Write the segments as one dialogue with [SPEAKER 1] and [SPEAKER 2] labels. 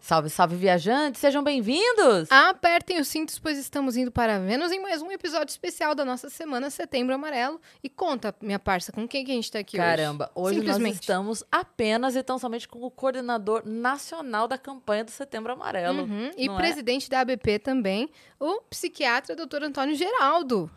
[SPEAKER 1] Salve, salve, viajantes, sejam bem-vindos!
[SPEAKER 2] Apertem os cintos, pois estamos indo para Vênus em mais um episódio especial da nossa semana Setembro Amarelo. E conta, minha parça, com quem que a gente tá aqui
[SPEAKER 1] Caramba, hoje,
[SPEAKER 2] hoje
[SPEAKER 1] nós estamos apenas e tão somente com o coordenador nacional da campanha do Setembro Amarelo.
[SPEAKER 2] Uhum. E
[SPEAKER 1] é?
[SPEAKER 2] presidente da ABP também, o psiquiatra Dr. Antônio Geraldo.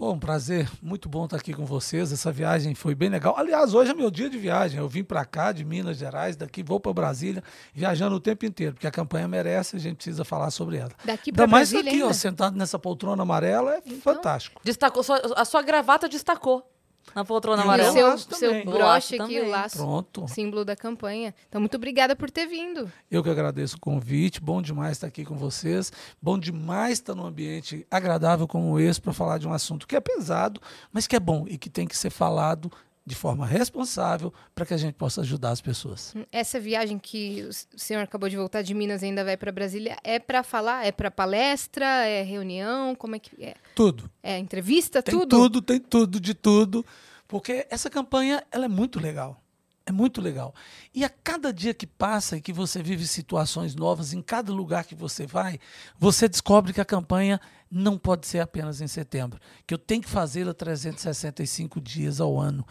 [SPEAKER 3] Bom, um prazer, muito bom estar aqui com vocês. Essa viagem foi bem legal. Aliás, hoje é meu dia de viagem. Eu vim para cá, de Minas Gerais, daqui vou para Brasília, viajando o tempo inteiro, porque a campanha merece, a gente precisa falar sobre ela.
[SPEAKER 2] Daqui para
[SPEAKER 3] Ainda mais
[SPEAKER 2] Brasília
[SPEAKER 3] aqui, ó, sentado nessa poltrona amarela, é fantástico.
[SPEAKER 1] Destacou, a sua gravata destacou na poltrona
[SPEAKER 3] o
[SPEAKER 2] E
[SPEAKER 1] amarela.
[SPEAKER 2] o seu, seu broche aqui,
[SPEAKER 1] também.
[SPEAKER 2] o laço,
[SPEAKER 3] Pronto.
[SPEAKER 2] símbolo da campanha. Então, muito obrigada por ter vindo.
[SPEAKER 3] Eu que agradeço o convite. Bom demais estar aqui com vocês. Bom demais estar num ambiente agradável como esse para falar de um assunto que é pesado, mas que é bom e que tem que ser falado de forma responsável para que a gente possa ajudar as pessoas.
[SPEAKER 2] Essa viagem que o senhor acabou de voltar de Minas e ainda vai para Brasília é para falar? É para palestra? É reunião? Como é que é?
[SPEAKER 3] Tudo.
[SPEAKER 2] É entrevista?
[SPEAKER 3] Tem
[SPEAKER 2] tudo?
[SPEAKER 3] tudo, tem tudo de tudo, porque essa campanha ela é muito legal. É muito legal. E a cada dia que passa e que você vive situações novas em cada lugar que você vai, você descobre que a campanha não pode ser apenas em setembro, que eu tenho que fazê-la 365 dias ao ano.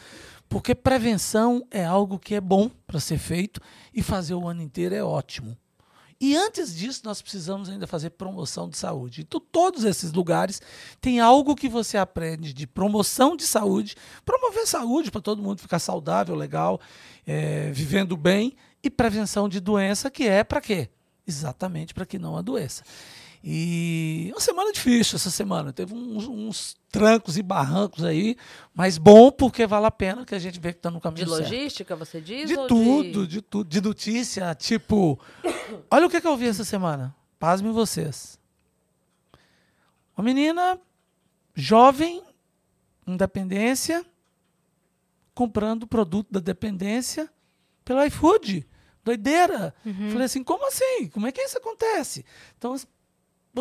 [SPEAKER 3] Porque prevenção é algo que é bom para ser feito e fazer o ano inteiro é ótimo. E antes disso, nós precisamos ainda fazer promoção de saúde. Então, todos esses lugares têm algo que você aprende de promoção de saúde, promover saúde para todo mundo ficar saudável, legal, é, vivendo bem, e prevenção de doença, que é para quê? Exatamente para que não adoeça. E uma semana difícil essa semana. Teve uns, uns trancos e barrancos aí, mas bom porque vale a pena que a gente vê que está no caminho
[SPEAKER 1] De
[SPEAKER 3] certo.
[SPEAKER 1] logística, você diz?
[SPEAKER 3] De tudo, de tudo. De notícia, tipo. Olha o que, que eu vi essa semana. Pasmem vocês. Uma menina jovem, independência, comprando produto da dependência pelo iFood. Doideira. Falei assim, como assim? Como é que isso acontece? Então,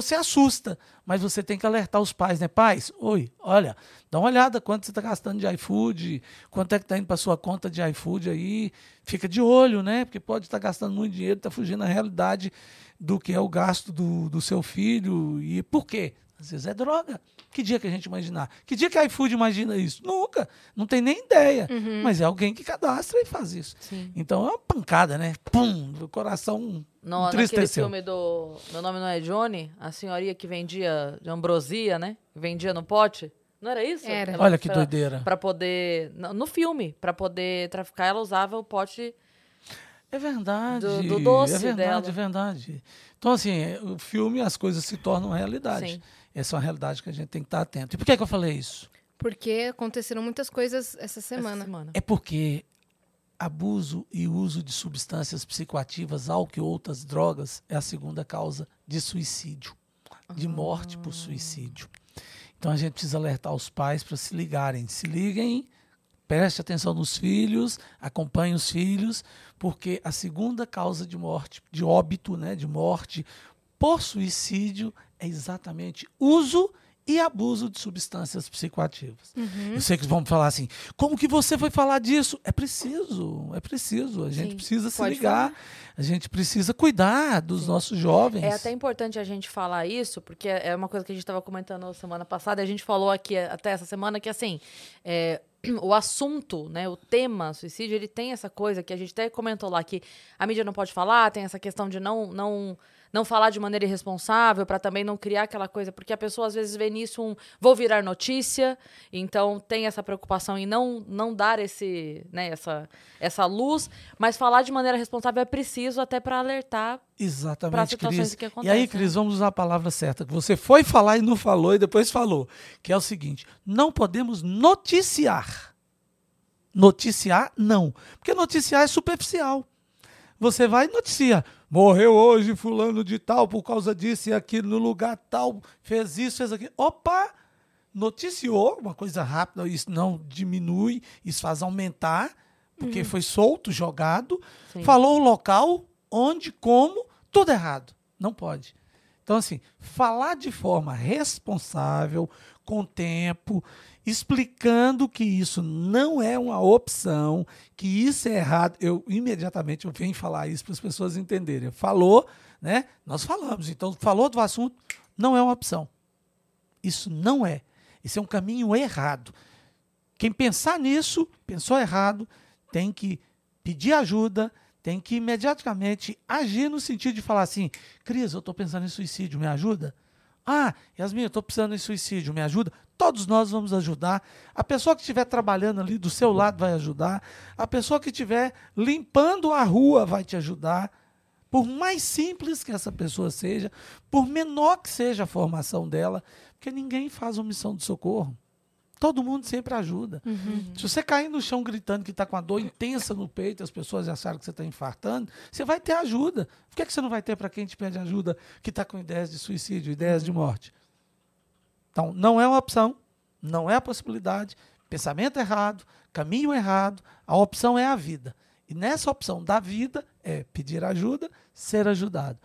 [SPEAKER 3] você assusta, mas você tem que alertar os pais, né? Pais, oi, olha, dá uma olhada quanto você está gastando de iFood, quanto é que está indo para sua conta de iFood aí, fica de olho, né? Porque pode estar gastando muito dinheiro, está fugindo da realidade do que é o gasto do, do seu filho. E por quê? Às vezes é droga. Que dia que a gente imaginar? Que dia que a iFood imagina isso? Nunca. Não tem nem ideia. Mas é alguém que cadastra e faz isso.
[SPEAKER 1] Sim.
[SPEAKER 3] Então é uma pancada, né? Pum, o coração
[SPEAKER 1] No, naquele filme do Meu Nome Não É Johnny, a senhoria que vendia de ambrosia, né? Vendia no pote. Não era isso?
[SPEAKER 2] Era.
[SPEAKER 1] Ela-
[SPEAKER 3] Olha que
[SPEAKER 1] pra-
[SPEAKER 3] doideira.
[SPEAKER 1] Pra poder... No filme, pra poder traficar, ela usava o pote...
[SPEAKER 3] É verdade.
[SPEAKER 1] Do- do doce
[SPEAKER 3] é verdade,
[SPEAKER 1] dela.
[SPEAKER 3] é verdade. Então, assim, o filme, as coisas se tornam realidade.
[SPEAKER 1] Sim.
[SPEAKER 3] Essa é uma realidade que a gente tem que estar atento. E por que, que eu falei isso?
[SPEAKER 2] Porque aconteceram muitas coisas essa
[SPEAKER 1] essa
[SPEAKER 2] semana.
[SPEAKER 1] semana.
[SPEAKER 3] É porque abuso e uso de substâncias psicoativas, álcool e outras drogas, é a segunda causa de suicídio, de morte por suicídio. Então a gente precisa alertar os pais para se ligarem. Se liguem, preste atenção nos filhos, acompanhe os filhos, porque a segunda causa de morte, de óbito, né, de morte por suicídio é exatamente uso e abuso de substâncias psicoativas. Eu sei que vão falar assim, como que você foi falar disso? É preciso, é preciso. A gente
[SPEAKER 1] Sim,
[SPEAKER 3] precisa se ligar, a gente precisa cuidar dos nossos jovens.
[SPEAKER 1] É até importante a gente falar isso, porque é uma coisa que a gente estava comentando semana passada, e a gente falou aqui até essa semana que, assim, é, o assunto, né, o tema suicídio, ele tem essa coisa que a gente até comentou lá, que a mídia não pode falar, tem essa questão de não, não, não falar de maneira irresponsável, para também não criar aquela coisa, porque a pessoa às vezes vê nisso um vou virar notícia, então tem essa preocupação em não, não dar esse, né, essa, essa luz, mas falar de maneira responsável é preciso até para alertar
[SPEAKER 3] Exatamente, Cris.
[SPEAKER 1] que
[SPEAKER 3] E aí, Cris, vamos usar a palavra certa. que Você foi falar e não falou, e depois falou. Que é o seguinte: não podemos noticiar. Noticiar, não. Porque noticiar é superficial. Você vai e noticia. Morreu hoje fulano de tal por causa disso e aquilo no lugar tal, fez isso, fez aquilo. Opa! Noticiou, uma coisa rápida, isso não diminui, isso faz aumentar, porque foi solto, jogado.
[SPEAKER 1] Sim.
[SPEAKER 3] Falou o local, onde, como, tudo errado. Não pode. Então, assim, falar de forma responsável, com tempo, explicando que isso não é uma opção, que isso é errado. Eu imediatamente eu venho falar isso para as pessoas entenderem. Falou, né? Nós falamos. Então, falou do assunto, não é uma opção. Isso não é. Isso é um caminho errado. Quem pensar nisso, pensou errado, tem que pedir ajuda, tem que imediatamente agir no sentido de falar assim: Cris, eu estou pensando em suicídio, me ajuda? Ah, Yasmin, eu estou pensando em suicídio, me ajuda? Todos nós vamos ajudar. A pessoa que estiver trabalhando ali do seu lado vai ajudar. A pessoa que estiver limpando a rua vai te ajudar. Por mais simples que essa pessoa seja, por menor que seja a formação dela, porque ninguém faz uma missão de socorro. Todo mundo sempre ajuda. Uhum. Se você cair no chão gritando que está com a dor intensa no peito, as pessoas acharam que você está infartando, você vai ter ajuda. Por que, é que você não vai ter para quem te pede ajuda que está com ideias de suicídio, ideias de morte? Então, não é uma opção, não é a possibilidade, pensamento errado, caminho errado, a opção é a vida. E nessa opção da vida é pedir ajuda, ser ajudado.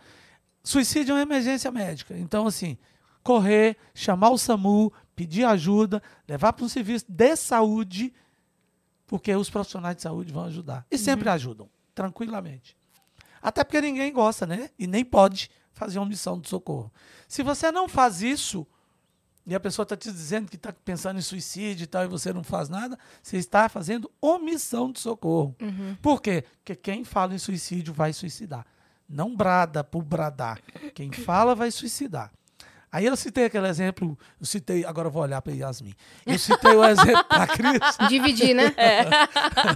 [SPEAKER 3] Suicídio é uma emergência médica. Então, assim, correr, chamar o SAMU, pedir ajuda, levar para um serviço de saúde, porque os profissionais de saúde vão ajudar. E sempre uhum. ajudam, tranquilamente. Até porque ninguém gosta, né? E nem pode fazer uma missão de socorro. Se você não faz isso, e a pessoa está te dizendo que está pensando em suicídio e tal, e você não faz nada, você está fazendo omissão de socorro. Uhum. Por quê? Porque quem fala em suicídio vai suicidar. Não brada por bradar. Quem fala vai suicidar. Aí eu citei aquele exemplo, eu citei, agora eu vou olhar para Yasmin. Eu citei o exemplo para Cris.
[SPEAKER 2] Dividir, né? É.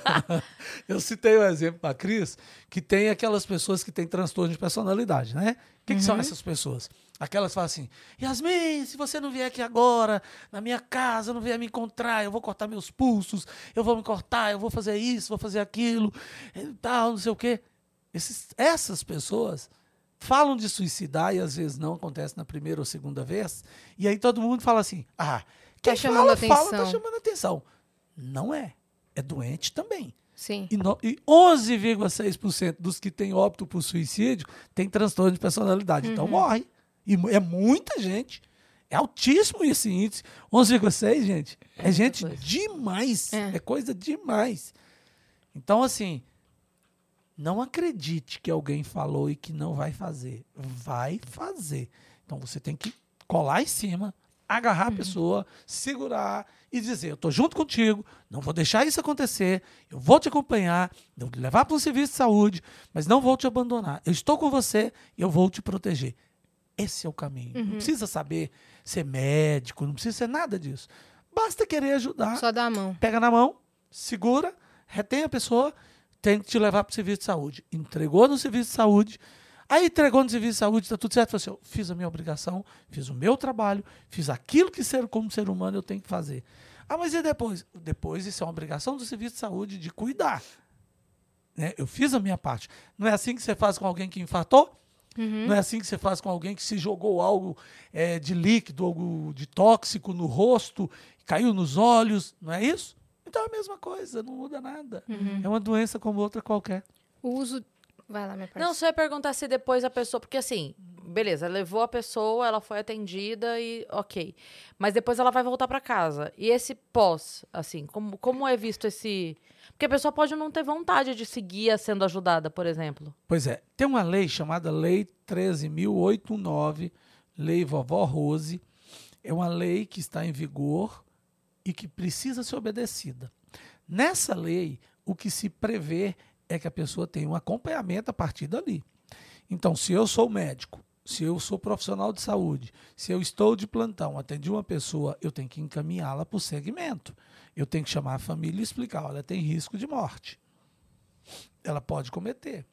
[SPEAKER 3] eu citei o exemplo para Cris, que tem aquelas pessoas que têm transtorno de personalidade, né? O que, uhum. que, são uhum. essas pessoas? Aquelas que falam assim: Yasmin, se você não vier aqui agora, na minha casa, não vier me encontrar, eu vou cortar meus pulsos, eu vou me cortar, eu vou fazer isso, vou fazer aquilo, tal, não sei o quê. Esses, essas pessoas falam de suicidar e às vezes não acontece na primeira ou segunda vez, e aí todo mundo fala assim: ah, quem tá chamando fala, atenção. fala, tá chamando atenção. Não é. É doente também.
[SPEAKER 2] Sim.
[SPEAKER 3] E, e 11,6% dos que têm óbito por suicídio têm transtorno de personalidade. Então uhum. Então morre. E é muita gente. É altíssimo esse índice. 11,6, gente. É, é gente coisa. demais. É. é coisa demais. Então, assim, não acredite que alguém falou e que não vai fazer. Vai fazer. Então você tem que colar em cima, agarrar a uhum. pessoa, segurar e dizer: Eu estou junto contigo, não vou deixar isso acontecer, eu vou te acompanhar, vou te levar para um serviço de saúde, mas não vou te abandonar. Eu estou com você e eu vou te proteger. Esse é o caminho. Uhum. Não precisa saber ser médico, não precisa ser nada disso. Basta querer ajudar.
[SPEAKER 2] Só dá a mão.
[SPEAKER 3] Pega na mão, segura, retém a pessoa tem que te levar para o serviço de saúde. Entregou no serviço de saúde, aí entregou no serviço de saúde, está tudo certo. Falou assim, eu fiz a minha obrigação, fiz o meu trabalho, fiz aquilo que ser, como ser humano eu tenho que fazer. Ah, mas e depois? Depois isso é uma obrigação do serviço de saúde de cuidar. Né? Eu fiz a minha parte. Não é assim que você faz com alguém que infartou? Uhum. Não é assim que você faz com alguém que se jogou algo é, de líquido, algo de tóxico no rosto, caiu nos olhos, não é isso? Então é a mesma coisa, não muda nada. Uhum. É uma doença como outra qualquer.
[SPEAKER 2] O uso. Vai lá, minha parte.
[SPEAKER 1] Não, só ia perguntar se depois a pessoa. Porque assim, beleza, levou a pessoa, ela foi atendida e ok. Mas depois ela vai voltar para casa. E esse pós, assim, como, como é visto esse. Porque a pessoa pode não ter vontade de seguir sendo ajudada, por exemplo.
[SPEAKER 3] Pois é. Tem uma lei chamada Lei 13.089, Lei Vovó Rose. É uma lei que está em vigor e que precisa ser obedecida. Nessa lei, o que se prevê é que a pessoa tenha um acompanhamento a partir dali. Então, se eu sou médico, se eu sou profissional de saúde, se eu estou de plantão, atendi uma pessoa, eu tenho que encaminhá-la para o segmento. Eu tenho que chamar a família e explicar: olha, tem risco de morte. Ela pode cometer.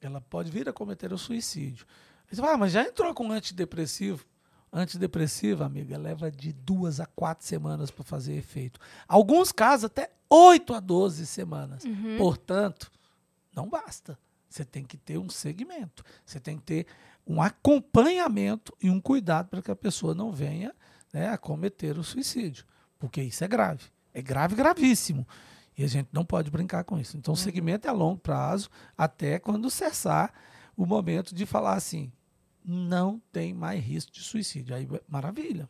[SPEAKER 3] Ela pode vir a cometer o suicídio. Você fala, ah, mas já entrou com antidepressivo? Antidepressiva, amiga, leva de duas a quatro semanas para fazer efeito. Alguns casos, até oito a doze semanas. Uhum. Portanto, não basta. Você tem que ter um segmento. Você tem que ter um acompanhamento e um cuidado para que a pessoa não venha né, a cometer o suicídio. Porque isso é grave. É grave, gravíssimo. E a gente não pode brincar com isso. Então, o uhum. segmento é a longo prazo, até quando cessar o momento de falar assim: não tem mais risco de suicídio. Aí, maravilha.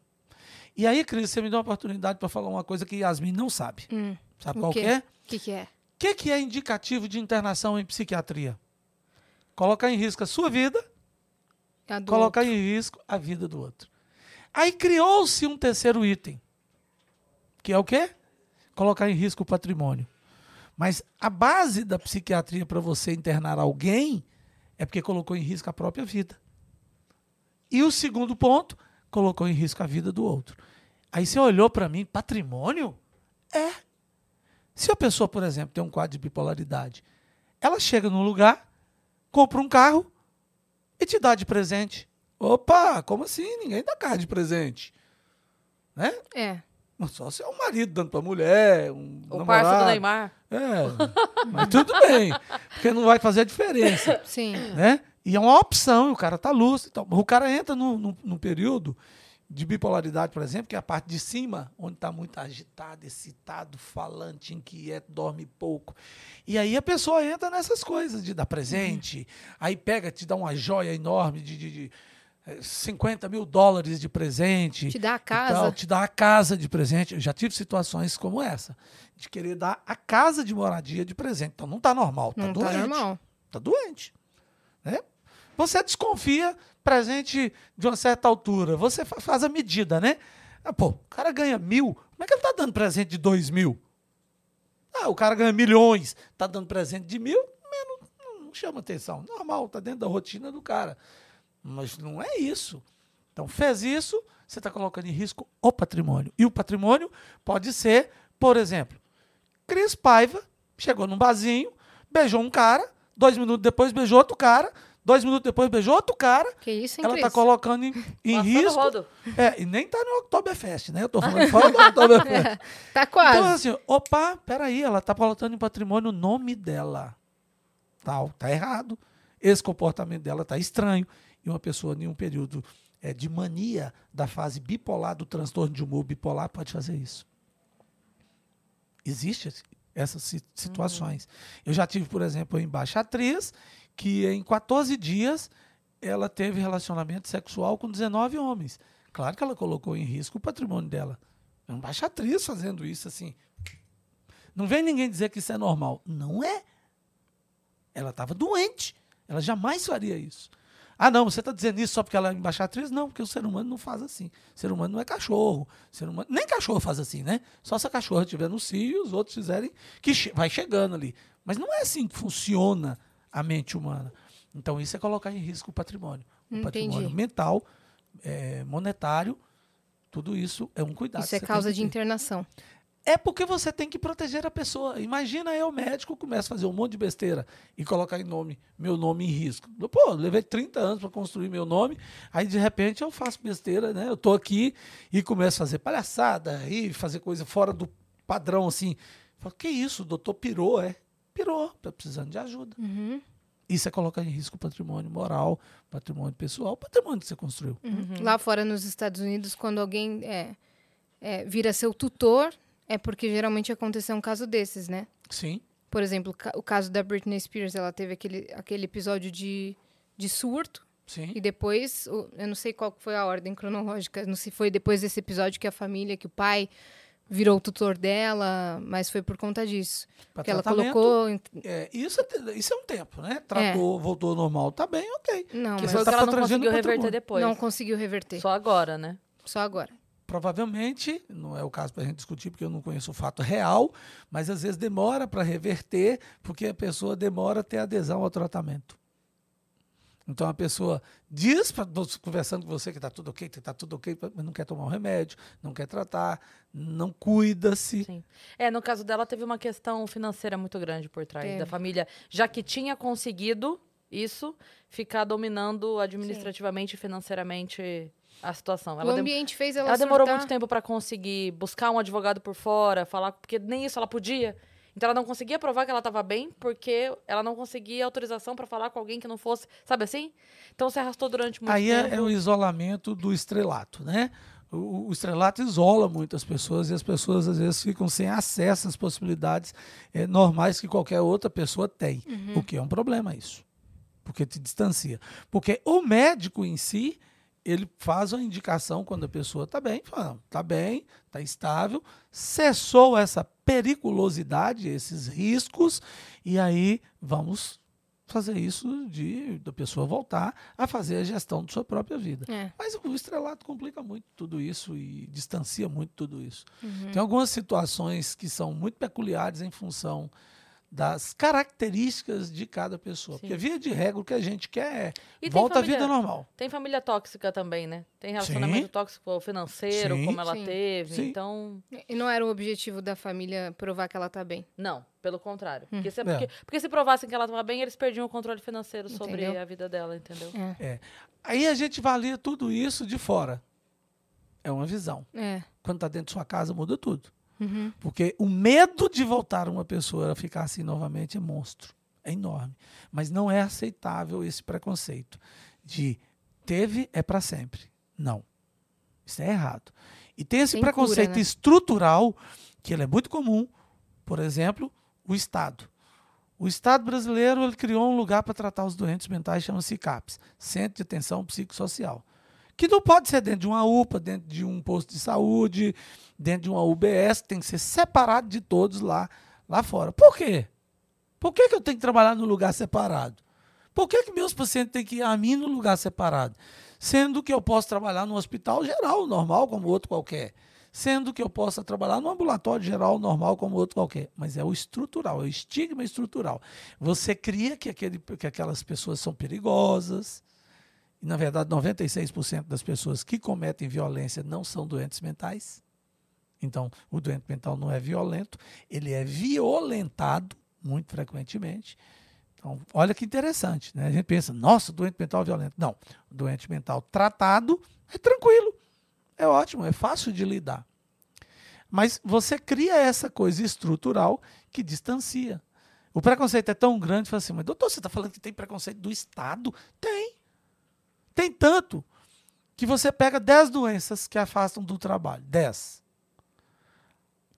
[SPEAKER 3] E aí, Cris, você me deu uma oportunidade para falar uma coisa que Yasmin não sabe.
[SPEAKER 2] Hum,
[SPEAKER 3] Sabe qual é?
[SPEAKER 2] O que, que é?
[SPEAKER 3] O que, que é indicativo de internação em psiquiatria? Colocar em risco a sua vida,
[SPEAKER 2] A
[SPEAKER 3] colocar em risco a vida do outro. Aí criou-se um terceiro item, que é o quê? Colocar em risco o patrimônio. Mas a base da psiquiatria para você internar alguém é porque colocou em risco a própria vida. E o segundo ponto, colocou em risco a vida do outro. Aí você olhou para mim, patrimônio? É. Se a pessoa, por exemplo, tem um quadro de bipolaridade, ela chega num lugar, compra um carro e te dá de presente. Opa, como assim? Ninguém dá carro de presente. Né?
[SPEAKER 2] É.
[SPEAKER 3] Mas Só se é um marido dando pra mulher, um
[SPEAKER 1] O parça do Neymar.
[SPEAKER 3] É, mas tudo bem, porque não vai fazer a diferença,
[SPEAKER 2] Sim.
[SPEAKER 3] né? E é uma opção, e o cara tá lúcido. e tal. O cara entra num, num- num período de bipolaridade, por exemplo, que é a parte de cima, onde está muito agitado, excitado, falante, inquieto, dorme pouco. E aí a pessoa entra nessas coisas de dar presente, aí pega, te dá uma joia enorme de, de, de, eh, 50 mil dólares de presente.
[SPEAKER 2] Te dá a
[SPEAKER 3] e tal,
[SPEAKER 2] casa.
[SPEAKER 3] te dá a casa de presente. Eu já tive situações como essa, de querer dar a casa de moradia de presente. Então não está normal, tá
[SPEAKER 2] Não
[SPEAKER 3] doente.
[SPEAKER 2] tá normal.
[SPEAKER 3] Tá doente. Né? Você desconfia presente de uma certa altura. Você fa- faz a medida, né? Ah, pô, o cara ganha mil. Como é que ele tá dando presente de dois mil? Ah, o cara ganha milhões. Tá dando presente de mil? Não, não chama atenção. Normal, tá dentro da rotina do cara. Mas não é isso. Então, fez isso, você está colocando em risco o patrimônio. E o patrimônio pode ser, por exemplo, Cris Paiva chegou num barzinho, beijou um cara, dois minutos depois beijou outro cara, dois minutos depois beijou outro cara.
[SPEAKER 2] Que isso, hein,
[SPEAKER 3] Ela está
[SPEAKER 2] Cris?
[SPEAKER 3] colocando em, em risco.
[SPEAKER 1] rodo.
[SPEAKER 3] É, e nem tá no Oktoberfest, né? Eu tô falando fora do Oktoberfest.
[SPEAKER 2] Tá quase.
[SPEAKER 3] Então, assim, opa, peraí, ela tá colocando em patrimônio o nome dela. Tal, tá errado. Esse comportamento dela tá estranho. E uma pessoa em um período é, de mania da fase bipolar, do transtorno de humor bipolar, pode fazer isso. Existe esse- essas si- situações. Eu já tive, por exemplo, embaixatriz que em 14 dias ela teve relacionamento sexual com 19 homens. Claro que ela colocou em risco o patrimônio dela. É uma embaixatriz fazendo isso assim. Não vem ninguém dizer que isso é normal. Não é. Ela estava doente. Ela jamais faria isso. Ah, não, você está dizendo isso só porque ela é embaixatriz? Não, porque o ser humano não faz assim. O ser humano não é cachorro. O ser humano, nem cachorro faz assim, né? Só se a cachorra estiver no cio e os outros fizerem, que vai chegando ali. Mas não é assim que funciona a mente humana. Então, isso é colocar em risco o patrimônio. O
[SPEAKER 2] Entendi.
[SPEAKER 3] patrimônio mental, eh, monetário, tudo isso é um cuidado.
[SPEAKER 2] Isso é causa de internação.
[SPEAKER 3] É porque você tem que proteger a pessoa. Imagina eu, médico, começo a fazer um monte de besteira e colocar em nome, meu nome em risco. Pô, levei 30 anos para construir meu nome, aí de repente eu faço besteira, né? Eu tô aqui e começo a fazer palhaçada e fazer coisa fora do padrão assim. Falo, que isso, o doutor pirou, é? Pirou, tá precisando de ajuda.
[SPEAKER 2] Uhum.
[SPEAKER 3] Isso é colocar em risco o patrimônio moral, patrimônio pessoal, patrimônio que você construiu.
[SPEAKER 2] Uhum. Lá fora nos Estados Unidos, quando alguém é, é, vira seu tutor, é porque geralmente aconteceu um caso desses, né?
[SPEAKER 3] Sim.
[SPEAKER 2] Por exemplo, o caso da Britney Spears, ela teve aquele, aquele episódio de, de surto,
[SPEAKER 3] Sim.
[SPEAKER 2] e depois, eu não sei qual foi a ordem cronológica, não sei se foi depois desse episódio que a família, que o pai virou o tutor dela, mas foi por conta disso.
[SPEAKER 3] Pra
[SPEAKER 2] que ela colocou. em-
[SPEAKER 3] É, isso, é, isso é um tempo, né? Tratou, voltou ao normal, tá bem, ok.
[SPEAKER 2] Não,
[SPEAKER 3] Que
[SPEAKER 2] mas
[SPEAKER 1] Foi
[SPEAKER 3] tá
[SPEAKER 1] que ela não conseguiu reverter depois.
[SPEAKER 2] não conseguiu reverter. Só,
[SPEAKER 1] Só agora, né?
[SPEAKER 2] agora.
[SPEAKER 3] Provavelmente, não é o caso para a gente discutir, porque eu não conheço o fato real, mas às vezes demora para reverter, porque a pessoa demora a ter adesão ao tratamento. Então a pessoa diz, pra, conversando com você que está tudo ok, que está tudo ok, mas não quer tomar o remédio, não quer tratar, não cuida-se.
[SPEAKER 1] Sim. É, no caso dela, teve uma questão financeira muito grande por trás
[SPEAKER 2] Teve.
[SPEAKER 1] da família, já que tinha conseguido isso, ficar dominando administrativamente e financeiramente a situação.
[SPEAKER 2] o
[SPEAKER 1] Ela, dem-
[SPEAKER 2] ambiente fez ela,
[SPEAKER 1] ela demorou
[SPEAKER 2] surtar.
[SPEAKER 1] muito tempo para conseguir buscar um advogado por fora, falar, porque nem isso ela podia. Então ela não conseguia provar que ela estava bem, porque ela não conseguia autorização para falar com alguém que não fosse, sabe assim? Então se arrastou durante muito
[SPEAKER 3] Aí
[SPEAKER 1] tempo.
[SPEAKER 3] é, é o isolamento do estrelato, né? O, o estrelato isola muitas pessoas e as pessoas às vezes ficam sem acesso às possibilidades eh, normais que qualquer outra pessoa tem,
[SPEAKER 2] Uhum.
[SPEAKER 3] o que é um problema isso. porque te distancia. Porque o médico em si, ele faz uma indicação quando a pessoa está bem, fala, está bem, está estável, cessou essa periculosidade, esses riscos, e aí vamos fazer isso de da pessoa voltar a fazer a gestão de sua própria vida.
[SPEAKER 2] É.
[SPEAKER 3] Mas o estrelato complica muito tudo isso e distancia muito tudo isso.
[SPEAKER 2] Uhum.
[SPEAKER 3] Tem algumas situações que são muito peculiares em função das características de cada pessoa.
[SPEAKER 1] Sim.
[SPEAKER 3] Porque, via de regra, o que a gente quer é
[SPEAKER 1] E
[SPEAKER 3] volta
[SPEAKER 1] família-
[SPEAKER 3] à vida normal.
[SPEAKER 1] Tem família tóxica também, né? Tem relacionamento
[SPEAKER 3] Sim.
[SPEAKER 1] tóxico financeiro,
[SPEAKER 3] Sim.
[SPEAKER 1] como ela
[SPEAKER 2] Sim.
[SPEAKER 1] teve.
[SPEAKER 3] Sim.
[SPEAKER 1] Então,
[SPEAKER 2] E não era o objetivo da família provar que ela tá bem.
[SPEAKER 1] não, pelo contrário. Porque, se,
[SPEAKER 3] É.
[SPEAKER 1] porque, porque se provassem que ela estava bem, eles perdiam o controle financeiro sobre
[SPEAKER 2] Entendeu?
[SPEAKER 1] a vida dela, entendeu?
[SPEAKER 2] É.
[SPEAKER 3] Aí a gente valia tudo isso de fora. É uma visão.
[SPEAKER 2] É.
[SPEAKER 3] Quando está dentro de sua casa, muda tudo.
[SPEAKER 2] Uhum.
[SPEAKER 3] Porque o medo de voltar uma pessoa a ficar assim novamente é monstro. É enorme. Mas não é aceitável esse preconceito de teve é para sempre. Não. Isso é errado. E tem esse
[SPEAKER 2] Tem
[SPEAKER 3] preconceito
[SPEAKER 2] cura, né?
[SPEAKER 3] estrutural, que ele é muito comum. Por exemplo, o Estado. O Estado brasileiro ele criou um lugar para tratar os doentes mentais, chama-se CAPS Centro de Atenção Psicossocial. Que não pode ser dentro de uma UPA, dentro de um posto de saúde, dentro de uma UBS, tem que ser separado de todos lá, lá fora. Por quê? Por que, que eu tenho que trabalhar no lugar separado? Por que, que meus pacientes têm que ir a mim no lugar separado? Sendo que eu posso trabalhar no hospital geral, normal, como outro qualquer. Sendo que eu possa trabalhar no ambulatório geral, normal, como outro qualquer. Mas é o estrutural, é o estigma estrutural. Você cria que, aquele, que aquelas pessoas são perigosas. E, na verdade, 96% das pessoas que cometem violência não são doentes mentais. Então, o doente mental não é violento, ele é violentado muito frequentemente. Então, olha que interessante, né? A gente pensa, nossa, doente mental é violento. Não, o doente mental tratado é tranquilo, é ótimo, é fácil de lidar. Mas você cria essa coisa estrutural que distancia. O preconceito é tão grande, fala assim, mas doutor, você está falando que tem preconceito do Estado? Tem. Tem tanto que você pega 10 doenças que afastam do trabalho. 10.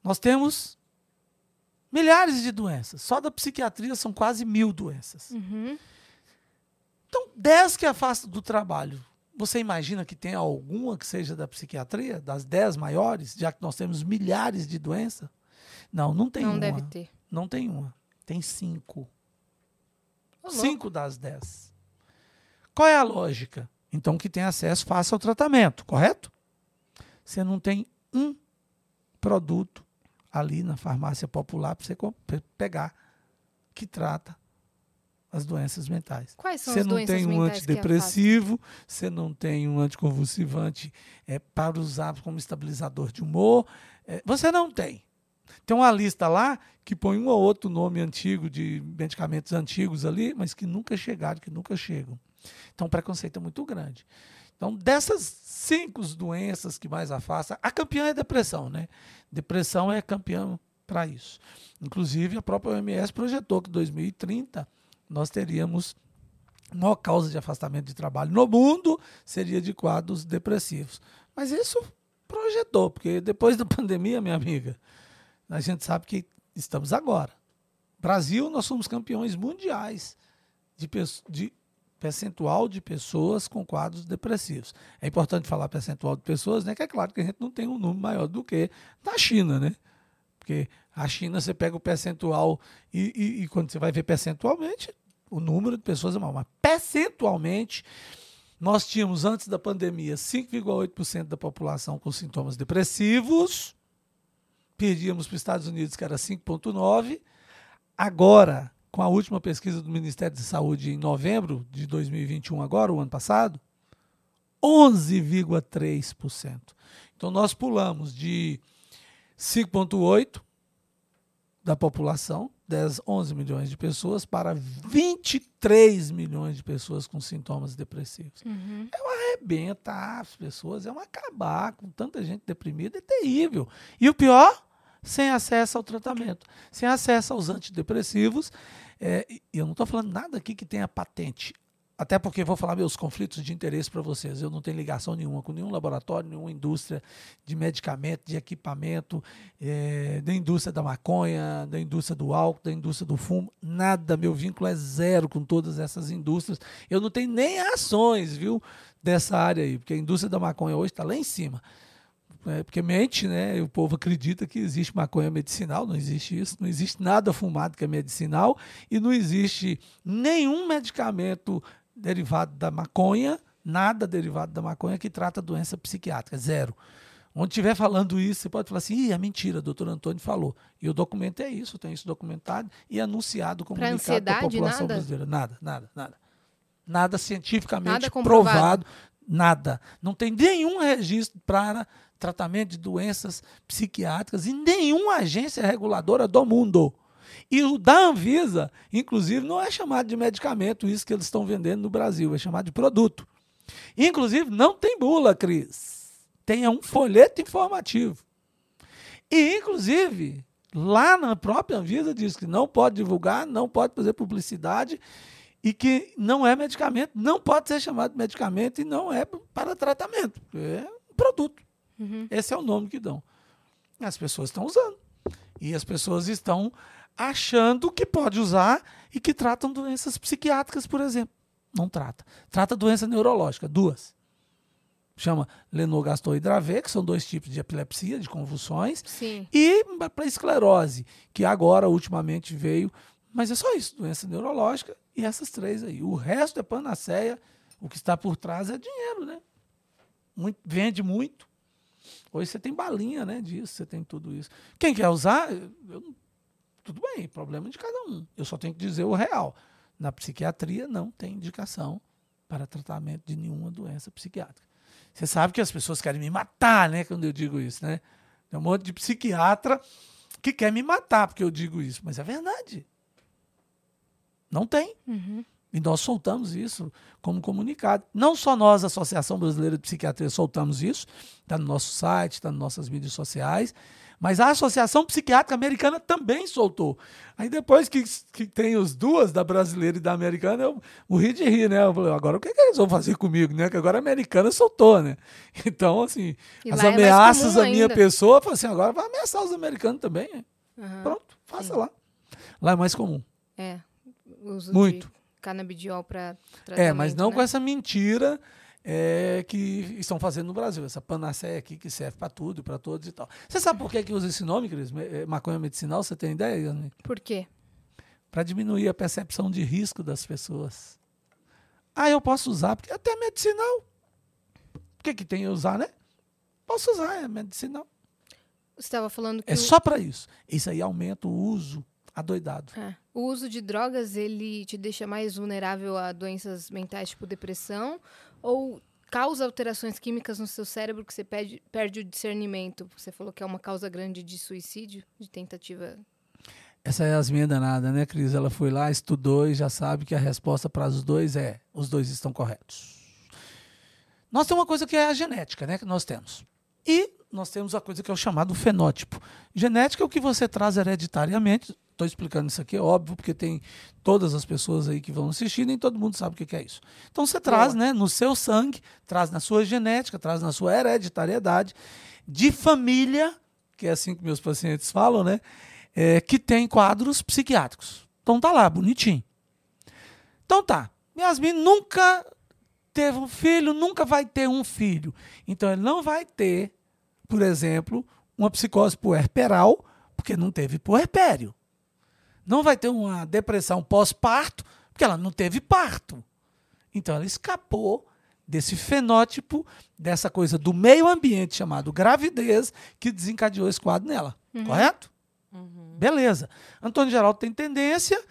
[SPEAKER 3] Nós temos milhares de doenças. Só da psiquiatria são quase mil doenças.
[SPEAKER 2] Uhum.
[SPEAKER 3] Então, 10 que afastam do trabalho. Você imagina que tem alguma que seja da psiquiatria, das 10 maiores, já que nós temos milhares de doenças? Não, não tem
[SPEAKER 2] não
[SPEAKER 3] uma.
[SPEAKER 2] deve ter.
[SPEAKER 3] Não tem uma. Tem cinco.
[SPEAKER 2] Louco.
[SPEAKER 3] Cinco das dez. Qual é a lógica? Então, que tem acesso, faça o tratamento, correto? Você não tem um produto ali na farmácia popular para você pegar que trata as doenças mentais.
[SPEAKER 2] Quais são
[SPEAKER 3] Você
[SPEAKER 2] as
[SPEAKER 3] não
[SPEAKER 2] doenças
[SPEAKER 3] tem um
[SPEAKER 2] mentais que
[SPEAKER 3] antidepressivo, você não tem um anticonvulsivante é, para usar como estabilizador de humor. é, você não tem. Tem uma lista lá que põe um ou outro nome antigo de medicamentos antigos ali, mas que nunca chegaram, que nunca chegam. Então o preconceito é muito grande. Então, dessas cinco doenças que mais afastam, a campeã é depressão, né? Depressão é campeã para isso. Inclusive, a própria OMS projetou que em 2030 nós teríamos maior causa de afastamento de trabalho no mundo seria de quadros depressivos. Mas isso projetou, porque depois da pandemia, minha amiga, a gente sabe que estamos agora. Brasil, nós somos campeões mundiais de, de percentual de pessoas com quadros depressivos. É importante falar percentual de pessoas, né? Que é claro que a gente não tem um número maior do que na China, né? Porque a China, você pega o percentual e, e- e quando você vai ver percentualmente, o número de pessoas é maior. Mas percentualmente, nós tínhamos antes da pandemia 5,8% da população com sintomas depressivos. Perdíamos para os Estados Unidos, que era 5,9%. Agora, com a última pesquisa do Ministério da Saúde em novembro de 2021, agora, o ano passado, 11,3%. Então, nós pulamos de 5,8% da população, 10, 11 milhões de pessoas, para 23 milhões de pessoas com sintomas depressivos.
[SPEAKER 2] Uhum.
[SPEAKER 3] Arrebenta as pessoas, é um acabar com tanta gente deprimida, é terrível. E o pior, sem acesso ao tratamento, sem acesso aos antidepressivos. É, eu não estou falando nada aqui que tenha patente. Até porque vou falar meus conflitos de interesse para vocês. Eu não tenho ligação nenhuma com nenhum laboratório, nenhuma indústria de medicamento, de equipamento, eh, da indústria da maconha, da indústria do álcool, da indústria do fumo. Nada. Meu vínculo é zero com todas essas indústrias. Eu não tenho nem ações, viu, dessa área aí, porque a indústria da maconha hoje está lá em cima. É, porque mente, né? O povo acredita que existe maconha medicinal, não existe isso, não existe nada fumado que é medicinal e não existe nenhum medicamento derivado da maconha, nada derivado da maconha que trata doença psiquiátrica, zero. Onde estiver falando isso, você pode falar assim, Ih, é mentira, o doutor Antônio falou. E o documento é isso, tem isso documentado e anunciado, comunicado para a população
[SPEAKER 2] nada?
[SPEAKER 3] brasileira. Nada, nada, nada. Nada cientificamente
[SPEAKER 2] Nada
[SPEAKER 3] provado, nada. Não tem nenhum registro para tratamento de doenças psiquiátricas em nenhuma agência reguladora do mundo. E o da Anvisa, inclusive, não é chamado de medicamento isso que eles estão vendendo no Brasil, é chamado de produto. Inclusive, não tem bula, Cris. Tem um folheto informativo. E, inclusive, lá na própria Anvisa diz que não pode divulgar, não pode fazer publicidade e que não é medicamento, não pode ser chamado de medicamento e não é para tratamento. É um produto. Esse é o nome que dão. As pessoas estão usando. E as pessoas estão achando que pode usar e que tratam doenças psiquiátricas, por exemplo. Não trata. Trata doença neurológica, duas. Chama Lennox-Gastaut que são dois tipos de epilepsia, de convulsões,
[SPEAKER 2] Sim.
[SPEAKER 3] e para esclerose, que agora ultimamente veio, mas é só isso, doença neurológica e essas três aí. O resto é panaceia, o que está por trás é dinheiro, né? Muito- vende muito. Hoje você tem balinha, né, disso, você tem tudo isso. Quem quer usar, eu tudo bem, problema de cada um. Eu só tenho que dizer o real. Na psiquiatria não tem indicação para tratamento de nenhuma doença psiquiátrica. Você sabe que as pessoas querem me matar, né, quando eu digo isso, né? Tem um monte de psiquiatra que quer me matar porque eu digo isso, mas é verdade. Não tem. E nós soltamos isso como comunicado. Não só nós, a Associação Brasileira de Psiquiatria, soltamos isso, está no nosso site, está nas nossas mídias sociais, mas a Associação Psiquiátrica Americana também soltou. Aí depois que, que tem os duas, da brasileira e da americana, eu morri de rir, né? Eu falei, agora o que, que eles vão fazer comigo, né? Que agora a americana soltou, né? Então, assim,
[SPEAKER 2] E
[SPEAKER 3] as
[SPEAKER 2] é
[SPEAKER 3] ameaças
[SPEAKER 2] comum
[SPEAKER 3] à minha
[SPEAKER 2] ainda.
[SPEAKER 3] pessoa, eu falei assim, agora vai ameaçar os americanos também, né?
[SPEAKER 2] Aham.
[SPEAKER 3] Pronto, faça lá. Lá é mais comum.
[SPEAKER 2] É.
[SPEAKER 3] Muito.
[SPEAKER 2] de canabidiol para
[SPEAKER 3] É, mas não
[SPEAKER 2] né?
[SPEAKER 3] com essa mentira é, que estão fazendo no Brasil. Essa panaceia aqui que serve para tudo, para todos e tal. Você sabe por que, que usa esse nome, Cris? É, Maconha medicinal, você tem ideia? Yasmin?
[SPEAKER 2] Por quê?
[SPEAKER 3] Para diminuir a percepção de risco das pessoas. Ah, eu posso usar, porque até medicinal. O que, que tem a usar, né? Posso usar, é medicinal.
[SPEAKER 2] Você estava falando que
[SPEAKER 3] É
[SPEAKER 2] o-
[SPEAKER 3] só para isso. Isso aí aumenta o uso adoidado.
[SPEAKER 2] É. O uso de drogas, ele te deixa mais vulnerável a doenças mentais, tipo depressão, ou causa alterações químicas no seu cérebro que você perde, perde o discernimento? Você falou que é uma causa grande de suicídio, de tentativa.
[SPEAKER 3] Essa é as minhas danada, né, Cris? Ela foi lá, estudou e já sabe que a resposta para os dois é: os dois estão corretos. Nós temos uma coisa que é a genética, né? Que nós temos. E nós temos a coisa que é o chamado fenótipo. Genética é o que você traz hereditariamente. Estou explicando isso aqui, é óbvio, porque tem todas as pessoas aí que vão assistir, nem todo mundo sabe o que é isso. Então você traz né, no seu sangue, traz na sua genética, traz na sua hereditariedade, de família, que é assim que meus pacientes falam, né? é, que tem quadros psiquiátricos. Então tá lá, bonitinho. Então tá. Yasmin nunca teve um filho, nunca vai ter um filho. Então ele não vai ter, por exemplo, uma psicose puerperal, porque não teve puerpério. Não vai ter uma depressão pós-parto, porque ela não teve parto. Então ela escapou desse fenótipo, dessa coisa do meio ambiente chamado gravidez, que desencadeou esse quadro nela. Correto? Beleza. Antônio Geraldo tem tendência,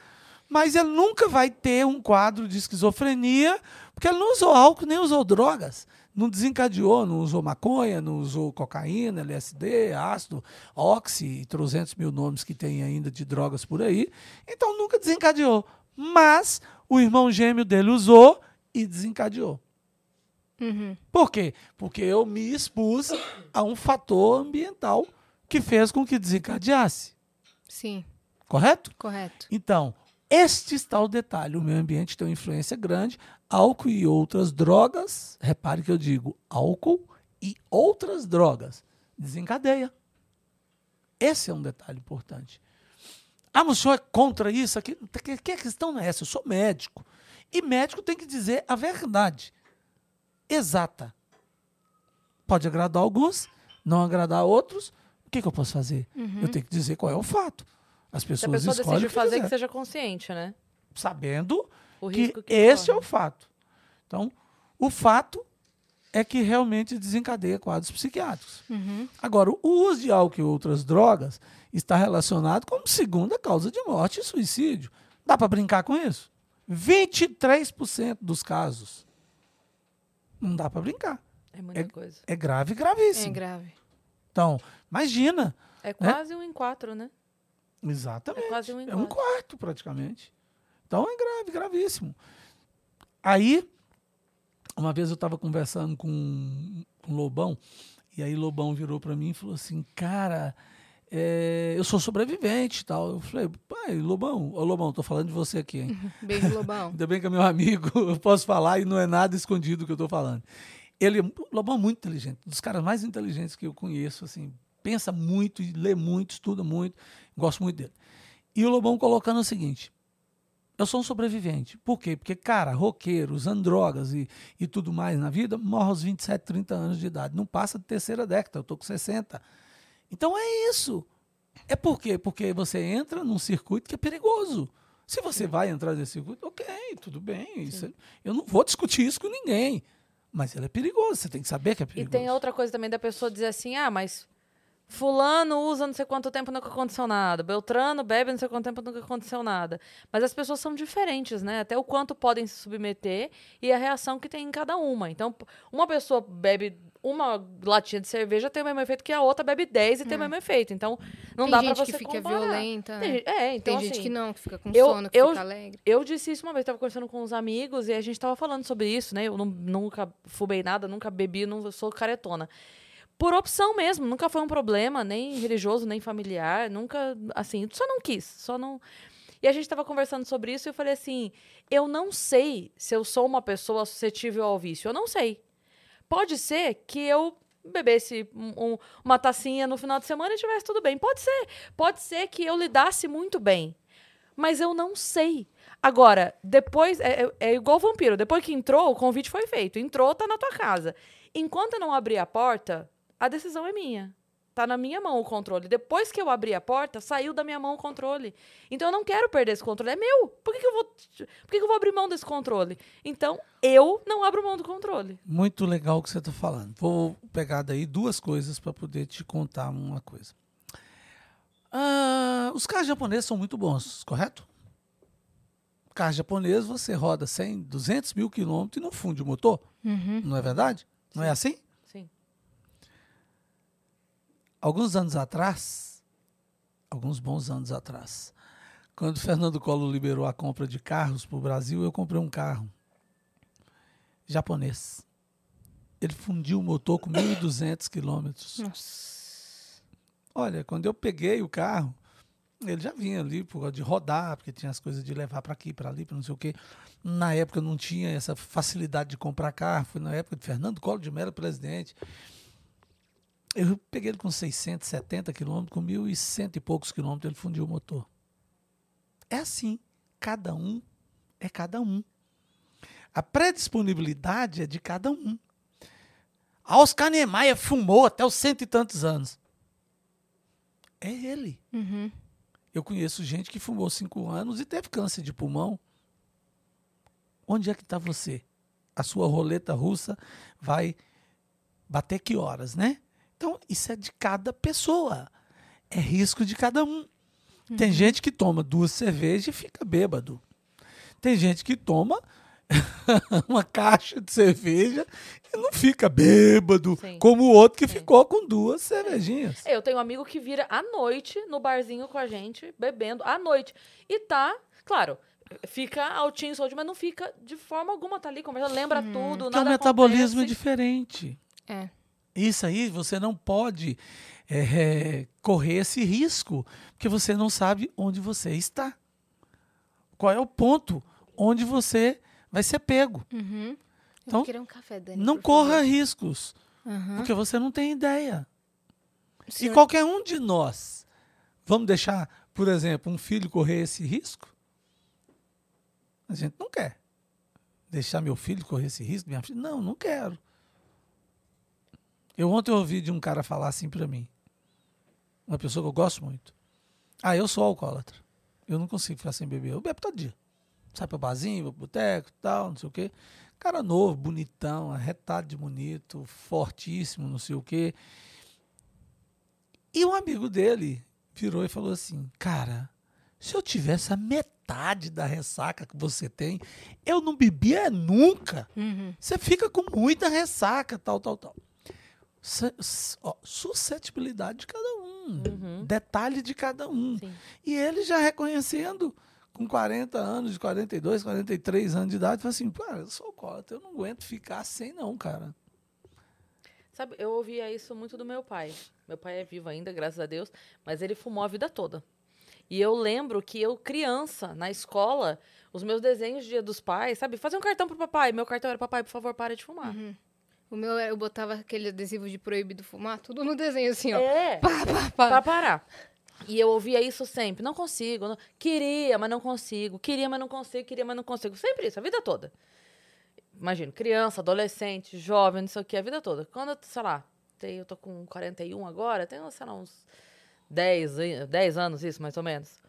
[SPEAKER 3] mas ele nunca vai ter um quadro de esquizofrenia, porque ele não usou álcool nem usou drogas. Não desencadeou, não usou maconha, não usou cocaína, LSD, ácido, oxi, e 300 mil nomes que tem ainda de drogas por aí. Então nunca desencadeou. Mas o irmão gêmeo dele usou e desencadeou.
[SPEAKER 2] Uhum.
[SPEAKER 3] Por quê? Porque eu me expus a um fator ambiental que fez com que desencadeasse.
[SPEAKER 2] Sim,
[SPEAKER 3] Correto?
[SPEAKER 2] correto.
[SPEAKER 3] Então, este está o detalhe. O meio ambiente tem uma influência grande, álcool e outras drogas, repare que eu digo álcool e outras drogas, desencadeia. Esse é um detalhe importante. Ah, mas o senhor é contra isso? Aqui? Que a questão não é essa, eu sou médico. E médico tem que dizer a verdade exata. Pode agradar alguns, não agradar outros. O que, que eu posso fazer?
[SPEAKER 2] Uhum.
[SPEAKER 3] Eu tenho que dizer qual é o fato. As
[SPEAKER 1] Se a
[SPEAKER 3] pessoas
[SPEAKER 1] pessoa
[SPEAKER 3] escolhem
[SPEAKER 1] fazer,
[SPEAKER 3] quiser
[SPEAKER 1] que seja consciente, né?
[SPEAKER 3] sabendo que,
[SPEAKER 1] risco que
[SPEAKER 3] esse é
[SPEAKER 1] corre.
[SPEAKER 3] o fato. Então, o fato é que realmente desencadeia quadros psiquiátricos.
[SPEAKER 2] Uhum.
[SPEAKER 3] Agora, o uso de álcool e outras drogas está relacionado como segunda causa de morte e suicídio. Dá para brincar com isso? 23% dos casos. Não dá para brincar.
[SPEAKER 1] É muita coisa.
[SPEAKER 3] É grave,
[SPEAKER 2] É
[SPEAKER 3] gravíssimo.
[SPEAKER 2] grave.
[SPEAKER 3] Então, imagina.
[SPEAKER 1] É quase um em quatro, né?
[SPEAKER 3] Exatamente.
[SPEAKER 1] É quase um em
[SPEAKER 3] É um quarto, praticamente. Então é grave, gravíssimo. Aí, uma vez eu estava conversando com, com Lobão, e aí Lobão virou para mim e falou assim: Cara, é, eu sou sobrevivente e tal. Eu falei: Pai, Lobão, ô Lobão, tô falando de você aqui, hein?
[SPEAKER 2] Beijo, Lobão.
[SPEAKER 3] Ainda bem que é meu amigo, eu posso falar e não é nada escondido que eu estou falando. Ele, Lobão é muito inteligente, dos caras mais inteligentes que eu conheço, assim, pensa muito, lê muito, estuda muito, gosto muito dele. E o Lobão colocando o seguinte: eu sou um sobrevivente. Por quê? Porque, cara, roqueiro, usando drogas e, e tudo mais na vida, morre aos 27, 30 anos de idade. Não passa de terceira década, eu tô com 60. Então é isso. É por quê? Porque você entra num circuito que é perigoso. Se você vai entrar nesse circuito, ok, tudo bem. Isso, é- eu não vou discutir isso com ninguém. Mas ele é perigoso, você tem que saber que é
[SPEAKER 1] E
[SPEAKER 3] perigoso.
[SPEAKER 1] tem outra coisa também da pessoa dizer assim, ah, mas fulano usa não sei quanto tempo nunca aconteceu nada, Beltrano bebe não sei quanto tempo nunca aconteceu nada. Mas as pessoas são diferentes, né? Até o quanto podem se submeter e a reação que tem em cada uma. Então, uma pessoa bebe uma latinha de cerveja tem o mesmo efeito que a outra bebe 10 e tem o mesmo efeito. Então, não
[SPEAKER 2] tem
[SPEAKER 1] dá
[SPEAKER 2] gente
[SPEAKER 1] pra você
[SPEAKER 2] que fica
[SPEAKER 1] comparar.
[SPEAKER 2] violenta,
[SPEAKER 1] Tem
[SPEAKER 2] né?
[SPEAKER 1] gente- é, então
[SPEAKER 2] tem gente
[SPEAKER 1] assim,
[SPEAKER 2] que não, que fica com
[SPEAKER 1] eu-
[SPEAKER 2] sono, que
[SPEAKER 1] eu-
[SPEAKER 2] fica alegre.
[SPEAKER 1] eu disse isso uma vez, estava conversando com uns amigos e a gente estava falando sobre isso, né? Eu não- nunca fumei nada, nunca bebi, não sou caretona. Por opção mesmo, nunca foi um problema, nem religioso, nem familiar, nunca, assim, só não quis, só não. E a gente estava conversando sobre isso e eu falei assim: eu não sei se eu sou uma pessoa suscetível ao vício, eu não sei. Pode ser que eu bebesse um- um- uma tacinha no final de semana e tivesse tudo bem. Pode ser. Pode ser que eu lidasse muito bem. Mas eu não sei. Agora, depois. É, é- é igual vampiro. Depois que entrou, o convite foi feito. Entrou, tá na tua casa. Enquanto eu não abrir a porta, a decisão é minha. Tá na minha mão o controle. Depois que eu abri a porta, saiu da minha mão o controle. Então eu não quero perder esse controle. É meu. Por que, que eu vou. Por que, que eu vou abrir mão desse controle? Então, eu não abro mão do controle.
[SPEAKER 3] Muito legal o que você está falando. Vou pegar daí duas coisas para poder te contar uma coisa. Ah, os carros japoneses são muito bons, correto? Carro japonês, você roda 100, 200 mil quilômetros e não funde o motor.
[SPEAKER 2] Uhum.
[SPEAKER 3] Não é verdade? Não é assim?
[SPEAKER 1] Sim.
[SPEAKER 3] Alguns anos atrás, alguns bons anos atrás, quando Fernando Collor liberou a compra de carros para o Brasil, eu comprei um carro japonês. Ele fundiu o motor com 1.200 quilômetros. Olha, quando eu peguei o carro, ele já vinha ali por causa de rodar, porque tinha as coisas de levar para aqui, para ali, para não sei o quê. Na época não tinha essa facilidade de comprar carro, foi na época de Fernando Collor de Mello presidente. Eu peguei ele com 670 quilômetros, com 1.100 e poucos quilômetros, ele fundiu o motor. É assim, cada um é cada um. A predisponibilidade é de cada um. A Oscar Niemeyer fumou até os cento e tantos anos. É ele.
[SPEAKER 2] Uhum.
[SPEAKER 3] Eu conheço gente que fumou cinco anos e teve câncer de pulmão. Onde é que está você? A sua roleta russa vai bater que horas, né? Então, isso é de cada pessoa. É risco de cada um. Tem gente que toma duas cervejas e fica bêbado. Tem gente que toma uma caixa de cerveja e não fica bêbado,
[SPEAKER 1] Sim.
[SPEAKER 3] como o outro que ficou com duas cervejinhas.
[SPEAKER 1] Eu tenho um amigo que vira à noite no barzinho com a gente, bebendo à noite. E tá, claro, fica altinho, saúde, mas não fica de forma alguma, tá ali conversando, lembra tudo,
[SPEAKER 3] Porque o
[SPEAKER 1] nada
[SPEAKER 3] metabolismo é
[SPEAKER 1] acontece.
[SPEAKER 3] diferente.
[SPEAKER 2] É.
[SPEAKER 3] Isso aí você não pode é, é, correr esse risco, porque você não sabe onde você está. Qual é o ponto onde você vai ser pego.
[SPEAKER 2] Uhum.
[SPEAKER 3] Então,
[SPEAKER 2] um café, Dani.
[SPEAKER 3] Não corra
[SPEAKER 2] favor.
[SPEAKER 3] riscos,
[SPEAKER 2] Aham.
[SPEAKER 3] porque você não tem ideia. E qualquer um de nós, vamos deixar, por exemplo, um filho correr esse risco? A gente não quer. Deixar meu filho correr esse risco, minha filha? Não, não quero. Eu ontem ouvi de um cara falar assim pra mim. Uma pessoa que eu gosto muito. Ah, eu sou alcoólatra. Eu não consigo ficar sem beber. Eu bebo todo dia. Sai pra barzinho, vou pro boteco tal, não sei o quê. Cara novo, bonitão, arretado de bonito, fortíssimo, não sei o quê. E um amigo dele virou e falou assim: Cara, se eu tivesse a metade da ressaca que você tem, eu não bebia nunca.
[SPEAKER 2] Uhum.
[SPEAKER 3] Você fica com muita ressaca, tal, tal, tal. Su- su- ó, suscetibilidade de cada um,
[SPEAKER 1] Uhum.
[SPEAKER 3] detalhe de cada um.
[SPEAKER 1] Sim.
[SPEAKER 3] E ele já reconhecendo, com 40 anos, 42, 43 anos de idade, falou assim: Cara, eu sou alcoólatra, eu não aguento ficar sem, não, cara.
[SPEAKER 1] Sabe, eu ouvia isso muito do meu pai. Meu pai é vivo ainda, graças a Deus, mas ele fumou a vida toda. E eu lembro que eu, criança, na escola, os meus desenhos de dia dos pais, sabe? Fazer um cartão pro papai. Meu cartão era, papai, por favor, para de fumar.
[SPEAKER 2] O meu, eu botava aquele adesivo de proibido fumar, tudo no desenho assim, ó.
[SPEAKER 1] É,
[SPEAKER 2] Pá, pá, pá.
[SPEAKER 1] pra parar. E eu ouvia isso sempre. Não consigo. não- Queria, mas não consigo. Queria, mas não consigo. Queria, mas não consigo. Sempre isso, a vida toda. Imagino, criança, adolescente, jovem, não sei o que, a vida toda. Quando, eu, sei lá, tem- eu tô com 41 agora, tenho, sei lá, uns 10, an- 10 anos, isso, mais ou menos.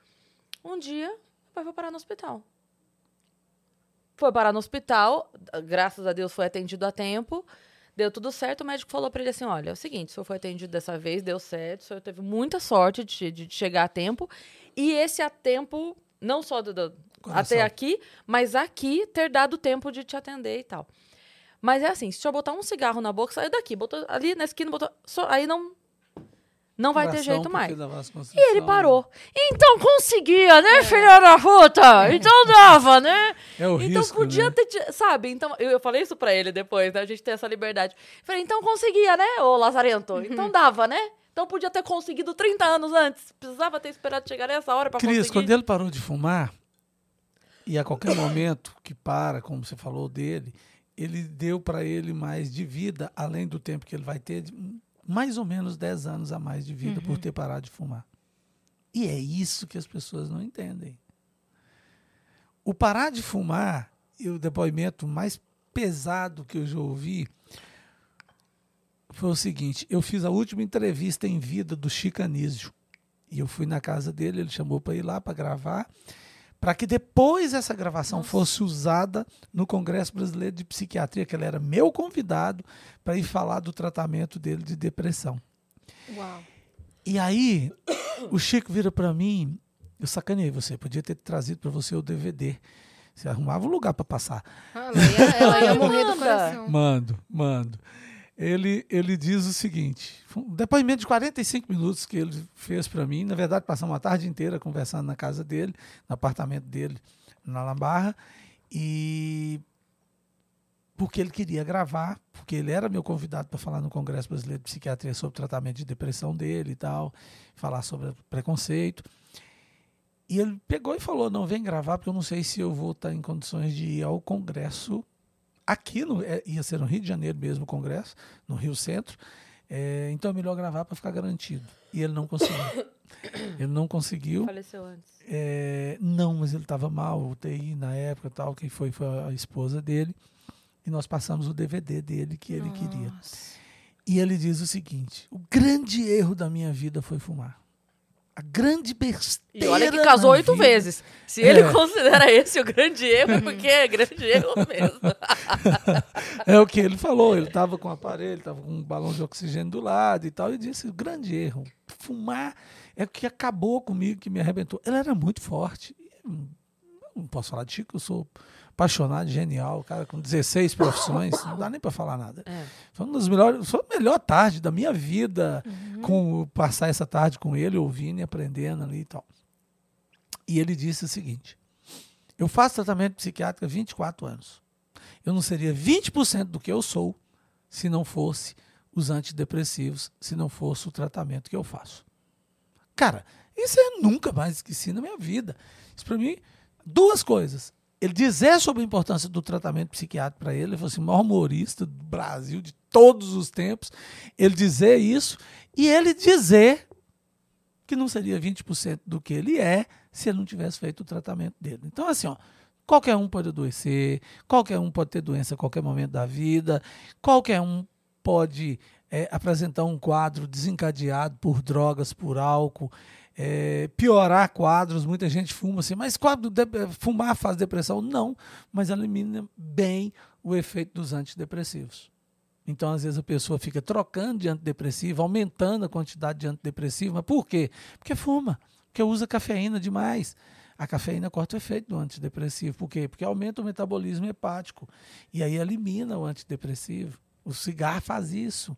[SPEAKER 1] Um dia, meu pai foi parar no hospital. Foi parar no hospital, graças a Deus foi atendido a tempo, deu tudo certo. O médico falou pra ele assim: olha, é o seguinte, o senhor foi atendido dessa vez, deu certo, o senhor teve muita sorte de, de chegar a tempo. E esse a tempo, não só do, do- até aqui, mas aqui ter dado tempo de te atender e tal. Mas é assim, se o senhor botar um cigarro na boca, saiu daqui, botou ali na esquina, botou. só- aí não. Não vai ter jeito mais. E ele
[SPEAKER 3] né?
[SPEAKER 1] parou. Então conseguia, né, filha da puta? Então dava, né?
[SPEAKER 3] É o
[SPEAKER 1] então
[SPEAKER 3] risco,
[SPEAKER 1] podia
[SPEAKER 3] né?
[SPEAKER 1] ter, sabe? Então eu, falei isso pra ele depois, né? A gente tem essa liberdade. Falei, então conseguia, né, ô Lazarento? Então dava, né? Então podia ter conseguido 30 anos antes. Precisava ter esperado chegar nessa hora pra
[SPEAKER 3] Cris,
[SPEAKER 1] conseguir.
[SPEAKER 3] quando ele parou de fumar, e a qualquer momento que para, como você falou dele, ele deu para ele mais de vida, além do tempo que ele vai ter, de- mais ou menos 10 anos a mais de vida por ter parado de fumar. E é isso que as pessoas não entendem. O parar de fumar, e o depoimento mais pesado que eu já ouvi, foi o seguinte: eu fiz a última entrevista em vida do Chico Anísio. E eu fui na casa dele, ele chamou para ir lá para gravar, para que depois essa gravação fosse usada no Congresso Brasileiro de Psiquiatria, que ele era meu convidado para ir falar do tratamento dele de depressão.
[SPEAKER 2] Uau.
[SPEAKER 3] E aí, o Chico vira para mim, eu sacaneei você, podia ter trazido para você o DVD. Você arrumava um lugar para passar.
[SPEAKER 2] Ah, ela, ia, ela ia morrer do coração.
[SPEAKER 3] Mando, mando. Ele, ele diz o seguinte: um depoimento de 45 minutos que ele fez para mim. Na verdade, passamos uma tarde inteira conversando na casa dele, no apartamento dele, na Lambarra. E porque ele queria gravar, porque ele era meu convidado para falar no Congresso Brasileiro de Psiquiatria sobre o tratamento de depressão dele e tal, falar sobre preconceito. E ele pegou e falou: Não, vem gravar, porque eu não sei se eu vou estar em condições de ir ao Congresso aqui no, é, ia ser no Rio de Janeiro mesmo o congresso, no Rio Centro. É, então é melhor gravar para ficar garantido. E ele não conseguiu. ele não conseguiu.
[SPEAKER 1] Faleceu antes.
[SPEAKER 3] É, não, mas ele estava mal, UTI na época tal. Quem foi foi a esposa dele. E nós passamos o DVD dele que ele queria.
[SPEAKER 2] Nossa.
[SPEAKER 3] E ele diz o seguinte: o grande erro da minha vida foi fumar. A grande besteira.
[SPEAKER 1] E olha que casou oito
[SPEAKER 3] vida-
[SPEAKER 1] vezes. Se ele
[SPEAKER 3] É.
[SPEAKER 1] considera esse o grande erro, é porque é grande erro mesmo.
[SPEAKER 3] É o que ele falou. Ele estava com o aparelho, estava com um balão de oxigênio do lado e tal. E disse: o grande erro. Fumar é o que acabou comigo, que me arrebentou. Ele era muito forte. Não posso falar de Chico, eu sou apaixonado, genial, cara com 16 profissões, não dá nem para falar nada.
[SPEAKER 1] É.
[SPEAKER 3] Foi uma das melhores, foi a melhor tarde da minha vida, com passar essa tarde com ele, ouvindo e aprendendo ali e tal. E ele disse o seguinte: Eu faço tratamento psiquiátrico há 24 anos. Eu não seria 20% do que eu sou se não fosse os antidepressivos, se não fosse o tratamento que eu faço. Cara, isso eu nunca mais esqueci na minha vida. Isso para mim, duas coisas. Ele dizer sobre a importância do tratamento psiquiátrico para ele, ele foi assim, o maior humorista do Brasil de todos os tempos, ele dizer isso e ele dizer que não seria 20% do que ele é se ele não tivesse feito o tratamento dele. Então, assim, ó, qualquer um pode adoecer, qualquer um pode ter doença a qualquer momento da vida, qualquer um pode é, apresentar um quadro desencadeado por drogas, por álcool, é, piorar quadros. Muita gente fuma assim, mas quadro de, fumar faz depressão? Não, mas elimina bem o efeito dos antidepressivos. Então, às vezes, a pessoa fica trocando de antidepressivo, aumentando a quantidade de antidepressivo. Mas por quê? Porque fuma, porque usa cafeína demais. A cafeína corta o efeito do antidepressivo. Por quê? Porque aumenta o metabolismo hepático. E aí elimina o antidepressivo. O cigarro faz isso.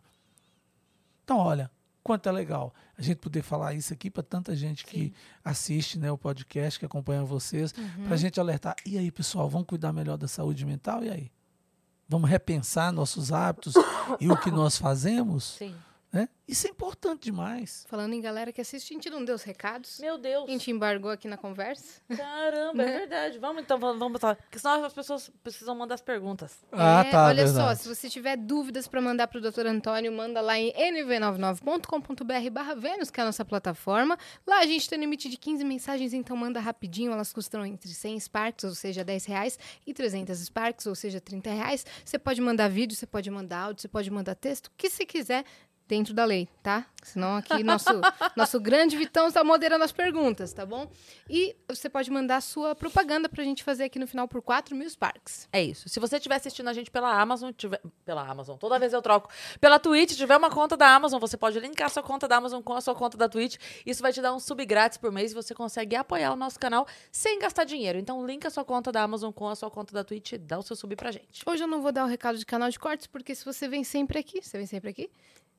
[SPEAKER 3] Então, olha, quanto é legal a gente poder falar isso aqui para tanta gente Sim. que assiste né, o podcast, que acompanha vocês, uhum. para a gente alertar. E aí, pessoal, vamos cuidar melhor da saúde mental? E aí? Vamos repensar nossos hábitos e o que nós fazemos?
[SPEAKER 1] Sim.
[SPEAKER 3] Né? Isso é importante demais.
[SPEAKER 2] Falando em galera que assiste, a gente não deu os recados.
[SPEAKER 1] Meu Deus.
[SPEAKER 2] A gente embargou aqui na conversa.
[SPEAKER 1] Caramba, é né? verdade. Vamos então, vamos botar. Porque senão as pessoas precisam mandar as perguntas.
[SPEAKER 3] Ah, é, tá.
[SPEAKER 2] Olha
[SPEAKER 3] verdade.
[SPEAKER 2] só, se você tiver dúvidas para mandar para o Dr. Antônio, manda lá em nv99.com.br barra Vênus, que é a nossa plataforma. Lá a gente tem limite de 15 mensagens, então manda rapidinho. Elas custam entre 100 Sparks, ou seja, 10 reais, e 300 Sparks, ou seja, 30 reais. Você pode mandar vídeo, você pode mandar áudio, você pode mandar texto, o que você quiser dentro da lei, tá? Senão aqui nosso, nosso grande Vitão está moderando as perguntas, tá bom? E você pode mandar sua propaganda pra gente fazer aqui no final por 4 mil Sparks.
[SPEAKER 1] É isso. Se você estiver assistindo a gente pela Amazon, tiver, pela Amazon, toda vez eu troco, pela Twitch, tiver uma conta da Amazon, você pode linkar a sua conta da Amazon com a sua conta da Twitch. Isso vai te dar um sub grátis por mês e você consegue apoiar o nosso canal sem gastar dinheiro. Então, linka a sua conta da Amazon com a sua conta da Twitch e dá o seu sub pra gente.
[SPEAKER 2] Hoje eu não vou dar o recado de canal de cortes, porque se você vem sempre aqui, você vem sempre aqui,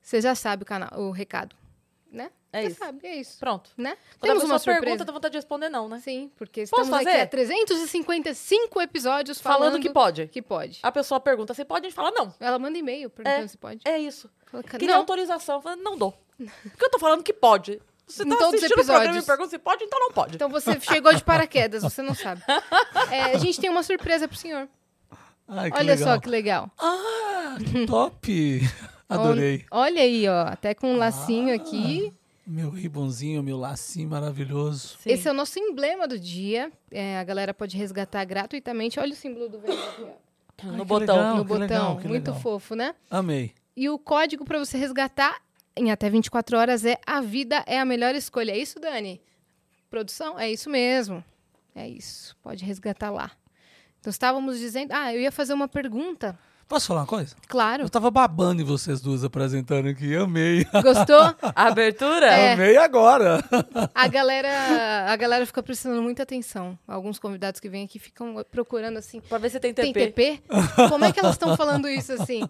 [SPEAKER 2] você já sabe o, canal, o recado, né?
[SPEAKER 1] É
[SPEAKER 2] Você
[SPEAKER 1] isso.
[SPEAKER 2] sabe, é isso.
[SPEAKER 1] Pronto.
[SPEAKER 2] Né?
[SPEAKER 1] Quando
[SPEAKER 2] Temos
[SPEAKER 1] a
[SPEAKER 2] uma
[SPEAKER 1] pessoa pergunta,
[SPEAKER 2] surpresa.
[SPEAKER 1] dá vontade de responder não, né?
[SPEAKER 2] Sim, porque
[SPEAKER 1] Posso
[SPEAKER 2] estamos aqui
[SPEAKER 1] fazer?
[SPEAKER 2] há 355 episódios falando,
[SPEAKER 1] Falando que pode.
[SPEAKER 2] que pode.
[SPEAKER 1] A pessoa pergunta, você pode? A gente fala, não.
[SPEAKER 2] Ela manda e-mail perguntando se pode.
[SPEAKER 1] É isso.
[SPEAKER 2] Fala,
[SPEAKER 1] Queria
[SPEAKER 2] não,
[SPEAKER 1] autorização. Eu falei, não dou. Porque eu tô falando que pode. Você
[SPEAKER 2] Em
[SPEAKER 1] tá
[SPEAKER 2] todos os
[SPEAKER 1] assistindo o programa e
[SPEAKER 2] episódios.
[SPEAKER 1] pergunta se pode, então não pode.
[SPEAKER 2] Então você chegou de paraquedas, você não sabe. É, a gente tem uma surpresa pro senhor.
[SPEAKER 3] Ai, que
[SPEAKER 2] Olha
[SPEAKER 3] legal.
[SPEAKER 2] só que legal.
[SPEAKER 3] Ah, que top! Adorei.
[SPEAKER 2] Olha aí, ó. Até com um lacinho aqui.
[SPEAKER 3] Meu ribonzinho, meu lacinho maravilhoso.
[SPEAKER 1] Sim.
[SPEAKER 2] Esse é o nosso emblema do dia. É, a galera pode resgatar gratuitamente. Olha o símbolo do Vênus aqui, ó.
[SPEAKER 1] no
[SPEAKER 3] que
[SPEAKER 1] botão.
[SPEAKER 3] legal.
[SPEAKER 2] no botão.
[SPEAKER 3] legal,
[SPEAKER 2] Muito
[SPEAKER 3] legal.
[SPEAKER 2] fofo, né?
[SPEAKER 3] Amei.
[SPEAKER 2] E o código para você resgatar em até 24 horas é A Vida é a Melhor Escolha. É isso, Dani? Produção? É isso mesmo. É isso. Pode resgatar lá. Então, estávamos dizendo. Ah, eu ia fazer uma pergunta.
[SPEAKER 3] Posso falar uma coisa?
[SPEAKER 2] Claro.
[SPEAKER 3] Eu tava babando em vocês duas apresentando aqui. Amei.
[SPEAKER 2] Gostou?
[SPEAKER 1] A abertura?
[SPEAKER 2] É.
[SPEAKER 3] Amei agora.
[SPEAKER 2] A galera, a galera fica prestando muita atenção. Alguns convidados que vêm aqui ficam procurando assim.
[SPEAKER 1] Pra ver se tem
[SPEAKER 2] Tem
[SPEAKER 1] TP.
[SPEAKER 2] TP? Como é que elas estão falando isso assim?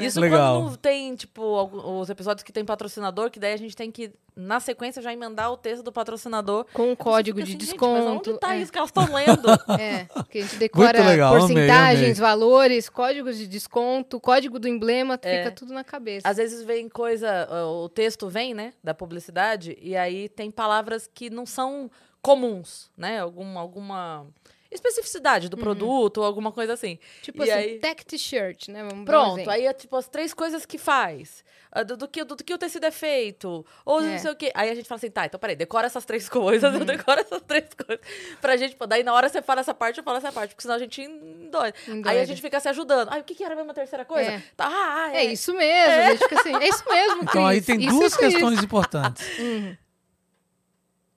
[SPEAKER 1] Isso
[SPEAKER 3] Legal.
[SPEAKER 1] quando não tem, tipo, algum- os episódios que tem patrocinador, que daí a gente tem que, na sequência, já emendar o texto do patrocinador.
[SPEAKER 2] Com um código de
[SPEAKER 1] assim,
[SPEAKER 2] desconto.
[SPEAKER 1] onde tá
[SPEAKER 2] é.
[SPEAKER 1] isso que elas estão lendo?
[SPEAKER 2] É, que a gente decora
[SPEAKER 3] legal, amei,
[SPEAKER 2] porcentagens,
[SPEAKER 3] amei.
[SPEAKER 2] valores, códigos de desconto, código do emblema,
[SPEAKER 1] É.
[SPEAKER 2] fica tudo na cabeça.
[SPEAKER 1] Às vezes vem coisa, o texto vem, né, da publicidade, e aí tem palavras que não são comuns, né? Alguma, alguma especificidade do produto ou alguma coisa assim.
[SPEAKER 2] tipo
[SPEAKER 1] e
[SPEAKER 2] assim,
[SPEAKER 1] aí-
[SPEAKER 2] tech t-shirt, né? Vamos
[SPEAKER 1] Pronto, aí é tipo as três coisas que faz. ah, Do, do que, do, que o tecido é feito. Ou
[SPEAKER 2] É.
[SPEAKER 1] não sei o quê. Aí a gente fala assim, tá, então peraí, decora essas três coisas,
[SPEAKER 2] Uhum.
[SPEAKER 1] eu decoro essas três coisas. Pra gente, pô, daí na hora você fala essa parte, eu falo essa parte, porque senão a gente endoida. Aí a gente fica se ajudando. Ai, o que, que era mesmo a terceira coisa?
[SPEAKER 2] É.
[SPEAKER 1] Tá, ah, ah,
[SPEAKER 2] É isso mesmo, a gente fica assim, é isso mesmo,
[SPEAKER 3] Então aí
[SPEAKER 2] Cris,
[SPEAKER 3] tem
[SPEAKER 2] isso,
[SPEAKER 3] duas
[SPEAKER 2] isso, isso.
[SPEAKER 3] questões importantes.
[SPEAKER 2] Uhum.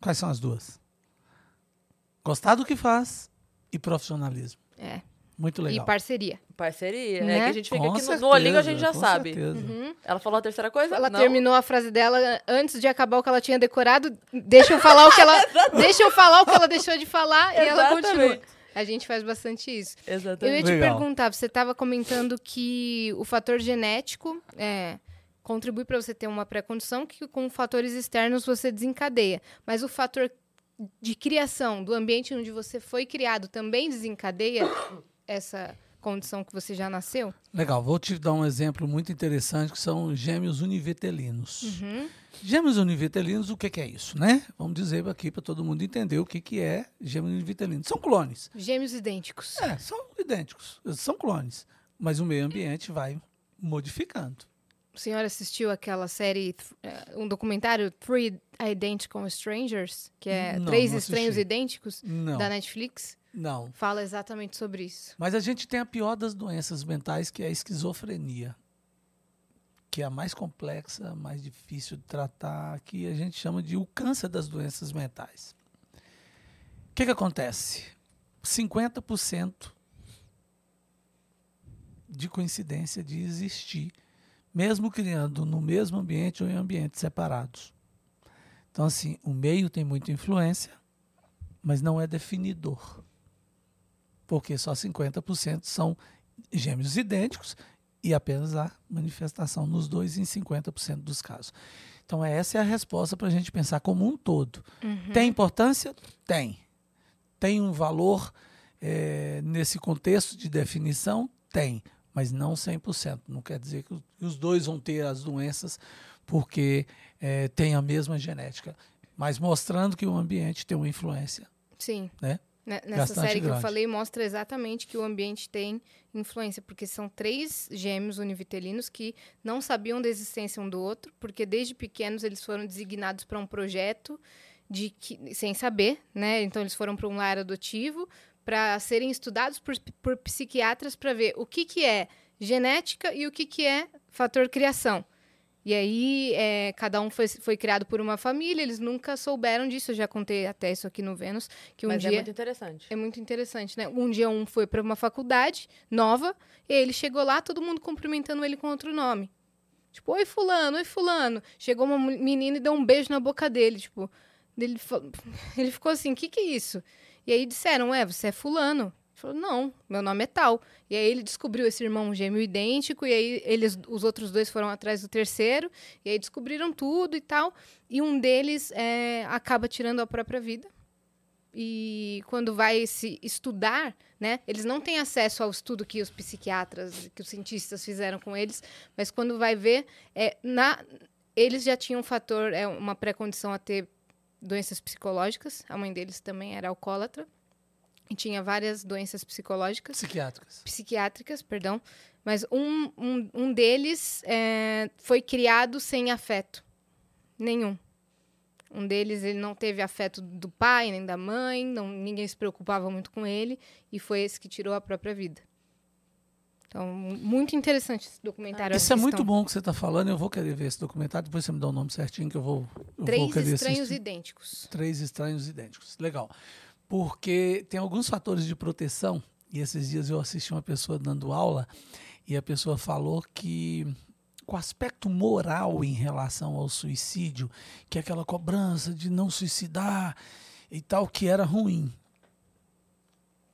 [SPEAKER 3] Quais são as duas? Gostar do que faz e profissionalismo.
[SPEAKER 2] É,
[SPEAKER 3] Muito legal.
[SPEAKER 2] e parceria.
[SPEAKER 1] Parceria,
[SPEAKER 2] Né?
[SPEAKER 1] é que a gente fica
[SPEAKER 3] Com
[SPEAKER 1] aqui no,
[SPEAKER 3] certeza,
[SPEAKER 1] no olhinho, a gente já
[SPEAKER 3] com
[SPEAKER 1] sabe.
[SPEAKER 3] certeza.
[SPEAKER 1] Ela falou a terceira coisa?
[SPEAKER 2] Ela
[SPEAKER 1] Não.
[SPEAKER 2] terminou a frase dela antes de acabar o que ela tinha decorado. Deixa eu falar o que ela, deixa eu falar o que ela deixou de falar e ela
[SPEAKER 1] Exatamente.
[SPEAKER 2] continua. A gente faz bastante isso. Eu ia
[SPEAKER 1] Exatamente.
[SPEAKER 2] te
[SPEAKER 3] Legal.
[SPEAKER 2] perguntar, você estava comentando que o fator genético é, contribui para você ter uma pré-condição que com fatores externos você desencadeia. Mas o fator de criação, do ambiente onde você foi criado, também desencadeia essa condição que você já nasceu?
[SPEAKER 3] Legal, vou te dar um exemplo muito interessante que são gêmeos univitelinos.
[SPEAKER 2] Uhum.
[SPEAKER 3] Gêmeos univitelinos, o que, que é isso, né? Vamos dizer aqui para todo mundo entender o que, que é gêmeos univitelinos. São clones.
[SPEAKER 2] Gêmeos idênticos.
[SPEAKER 3] É, são idênticos, são clones, mas o meio ambiente vai modificando.
[SPEAKER 2] O senhor assistiu aquela série, eh, um documentário, Three Identical Strangers, que é
[SPEAKER 3] Não,
[SPEAKER 2] Três
[SPEAKER 3] não
[SPEAKER 2] Estranhos. Idênticos,
[SPEAKER 3] Não,
[SPEAKER 2] da Netflix?
[SPEAKER 3] não.
[SPEAKER 2] Fala exatamente sobre isso.
[SPEAKER 3] Mas a gente tem a pior das doenças mentais, que é a esquizofrenia, que é a mais complexa, mais difícil de tratar, que a gente chama de o câncer das doenças mentais. O que, que acontece? 50% de coincidência de existir, mesmo criando no mesmo ambiente ou em ambientes separados. Então, assim, o meio tem muita influência, mas não é definidor porque só 50% são gêmeos idênticos e apenas há manifestação nos dois em 50% dos casos. Então, essa é a resposta para a gente pensar como um todo. Tem importância? Tem. Tem um valor eh, nesse contexto de definição? Tem, mas não 100%. Não quer dizer que os dois vão ter as doenças porque eh, tem a mesma genética, mas mostrando que o ambiente tem uma influência.
[SPEAKER 2] Sim.
[SPEAKER 3] Né?
[SPEAKER 2] Ne- Nessa
[SPEAKER 3] Bastante
[SPEAKER 2] série que eu
[SPEAKER 3] grande.
[SPEAKER 2] falei, mostra exatamente que o ambiente tem influência, porque são três gêmeos univitelinos que não sabiam da existência um do outro, porque desde pequenos eles foram designados para um projeto de que, sem saber, né? Então eles foram para um lar adotivo para serem estudados por, por psiquiatras para ver o que, que é genética e o que, que é fator criação. E aí, é, cada um foi, foi criado por uma família, eles nunca souberam disso. Eu já contei até isso aqui no Vênus, que um
[SPEAKER 1] Mas
[SPEAKER 2] dia...
[SPEAKER 1] é muito interessante.
[SPEAKER 2] É muito interessante, né? Um dia um foi para uma faculdade nova, e ele chegou lá, todo mundo cumprimentando ele com outro nome. Tipo, oi fulano, oi fulano. Chegou uma menina e deu um beijo na boca dele, tipo, ele, ele ficou assim, o que que é isso? E aí disseram, é, você é fulano. Ele falou, não, meu nome é tal. E aí ele descobriu esse irmão gêmeo idêntico, e aí eles, os outros dois foram atrás do terceiro, e aí descobriram tudo e tal. E um deles é, acaba tirando a própria vida e quando vai se estudar, né, eles não têm acesso ao estudo que os psiquiatras, que os cientistas fizeram com eles, mas quando vai ver, é, na, eles já tinham um fator, é uma pré-condição a ter doenças psicológicas. A mãe deles também era alcoólatra e tinha várias doenças psicológicas
[SPEAKER 3] Psiquiátricas.
[SPEAKER 2] psiquiátricas, perdão, mas um, um, um deles é, foi criado sem afeto nenhum. Um deles ele não teve afeto do pai nem da mãe, não, ninguém se preocupava muito com ele e foi esse que tirou a própria vida. Então, mu- muito interessante esse documentário.
[SPEAKER 3] Isso é muito bom que você está falando. Eu vou querer ver esse documentário. Depois você me dá o nome certinho que eu vou. Eu
[SPEAKER 2] Três
[SPEAKER 3] vou
[SPEAKER 2] estranhos
[SPEAKER 3] assistir.
[SPEAKER 2] idênticos.
[SPEAKER 3] Três estranhos idênticos. Legal. Porque tem alguns fatores de proteção. E esses dias eu assisti uma pessoa dando aula e a pessoa falou que com o aspecto moral em relação ao suicídio, que é aquela cobrança de não suicidar e tal, que era ruim.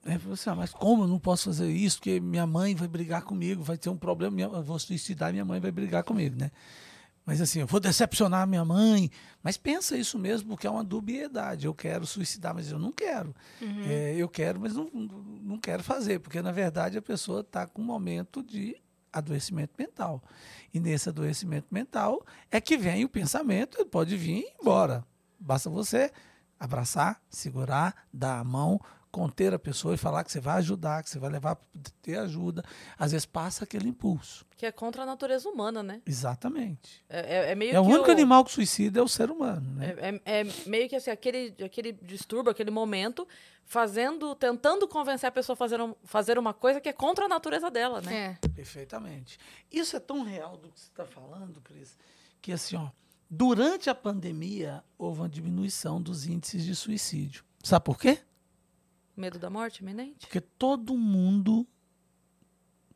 [SPEAKER 3] É, você, ah, mas como eu não posso fazer isso? Porque minha mãe vai brigar comigo, vai ter um problema, minha, eu vou suicidar, minha mãe vai brigar comigo, né? Mas assim, eu vou decepcionar minha mãe. Mas pensa isso mesmo, porque é uma dubiedade. Eu quero suicidar, mas eu não quero. É, eu quero, mas não, não quero fazer, porque na verdade a pessoa está com um momento de adoecimento mental. E nesse adoecimento mental é que vem o pensamento, ele pode vir e ir embora. Basta você abraçar, segurar, dar a mão, conter a pessoa e falar que você vai ajudar, que você vai levar para ter ajuda. Às vezes passa aquele impulso.
[SPEAKER 1] Que é contra a natureza humana, né?
[SPEAKER 3] Exatamente.
[SPEAKER 1] É, é- é meio
[SPEAKER 3] É o
[SPEAKER 1] que
[SPEAKER 3] único animal que suicida é o ser humano, né?
[SPEAKER 1] É, é- é meio que assim, aquele, aquele distúrbio, aquele momento, fazendo, tentando convencer a pessoa a fazer, um- fazer uma coisa que é contra a natureza dela, né?
[SPEAKER 2] É.
[SPEAKER 3] Perfeitamente. Isso é tão real do que você está falando, Cris, que assim, ó, durante a pandemia houve uma diminuição dos índices de suicídio. Sabe por quê?
[SPEAKER 1] Medo da morte iminente?
[SPEAKER 3] Porque todo mundo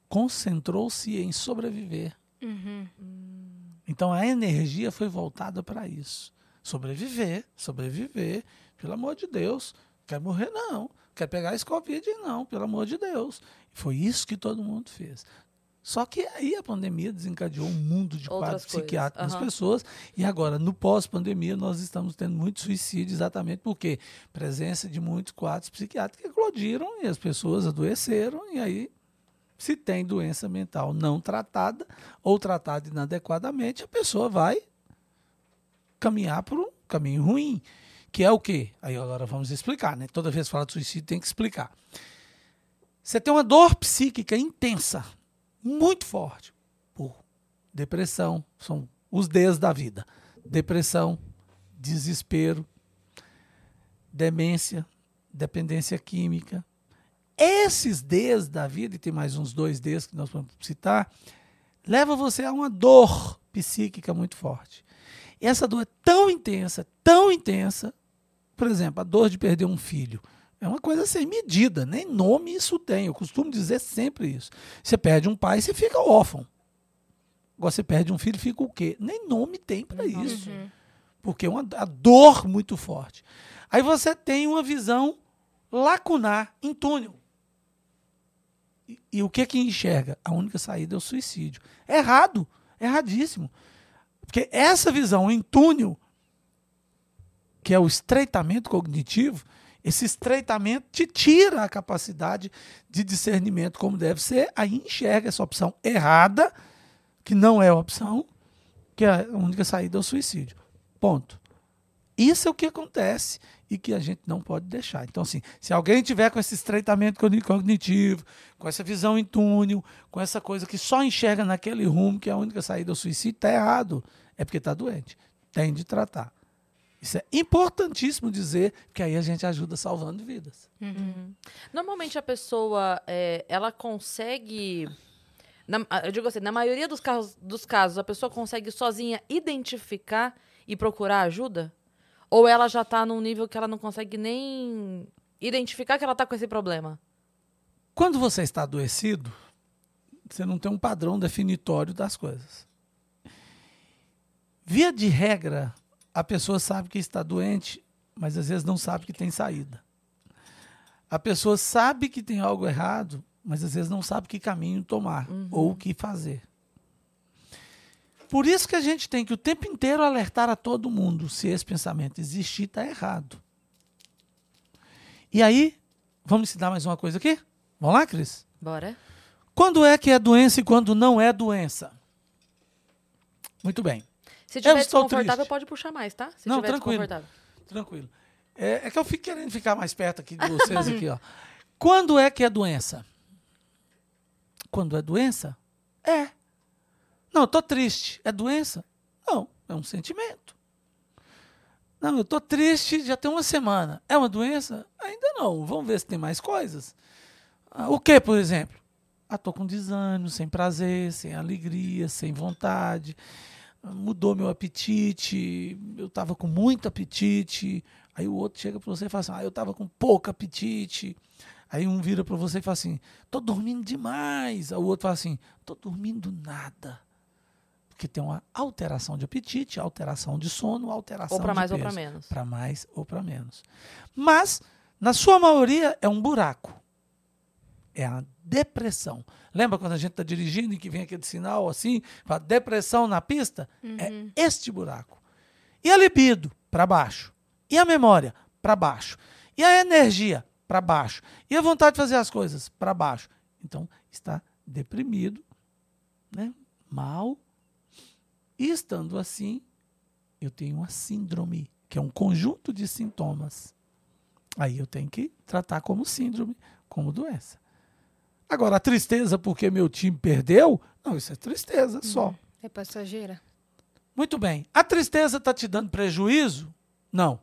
[SPEAKER 3] concentrou-se em sobreviver.
[SPEAKER 2] Uhum.
[SPEAKER 3] Então a energia foi voltada para isso. Sobreviver, sobreviver, pelo amor de Deus. Quer morrer, não. Quer pegar esse Covid, não, pelo amor de Deus. Foi isso que todo mundo fez. Só que aí a pandemia desencadeou um mundo de
[SPEAKER 1] Outras
[SPEAKER 3] quadros psiquiátricos nas pessoas. E agora, no pós-pandemia, nós estamos tendo muito suicídio exatamente porque presença de muitos quadros psiquiátricos eclodiram e as pessoas adoeceram e aí Se tem doença mental não tratada ou tratada inadequadamente, a pessoa vai caminhar por um caminho ruim. Que é o quê? Aí agora vamos explicar, né? Toda vez que fala de suicídio tem que explicar. Você tem uma dor psíquica intensa, muito forte, por depressão, são os Ds da vida. Depressão, desespero, demência, dependência química. Esses Ds da vida, e tem mais uns dois Ds que nós vamos citar, leva você a uma dor psíquica muito forte. E essa dor é tão intensa, tão intensa, por exemplo, a dor de perder um filho. É uma coisa sem medida, nem nome isso tem. Eu costumo dizer sempre isso. Você perde um pai, você fica órfão. Agora você perde um filho, fica o quê? Nem nome tem para isso. Uhum. Porque é uma a dor muito forte. Aí você tem uma visão lacunar em túnel. E, e o que é que enxerga? A única saída é o suicídio. É errado, erradíssimo. Porque essa visão em túnel, que é o estreitamento cognitivo, esse estreitamento te tira a capacidade de discernimento como deve ser, aí enxerga essa opção errada, que não é a opção, que é a única saída é o suicídio. Ponto. Isso é o que acontece e que a gente não pode deixar. Então, assim, se alguém tiver com esse estreitamento cognitivo, com essa visão em túnel, com essa coisa que só enxerga naquele rumo que é a única saída ao suicídio, está errado. É porque está doente. Tem de tratar. Isso é importantíssimo dizer, que aí a gente ajuda salvando vidas.
[SPEAKER 1] Uhum. Normalmente a pessoa, é, ela consegue... Na, eu digo assim, na maioria dos casos, dos casos, a pessoa consegue sozinha identificar e procurar ajuda? Ou ela já está num nível que ela não consegue nem identificar que ela está com esse problema?
[SPEAKER 3] Quando você está adoecido, você não tem um padrão definitório das coisas. Via de regra, a pessoa sabe que está doente, mas às vezes não sabe que tem saída. A pessoa sabe que tem algo errado, mas às vezes não sabe que caminho tomar uhum. ou o que fazer. Por isso que a gente tem que o tempo inteiro alertar a todo mundo se esse pensamento existir, está errado. E aí, vamos ensinar mais uma coisa aqui? Vamos lá, Cris?
[SPEAKER 1] Bora.
[SPEAKER 3] Quando é que é doença e quando não é doença? Muito bem.
[SPEAKER 1] Se tiver desconfortável, pode puxar mais, tá? Se
[SPEAKER 3] não, tranquilo. Tranquilo. É, é, que eu fico querendo ficar mais perto aqui de vocês aqui, ó. Quando é que é doença? Quando é doença? É. Não, eu tô triste. É doença? Não, é um sentimento. Não, eu tô triste já tem uma semana. É uma doença? Ainda não. Vamos ver se tem mais coisas. Ah, o que, por exemplo? Ah, tô com desânimo, sem prazer, sem alegria, sem vontade mudou meu apetite, eu estava com muito apetite. Aí o outro chega para você e fala assim: ah, eu estava com pouco apetite. Aí um vira para você e fala assim: tô dormindo demais. Aí o outro fala assim: tô dormindo nada. Porque tem uma alteração de apetite, alteração de sono, alteração
[SPEAKER 1] ou para mais
[SPEAKER 3] peso.
[SPEAKER 1] ou para menos.
[SPEAKER 3] Para mais ou para menos. Mas, na sua maioria, é um buraco. É a depressão. Lembra quando a gente está dirigindo e que vem aquele sinal assim, fala depressão na pista? É uhum. É este buraco. E a libido? Para baixo. E a memória? Para baixo. E a energia? Para baixo. E a vontade de fazer as coisas? Para baixo. Então, está deprimido, né? mal. E estando assim, eu tenho uma síndrome, que é um conjunto de sintomas. Aí eu tenho que tratar como síndrome, como doença. Agora, a tristeza porque meu time perdeu, não, isso é tristeza hum, só.
[SPEAKER 2] É passageira.
[SPEAKER 3] Muito bem. A tristeza está te dando prejuízo? Não.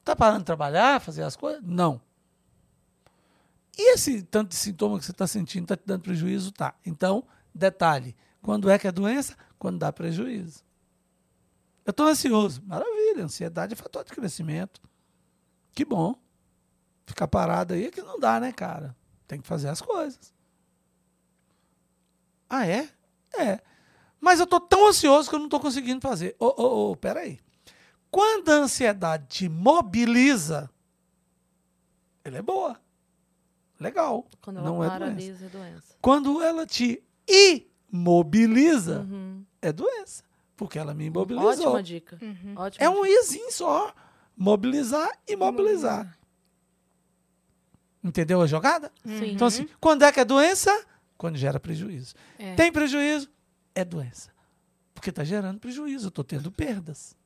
[SPEAKER 3] Está parando de trabalhar, fazer as coisas? Não. E esse tanto de sintoma que você está sentindo está te dando prejuízo? Tá. Então, detalhe: quando é que é doença? Quando dá prejuízo. Eu estou ansioso. Maravilha. Ansiedade é fator de crescimento. Que bom. Ficar parado aí é que não dá, né, cara? Tem que fazer as coisas. Ah, é? É. Mas eu estou tão ansioso que eu não estou conseguindo fazer. Ô, ô, ô, peraí. Quando a ansiedade te mobiliza, ela é boa. Legal.
[SPEAKER 1] Quando ela não é paralisa, é doença. é doença.
[SPEAKER 3] Quando ela te imobiliza, uhum. é doença. Porque ela me imobilizou.
[SPEAKER 1] Ótima dica.
[SPEAKER 3] Uhum.
[SPEAKER 1] Ótima
[SPEAKER 3] é um izinho só. Mobilizar e mobilizar. Entendeu a jogada?
[SPEAKER 1] Sim.
[SPEAKER 3] Então, assim, quando é que é doença? Quando gera prejuízo.
[SPEAKER 2] É.
[SPEAKER 3] Tem prejuízo? É doença. Porque está gerando prejuízo, eu estou tendo perdas.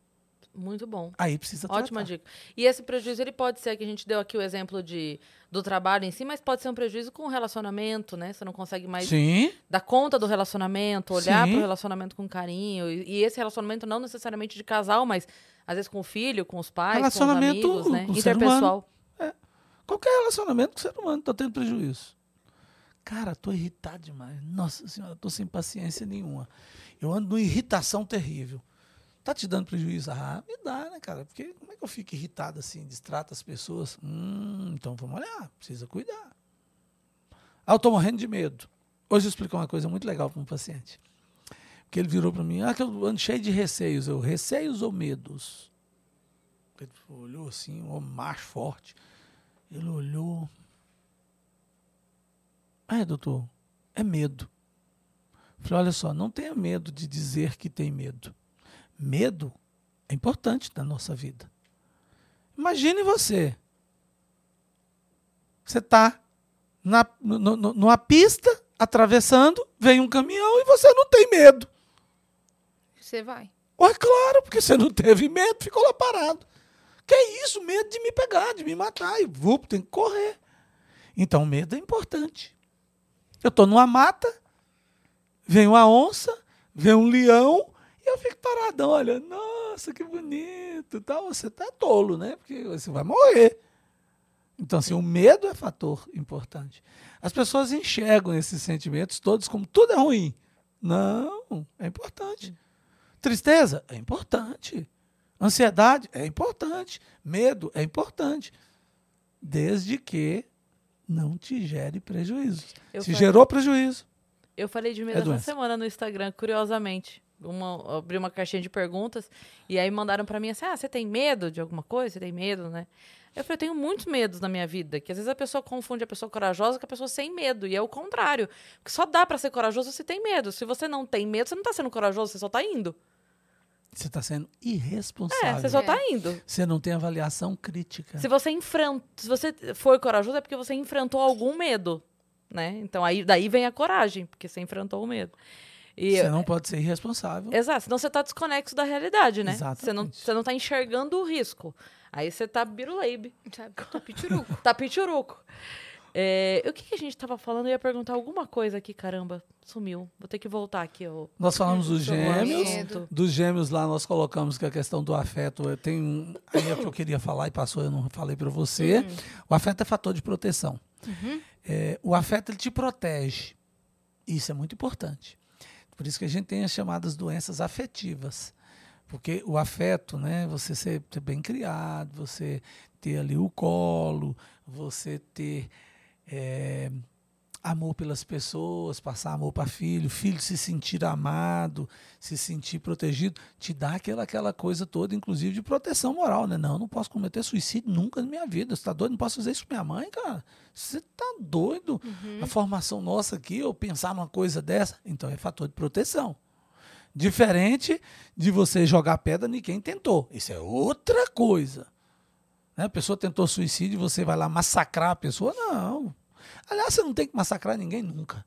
[SPEAKER 1] Muito bom.
[SPEAKER 3] Aí precisa
[SPEAKER 1] Ótima
[SPEAKER 3] tratar.
[SPEAKER 1] dica. E esse prejuízo, ele pode ser que a gente deu aqui o exemplo de, do trabalho em si, mas pode ser um prejuízo com o relacionamento, né? Você não consegue mais
[SPEAKER 3] Sim,
[SPEAKER 1] dar conta do relacionamento, olhar para o relacionamento com carinho. E, e esse relacionamento não necessariamente de casal, mas às vezes com o filho, com os pais, com os
[SPEAKER 3] Relacionamento
[SPEAKER 1] amigos, né? Interpessoal.
[SPEAKER 3] Qualquer relacionamento com o ser humano está tendo prejuízo. Cara, tô irritado demais. Nossa senhora, tô sem paciência nenhuma. Eu ando numa irritação terrível. Tá te dando prejuízo? Ah, me dá, né, cara? Porque como é que eu fico irritado assim, distrato as pessoas? Hum, então vamos olhar, precisa cuidar. Ah, eu tô morrendo de medo. Hoje eu explico uma coisa muito legal para um paciente. Porque ele virou para mim, ah, que eu ando cheio de receios. Eu, receios ou medos? Ele olhou assim, um macho forte. Ele olhou. Ah, é, doutor, é medo. Falei, olha só, não tenha medo de dizer que tem medo. Medo é importante na nossa vida. Imagine você. Você está na, no- no- numa pista, atravessando, vem um caminhão e você não tem medo.
[SPEAKER 2] Você vai.
[SPEAKER 3] Ué, claro, porque você não teve medo, ficou lá parado. Que é isso? Medo de me pegar, de me matar. E vup, tem que correr. Então, medo é importante. Eu estou numa mata, vem uma onça, vem um leão, e eu fico paradão olhando. Nossa, que bonito. Tal. Você tá tolo, né? Porque você vai morrer. Então, assim, o medo é fator importante. As pessoas enxergam esses sentimentos todos como tudo é ruim. Não, é importante. Tristeza é importante. Ansiedade é importante. Medo é importante. Desde que não te gere prejuízo.
[SPEAKER 1] Eu
[SPEAKER 3] Se
[SPEAKER 1] falei-
[SPEAKER 3] gerou prejuízo,
[SPEAKER 1] Eu falei de medo
[SPEAKER 3] É
[SPEAKER 1] essa
[SPEAKER 3] doença.
[SPEAKER 1] semana no Instagram, curiosamente. Uma, abri uma caixinha de perguntas e aí mandaram pra mim assim: ah, você tem medo de alguma coisa? Você tem medo, né? Eu falei, eu tenho muitos medos na minha vida, que às vezes a pessoa confunde a pessoa corajosa com a pessoa sem medo, e é o contrário. Porque só dá pra ser corajoso se tem medo. Se você não tem medo, você não tá sendo corajoso, você só tá indo.
[SPEAKER 3] Você está sendo
[SPEAKER 1] É,
[SPEAKER 3] irresponsável.
[SPEAKER 1] você só
[SPEAKER 2] É.
[SPEAKER 1] tá indo.
[SPEAKER 3] Você não tem avaliação crítica.
[SPEAKER 1] Se você enfrenta, se você foi corajoso é porque você enfrentou algum medo, né? Então aí daí vem a coragem, porque você enfrentou o medo. E
[SPEAKER 3] Você não pode ser irresponsável.
[SPEAKER 1] Exato, senão você tá desconexo da realidade, né? Você não,
[SPEAKER 3] Exatamente.
[SPEAKER 1] você não tá enxergando o risco. Aí você tá biruleibe?
[SPEAKER 2] Tá pichuruco.
[SPEAKER 1] tá pichuruco. É, o que, que a gente tava falando? Eu ia perguntar alguma coisa aqui, caramba. Sumiu. Vou ter que voltar aqui. Ó.
[SPEAKER 3] Nós falamos dos gêmeos.
[SPEAKER 2] assunto.
[SPEAKER 3] Dos gêmeos lá nós colocamos que a questão do afeto tem um, aí é o que eu queria falar e passou, eu não falei para você.
[SPEAKER 1] Uhum.
[SPEAKER 3] O afeto é fator de proteção. É, o afeto ele te protege. Isso é muito importante. Por isso que a gente tem as chamadas doenças afetivas. Porque o afeto, né, você ser, ser bem criado, você ter ali o colo, você ter é, amor pelas pessoas, passar amor para filho, filho se sentir amado, se sentir protegido, te dá aquela, aquela coisa toda, inclusive de proteção moral, né? Não, não posso cometer suicídio nunca na minha vida. Você tá doido? Não posso fazer isso com minha mãe, cara. Você tá doido? A formação nossa aqui, eu pensar numa coisa dessa, então é fator de proteção. Diferente de você jogar pedra em quem tentou. Isso é outra coisa. Né? A pessoa tentou suicídio e você vai lá massacrar a pessoa? Não. Aliás, você não tem que massacrar ninguém nunca.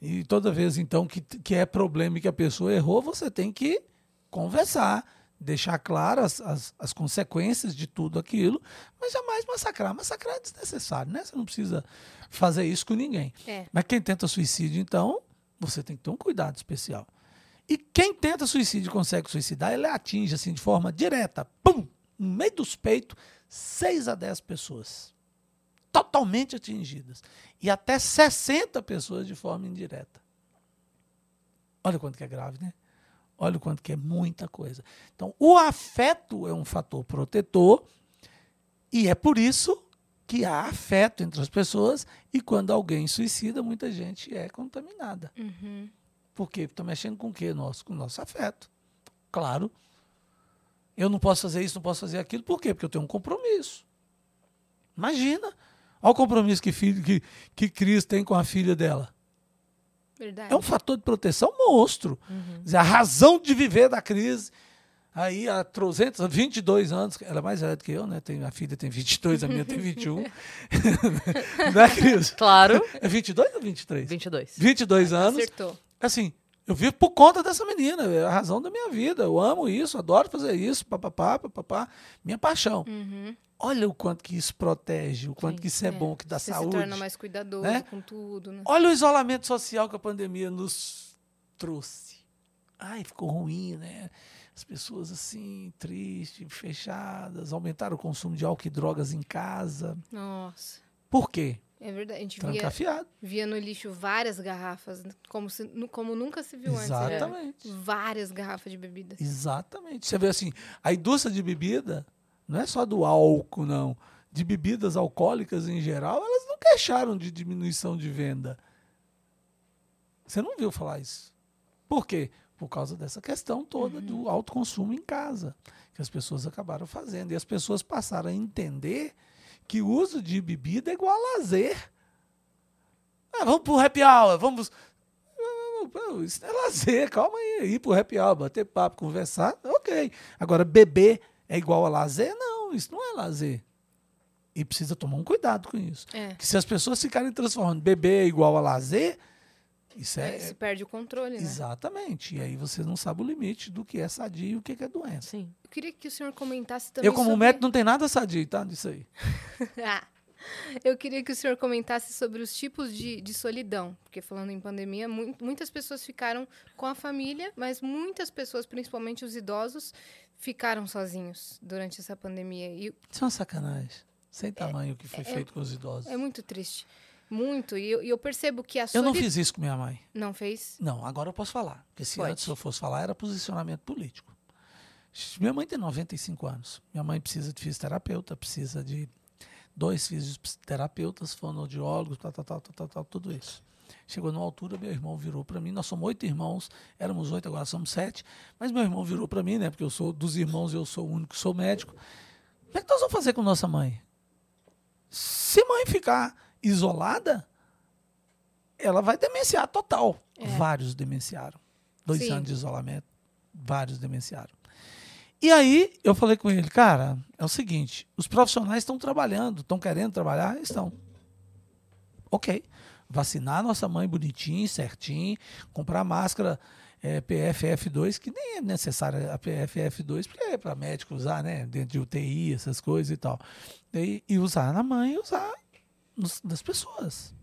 [SPEAKER 3] E toda vez, então, que, que é problema e que a pessoa errou, você tem que conversar, deixar claras as, as consequências de tudo aquilo, mas jamais massacrar. Massacrar é desnecessário, né? Você não precisa fazer isso com ninguém.
[SPEAKER 2] É.
[SPEAKER 3] Mas quem tenta suicídio, então, você tem que ter um cuidado especial. E quem tenta suicídio e consegue suicidar, ele atinge assim de forma direta, pum, no meio dos peitos, 6 a 10 pessoas. Totalmente atingidas. E até 60 pessoas de forma indireta. Olha quanto que é grave, né? Olha o quanto que é muita coisa. Então, o afeto é um fator protetor e é por isso que há afeto entre as pessoas e quando alguém suicida, muita gente é contaminada.
[SPEAKER 2] Uhum.
[SPEAKER 3] Por quê? Está mexendo com o quê? Nosso, com o nosso afeto. Claro. Eu não posso fazer isso, não posso fazer aquilo. Por quê? Porque eu tenho um compromisso. Imagina. Olha o compromisso que, filho, que, que Cris tem com a filha dela.
[SPEAKER 2] Verdade.
[SPEAKER 3] É um fator de proteção monstro. Quer dizer, a razão de viver da Cris Aí, há 300, 22 anos, ela é mais velha do que eu, né? Tem, a filha tem 22, a minha tem 21. Não é, Cris?
[SPEAKER 1] Claro.
[SPEAKER 3] É 22 ou 23?
[SPEAKER 1] 22.
[SPEAKER 3] 22 anos.
[SPEAKER 2] Acertou.
[SPEAKER 3] Assim, eu vivo por conta dessa menina, é a razão da minha vida. Eu amo isso, adoro fazer isso, papapá, papapá. Minha paixão.
[SPEAKER 2] Uhum.
[SPEAKER 3] Olha o quanto que isso protege, o quanto
[SPEAKER 1] Sim.
[SPEAKER 3] que isso é, bom, que dá
[SPEAKER 2] Você
[SPEAKER 3] saúde.
[SPEAKER 2] se torna mais cuidadoso
[SPEAKER 3] né?
[SPEAKER 2] com tudo, né?
[SPEAKER 3] Olha o isolamento social que a pandemia nos trouxe. Ai, ficou ruim, né? As pessoas assim, tristes, fechadas, aumentaram o consumo de álcool e drogas em casa.
[SPEAKER 2] Nossa.
[SPEAKER 3] Por quê?
[SPEAKER 2] É verdade. A gente via, via no lixo várias garrafas, como, se, como nunca se viu antes. né?
[SPEAKER 3] Exatamente.
[SPEAKER 2] Várias garrafas de bebida.
[SPEAKER 3] Exatamente. Você vê assim, a indústria de bebida não é só do álcool, não. De bebidas alcoólicas em geral, elas não queixaram de diminuição de venda. Você não viu falar isso. Por quê? Por causa dessa questão toda do alto consumo em casa, que as pessoas acabaram fazendo. E as pessoas passaram a entender que o uso de bebida é igual a lazer. Ah, vamos pro happy hour, vamos. Isso é lazer, calma aí. Ir pro happy hour, bater papo, conversar, ok. Agora, beber é igual a lazer? Não, isso não é lazer. E precisa tomar um cuidado com isso.
[SPEAKER 2] É.
[SPEAKER 3] Que se as pessoas ficarem transformando beber igual a lazer, isso é.
[SPEAKER 2] É, se perde o controle, né?
[SPEAKER 3] Exatamente. E aí você não sabe o limite do que é sadio e o que é doença.
[SPEAKER 1] Sim.
[SPEAKER 2] Eu queria que o senhor comentasse também
[SPEAKER 3] Eu, como
[SPEAKER 2] sobre...
[SPEAKER 3] médico, não tem nada sadio, tá? Disso aí.
[SPEAKER 2] Ah, Eu queria que o senhor comentasse sobre os tipos de, de solidão. Porque falando em pandemia, mu- muitas pessoas ficaram com a família, mas muitas pessoas, principalmente os idosos, ficaram sozinhos durante essa pandemia. E
[SPEAKER 3] Isso é uma sacanagem. Sem tamanho o que foi feito com os idosos.
[SPEAKER 2] é muito triste. Muito. E eu, eu percebo que a
[SPEAKER 3] Eu não fiz isso com minha mãe.
[SPEAKER 2] Não fez?
[SPEAKER 3] Não, agora eu posso falar. Porque se
[SPEAKER 2] Pode.
[SPEAKER 3] antes eu fosse falar, era posicionamento político. Minha mãe tem 95 anos. Minha mãe precisa de fisioterapeuta, precisa de dois fisioterapeutas, fonoaudiólogos, tal, tal, tal, tal, tal, tal, tudo isso. Chegou numa altura, meu irmão virou para mim. Nós somos oito irmãos, éramos oito, agora somos sete. Mas meu irmão virou para mim, né? Porque eu sou dos irmãos, eu sou o único que sou médico. Como é que nós vamos fazer com nossa mãe? Se mãe ficar isolada, ela vai demenciar total.
[SPEAKER 2] É.
[SPEAKER 3] Vários demenciaram. Dois
[SPEAKER 2] Sim.
[SPEAKER 3] anos de isolamento, vários demenciaram. E aí eu falei com ele, cara, é o seguinte, os profissionais estão trabalhando, estão querendo trabalhar, estão. Ok. Vacinar nossa mãe bonitinho, certinho, comprar máscara é, PFF2, que nem é necessária a PFF2, porque é para médico usar, né? Dentro de UTI, essas coisas e tal. E, e usar na mãe usar nos- das pessoas.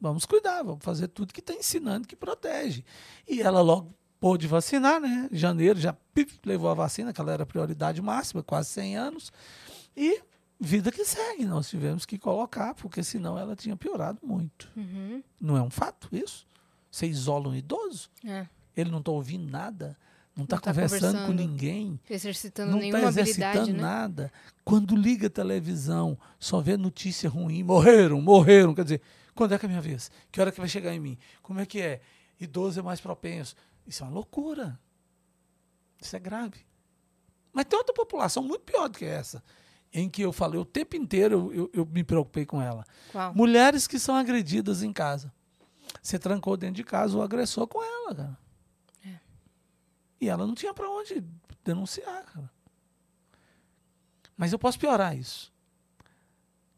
[SPEAKER 3] Vamos cuidar, vamos fazer tudo que está ensinando que protege. E ela logo pôde vacinar, né? Janeiro já levou a vacina, que ela era prioridade máxima, quase 100 anos. E vida que segue, nós tivemos que colocar, porque senão ela tinha piorado muito.
[SPEAKER 2] Uhum.
[SPEAKER 3] Não é um fato isso? Você isola um idoso,
[SPEAKER 2] É.
[SPEAKER 3] ele não está ouvindo nada, não está
[SPEAKER 2] Não tá
[SPEAKER 3] conversando com
[SPEAKER 2] conversando.
[SPEAKER 3] ninguém,
[SPEAKER 2] Exercitando
[SPEAKER 3] não está
[SPEAKER 2] habilidade,
[SPEAKER 3] exercitando
[SPEAKER 2] né?
[SPEAKER 3] nada. Quando liga a televisão, só vê notícia ruim, morreram, morreram. Quer dizer, quando é que é a minha vez? Que hora que vai chegar em mim? Como é que é? Idoso é mais propenso. Isso é uma loucura. Isso é grave. Mas tem outra população muito pior do que essa, em que eu falei o tempo inteiro, eu, eu- me preocupei com ela.
[SPEAKER 2] Qual?
[SPEAKER 3] Mulheres que são agredidas em casa. Você trancou dentro de casa o agressor com ela, cara.
[SPEAKER 2] É.
[SPEAKER 3] E ela não tinha para onde denunciar, cara. Mas eu posso piorar isso.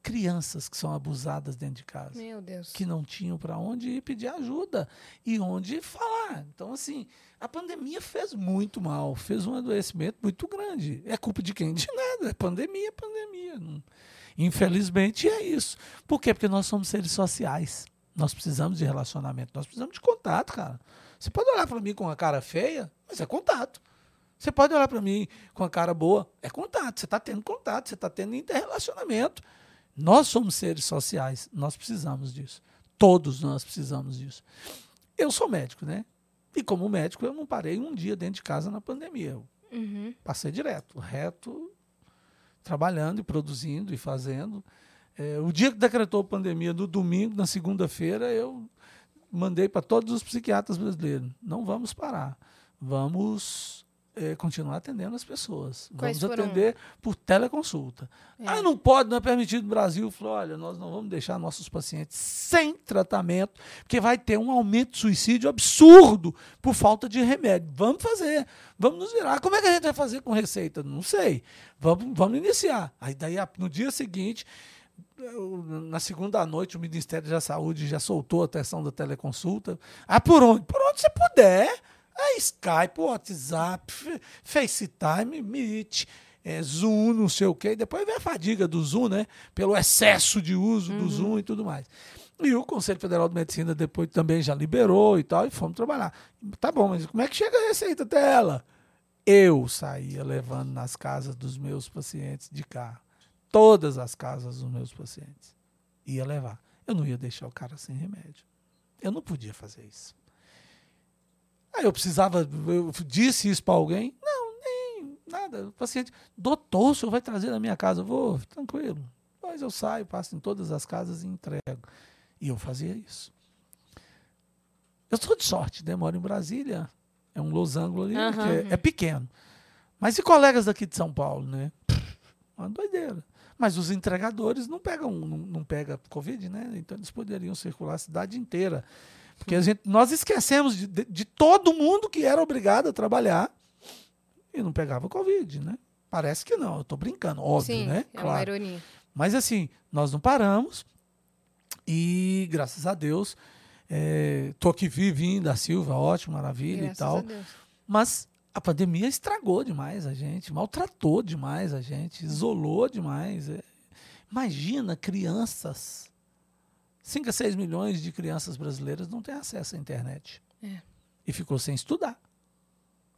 [SPEAKER 3] Crianças que são abusadas dentro de casa,
[SPEAKER 2] Meu Deus.
[SPEAKER 3] que não tinham para onde ir pedir ajuda e onde falar. Então, assim, a pandemia fez muito mal, fez um adoecimento muito grande. É culpa de quem? De nada. É pandemia, é pandemia. Infelizmente é isso. Por quê? Porque nós somos seres sociais. Nós precisamos de relacionamento, nós precisamos de contato, cara. Você pode olhar para mim com uma cara feia, mas é contato. Você pode olhar para mim com a cara boa, é contato. Você está tendo contato, você está tendo interrelacionamento. Nós somos seres sociais, nós precisamos disso. Todos nós precisamos disso. Eu sou médico, né? E como médico, eu não parei um dia dentro de casa na pandemia.
[SPEAKER 2] Uhum.
[SPEAKER 3] passei direto, reto, trabalhando e produzindo e fazendo. É, o dia que decretou a pandemia, no domingo, na segunda-feira, eu mandei para todos os psiquiatras brasileiros: não vamos parar, vamos eh, continuar atendendo as pessoas.
[SPEAKER 2] Quais
[SPEAKER 3] vamos
[SPEAKER 2] foram?
[SPEAKER 3] atender por teleconsulta.
[SPEAKER 2] É.
[SPEAKER 3] Ah, não pode, não é permitido no Brasil. Falou, olha, nós não vamos deixar nossos pacientes sem tratamento, porque vai ter um aumento de suicídio absurdo por falta de remédio. Vamos fazer, vamos nos virar. Como é que a gente vai fazer com receita? Não sei. Vamos, vamos iniciar. Aí daí, no dia seguinte, na segunda noite, o Ministério da Saúde já soltou a questão da teleconsulta. Ah, por onde? Por onde você puder. É Skype, WhatsApp, FaceTime, Meet, é, Zoom, não sei o quê. Depois vem a fadiga do Zoom, né? Pelo excesso de uso do Zoom e tudo mais. E o Conselho Federal de Medicina depois também já liberou e tal, e fomos trabalhar. Tá bom, mas como é que chega a receita até ela? Eu saía levando nas casas dos meus pacientes de carro. Todas as casas dos meus pacientes. Ia levar. Eu não ia deixar o cara sem remédio. Eu não podia fazer isso. Aí eu precisava, eu disse isso para alguém? Não, nem nada. O paciente, doutor, o senhor vai trazer na minha casa? Eu Vou, tranquilo. Mas eu saio, passo em todas as casas e entrego. E eu fazia isso. Eu sou de sorte, né? Moro em Brasília. É um losango ali,
[SPEAKER 1] Aham.
[SPEAKER 3] que é, é pequeno. Mas e colegas daqui de São Paulo, né? Uma doideira. Mas os entregadores não pegam, não, não pega Covid, né? Então eles poderiam circular a cidade inteira. Porque a gente, nós esquecemos de, de, de todo mundo que era obrigado a trabalhar e não pegava Covid, né? Parece que não, eu tô brincando, óbvio,
[SPEAKER 2] Sim,
[SPEAKER 3] né?
[SPEAKER 2] é uma ironia.
[SPEAKER 3] Mas assim, nós não paramos e, graças a Deus, é, tô aqui vivinho da Silva, ótimo, maravilha
[SPEAKER 2] Graças
[SPEAKER 3] e tal.
[SPEAKER 2] a Deus.
[SPEAKER 3] Mas a pandemia estragou demais a gente, maltratou demais a gente, isolou demais. É. Imagina crianças. 5 a 6 milhões de crianças brasileiras não têm acesso à internet.
[SPEAKER 2] É.
[SPEAKER 3] E ficou sem estudar.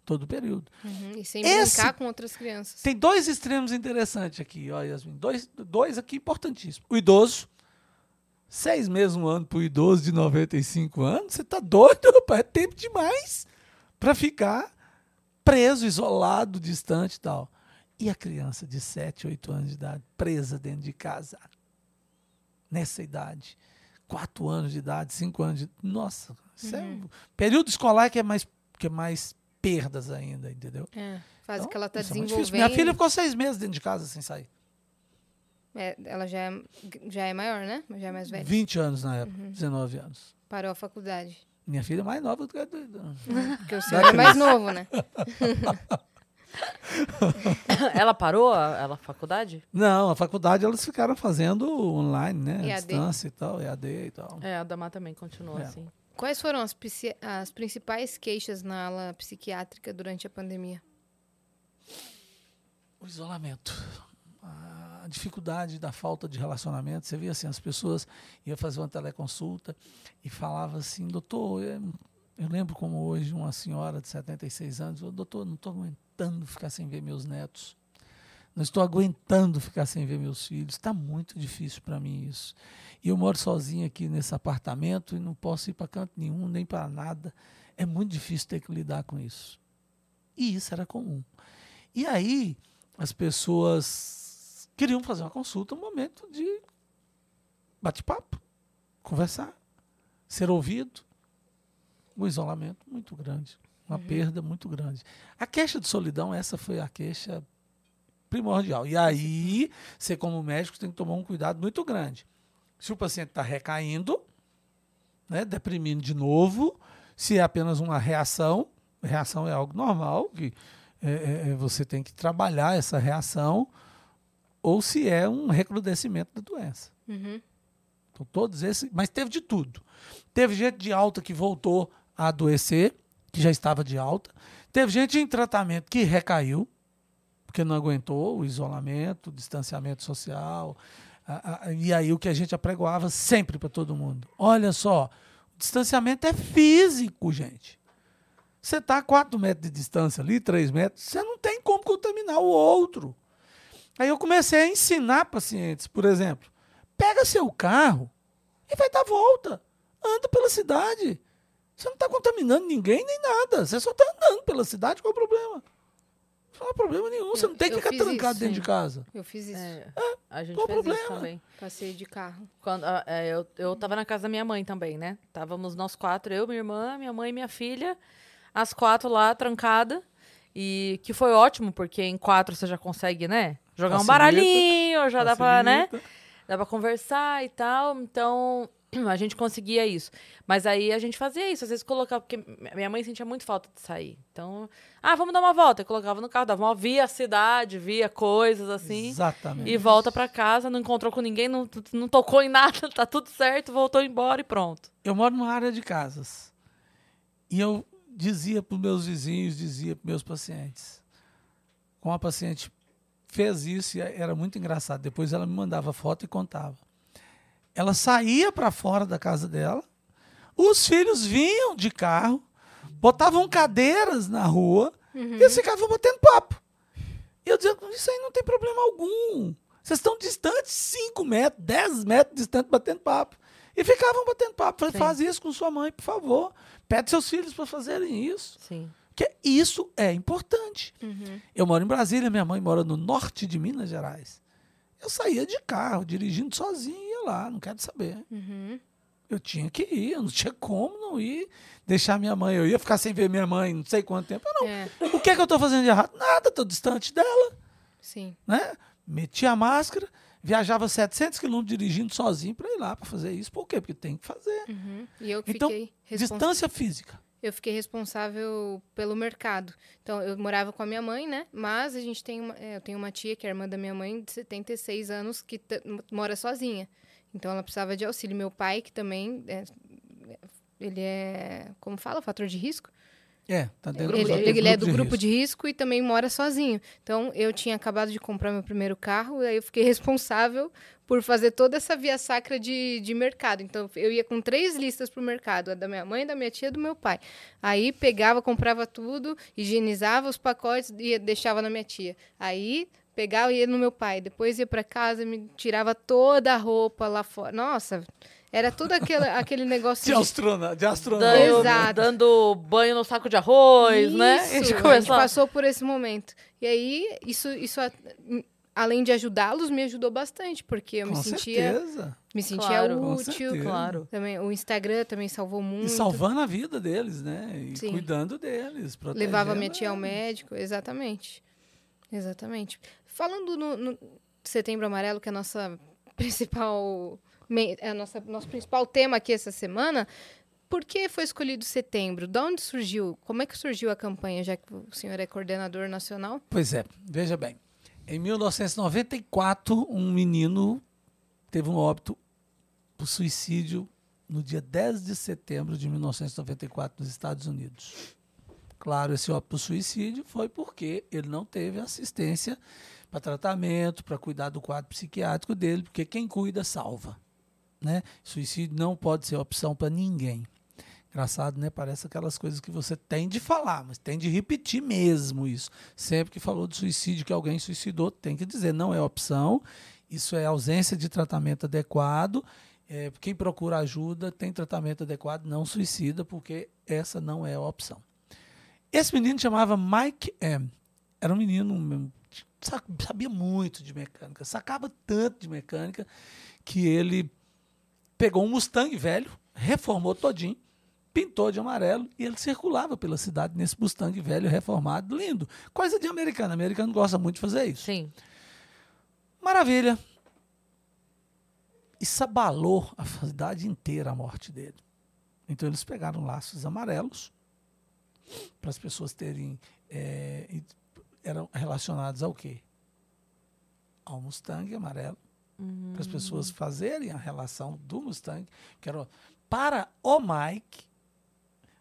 [SPEAKER 3] Todo o período.
[SPEAKER 2] Uhum, E sem
[SPEAKER 3] Esse-
[SPEAKER 2] brincar com outras crianças.
[SPEAKER 3] Tem dois extremos interessantes aqui, ó, Yasmin. Dois, dois aqui importantíssimos. O idoso. Seis meses, um ano para o idoso de 95 anos. Você tá doido, rapaz? É tempo demais para ficar preso, isolado, distante e tal. E a criança de 7, 8 anos de idade, presa dentro de casa. Nessa idade. 4 anos de idade, 5 anos de Nossa, isso é um período escolar que é mais, que é mais perdas ainda, entendeu?
[SPEAKER 2] É, fase
[SPEAKER 3] Então,
[SPEAKER 2] que ela tá
[SPEAKER 3] isso é
[SPEAKER 2] desenvolvendo.
[SPEAKER 3] difícil. Minha filha ficou seis meses dentro de casa sem sair.
[SPEAKER 2] É, ela já é, já é maior, né? Já é mais velha.
[SPEAKER 3] 20 anos na época,
[SPEAKER 2] Uhum.
[SPEAKER 3] 19 anos.
[SPEAKER 2] Parou a faculdade.
[SPEAKER 3] Minha filha é mais nova do que a do...
[SPEAKER 2] Porque o senhor é mais novo, né?
[SPEAKER 1] Ela parou a, ela, a faculdade?
[SPEAKER 3] Não, a faculdade elas ficaram fazendo online, né?
[SPEAKER 2] EAD.
[SPEAKER 3] distância e tal, EAD e tal.
[SPEAKER 1] É, a Damar também continuou
[SPEAKER 3] É.
[SPEAKER 1] assim.
[SPEAKER 2] Quais foram as, as principais queixas na ala psiquiátrica durante a pandemia?
[SPEAKER 3] O isolamento. A dificuldade da falta de relacionamento. Você via assim, as pessoas iam fazer uma teleconsulta e falava assim, doutor, eu, eu lembro como hoje uma senhora de 76 anos, falou, doutor, não estou aguentando ficar sem ver meus netos. Não estou aguentando ficar sem ver meus filhos. Está muito difícil para mim isso. E eu moro sozinho aqui nesse apartamento e não posso ir para canto nenhum, nem para nada. É muito difícil ter que lidar com isso. E isso era comum. E aí, as pessoas queriam fazer uma consulta, um momento de bate-papo, conversar, ser ouvido. O isolamento muito grande, uma perda muito grande. A queixa de solidão, essa foi a queixa primordial. E aí, você como médico tem que tomar um cuidado muito grande. Se o paciente está recaindo, né, deprimindo de novo, se é apenas uma reação, reação é algo normal, que é, é, é, você tem que trabalhar essa reação, ou se é um recrudescimento da doença.
[SPEAKER 2] Uhum.
[SPEAKER 3] Então, todos esses, mas teve de tudo. Teve gente de alta que voltou a adoecer, que já estava de alta. Teve gente em tratamento que recaiu, porque não aguentou o isolamento, o distanciamento social. e aí o que a gente apregoava sempre para todo mundo. Olha só, o distanciamento é físico, gente. Você está a 4 metros de distância ali, 3 metros, você não tem como contaminar o outro. Aí eu comecei a ensinar pacientes, por exemplo, pega seu carro e vai dar volta. Anda pela cidade. Você não está contaminando ninguém nem nada. Você só está andando pela cidade, qual é o problema? Não há problema nenhum. Você não tem que ficar trancado
[SPEAKER 2] isso,
[SPEAKER 3] dentro
[SPEAKER 2] sim.
[SPEAKER 3] de casa.
[SPEAKER 2] Eu fiz isso.
[SPEAKER 1] É, a gente
[SPEAKER 3] qual
[SPEAKER 1] fez isso
[SPEAKER 3] problema?
[SPEAKER 1] também.
[SPEAKER 2] Passei de carro.
[SPEAKER 1] Quando, ah, é, eu, eu tava na casa da minha mãe também, né? Távamos nós quatro, eu, minha irmã, minha mãe e minha filha, as quatro lá, trancada. E que foi ótimo, porque em quatro você já consegue, né? Jogar um
[SPEAKER 3] Facilita,
[SPEAKER 1] baralhinho, já dá pra, né?
[SPEAKER 3] Facilita.
[SPEAKER 1] Dá pra conversar e tal. Então, a gente conseguia isso. Mas aí a gente fazia isso, às vezes colocava, porque minha mãe sentia muito falta de sair. Então, ah, vamos dar uma volta. Eu colocava no carro, dava uma via a cidade, via coisas assim.
[SPEAKER 3] Exatamente.
[SPEAKER 1] E volta pra casa, não encontrou com ninguém, não, não tocou em nada, tá tudo certo, voltou embora e pronto.
[SPEAKER 3] Eu moro numa área de casas. E eu dizia para os meus vizinhos, dizia para meus pacientes. Uma paciente fez isso e era muito engraçado. Depois ela me mandava foto e contava. Ela saía para fora da casa dela, os filhos vinham de carro, botavam cadeiras na rua e eles ficavam batendo papo. E eu dizia, isso aí não tem problema algum. Vocês estão distantes 5 metros, 10 metros distantes batendo papo. E ficavam batendo papo. Falei,
[SPEAKER 1] Sim.
[SPEAKER 3] faz isso com sua mãe, por favor. Pede seus filhos para fazerem isso.
[SPEAKER 1] Sim.
[SPEAKER 3] Porque isso é importante.
[SPEAKER 2] Uhum.
[SPEAKER 3] Eu moro em Brasília, minha mãe mora no norte de Minas Gerais. Eu saía de carro, dirigindo sozinho, lá, não quero saber.
[SPEAKER 2] Uhum.
[SPEAKER 3] Eu tinha que ir, eu não tinha como não ir deixar minha mãe. Eu ia ficar sem ver minha mãe não sei quanto tempo. Eu não.
[SPEAKER 2] É,
[SPEAKER 3] O que é que eu estou fazendo de errado? Nada, estou distante dela.
[SPEAKER 2] sim.
[SPEAKER 3] Né? Meti a máscara, viajava 700 quilômetros dirigindo sozinho para ir lá para fazer isso. Por quê? Porque tem que fazer.
[SPEAKER 2] Uhum. E eu
[SPEAKER 3] Então,
[SPEAKER 2] fiquei.
[SPEAKER 3] Distância física.
[SPEAKER 2] eu fiquei responsável pelo mercado. Então, eu morava com a minha mãe, né? Mas a gente tem uma, é, eu tenho uma tia, que é irmã da minha mãe, de 76 anos, que mora sozinha. Então, ela precisava de auxílio. Meu pai, que também, é, ele é, como fala, fator de risco?
[SPEAKER 3] É, tá dentro
[SPEAKER 2] Ele,
[SPEAKER 3] do
[SPEAKER 2] ele é do grupo
[SPEAKER 3] risco.
[SPEAKER 2] de risco e também mora sozinho. Então, eu tinha acabado de comprar meu primeiro carro, e aí eu fiquei responsável por fazer toda essa via sacra de, de mercado. Então, eu ia com três listas pro mercado, a da minha mãe, da minha tia e do meu pai. Aí, pegava, comprava tudo, higienizava os pacotes e deixava na minha tia. Aí, pegava e ia no meu pai. Depois ia para casa, me tirava toda a roupa lá fora. Nossa, era todo aquele, aquele negócio
[SPEAKER 3] De
[SPEAKER 2] de
[SPEAKER 3] astronauta. De astronauta.
[SPEAKER 1] Dando,
[SPEAKER 2] Exato.
[SPEAKER 1] dando banho no saco de arroz, né?
[SPEAKER 2] Isso,
[SPEAKER 1] A gente
[SPEAKER 2] a gente
[SPEAKER 1] começou a-
[SPEAKER 2] passou por esse momento. E aí, isso, isso a- além de ajudá-los, me ajudou bastante, porque eu
[SPEAKER 3] Com
[SPEAKER 2] me sentia,
[SPEAKER 3] certeza.
[SPEAKER 2] me sentia
[SPEAKER 1] Claro.
[SPEAKER 2] Útil.
[SPEAKER 1] Claro.
[SPEAKER 2] Também, o Instagram também salvou muito.
[SPEAKER 3] E salvando a vida deles, né? E
[SPEAKER 2] Sim.
[SPEAKER 3] cuidando deles.
[SPEAKER 2] Levava minha tia ao médico, exatamente. Exatamente. Falando no, no Setembro Amarelo, que é a nossa principal, é a nossa, nosso principal tema aqui essa semana, por que foi escolhido setembro? De onde surgiu? Como é que surgiu a campanha, já que o senhor é coordenador nacional?
[SPEAKER 3] Pois é, veja bem. Em 1994, um menino teve um óbito por suicídio no dia 10 de setembro de 1994 nos Estados Unidos. Claro, esse óbito por suicídio foi porque ele não teve assistência para tratamento, para cuidar do quadro psiquiátrico dele, porque quem cuida salva. Né? Suicídio não pode ser opção para ninguém. Engraçado, né? Parece aquelas coisas que você tem de falar, mas tem de repetir mesmo isso. Sempre que falou de suicídio, que alguém suicidou, tem que dizer, não é opção. Isso é ausência de tratamento adequado. É, quem procura ajuda tem tratamento adequado, não suicida, porque essa não é a opção. Esse menino chamava Mike M. Era um menino sabia muito de mecânica, sacava tanto de mecânica que ele pegou um Mustang velho, reformou todinho, pintou de amarelo e ele circulava pela cidade nesse Mustang velho reformado, lindo. Coisa de americano. Americano gosta muito de fazer isso.
[SPEAKER 1] Sim.
[SPEAKER 3] Maravilha. Isso abalou a cidade inteira a morte dele. Então eles pegaram laços amarelos para as pessoas terem. é, eram relacionados ao quê? Ao Mustang amarelo. Para as pessoas fazerem a relação do Mustang, que era para o Mike,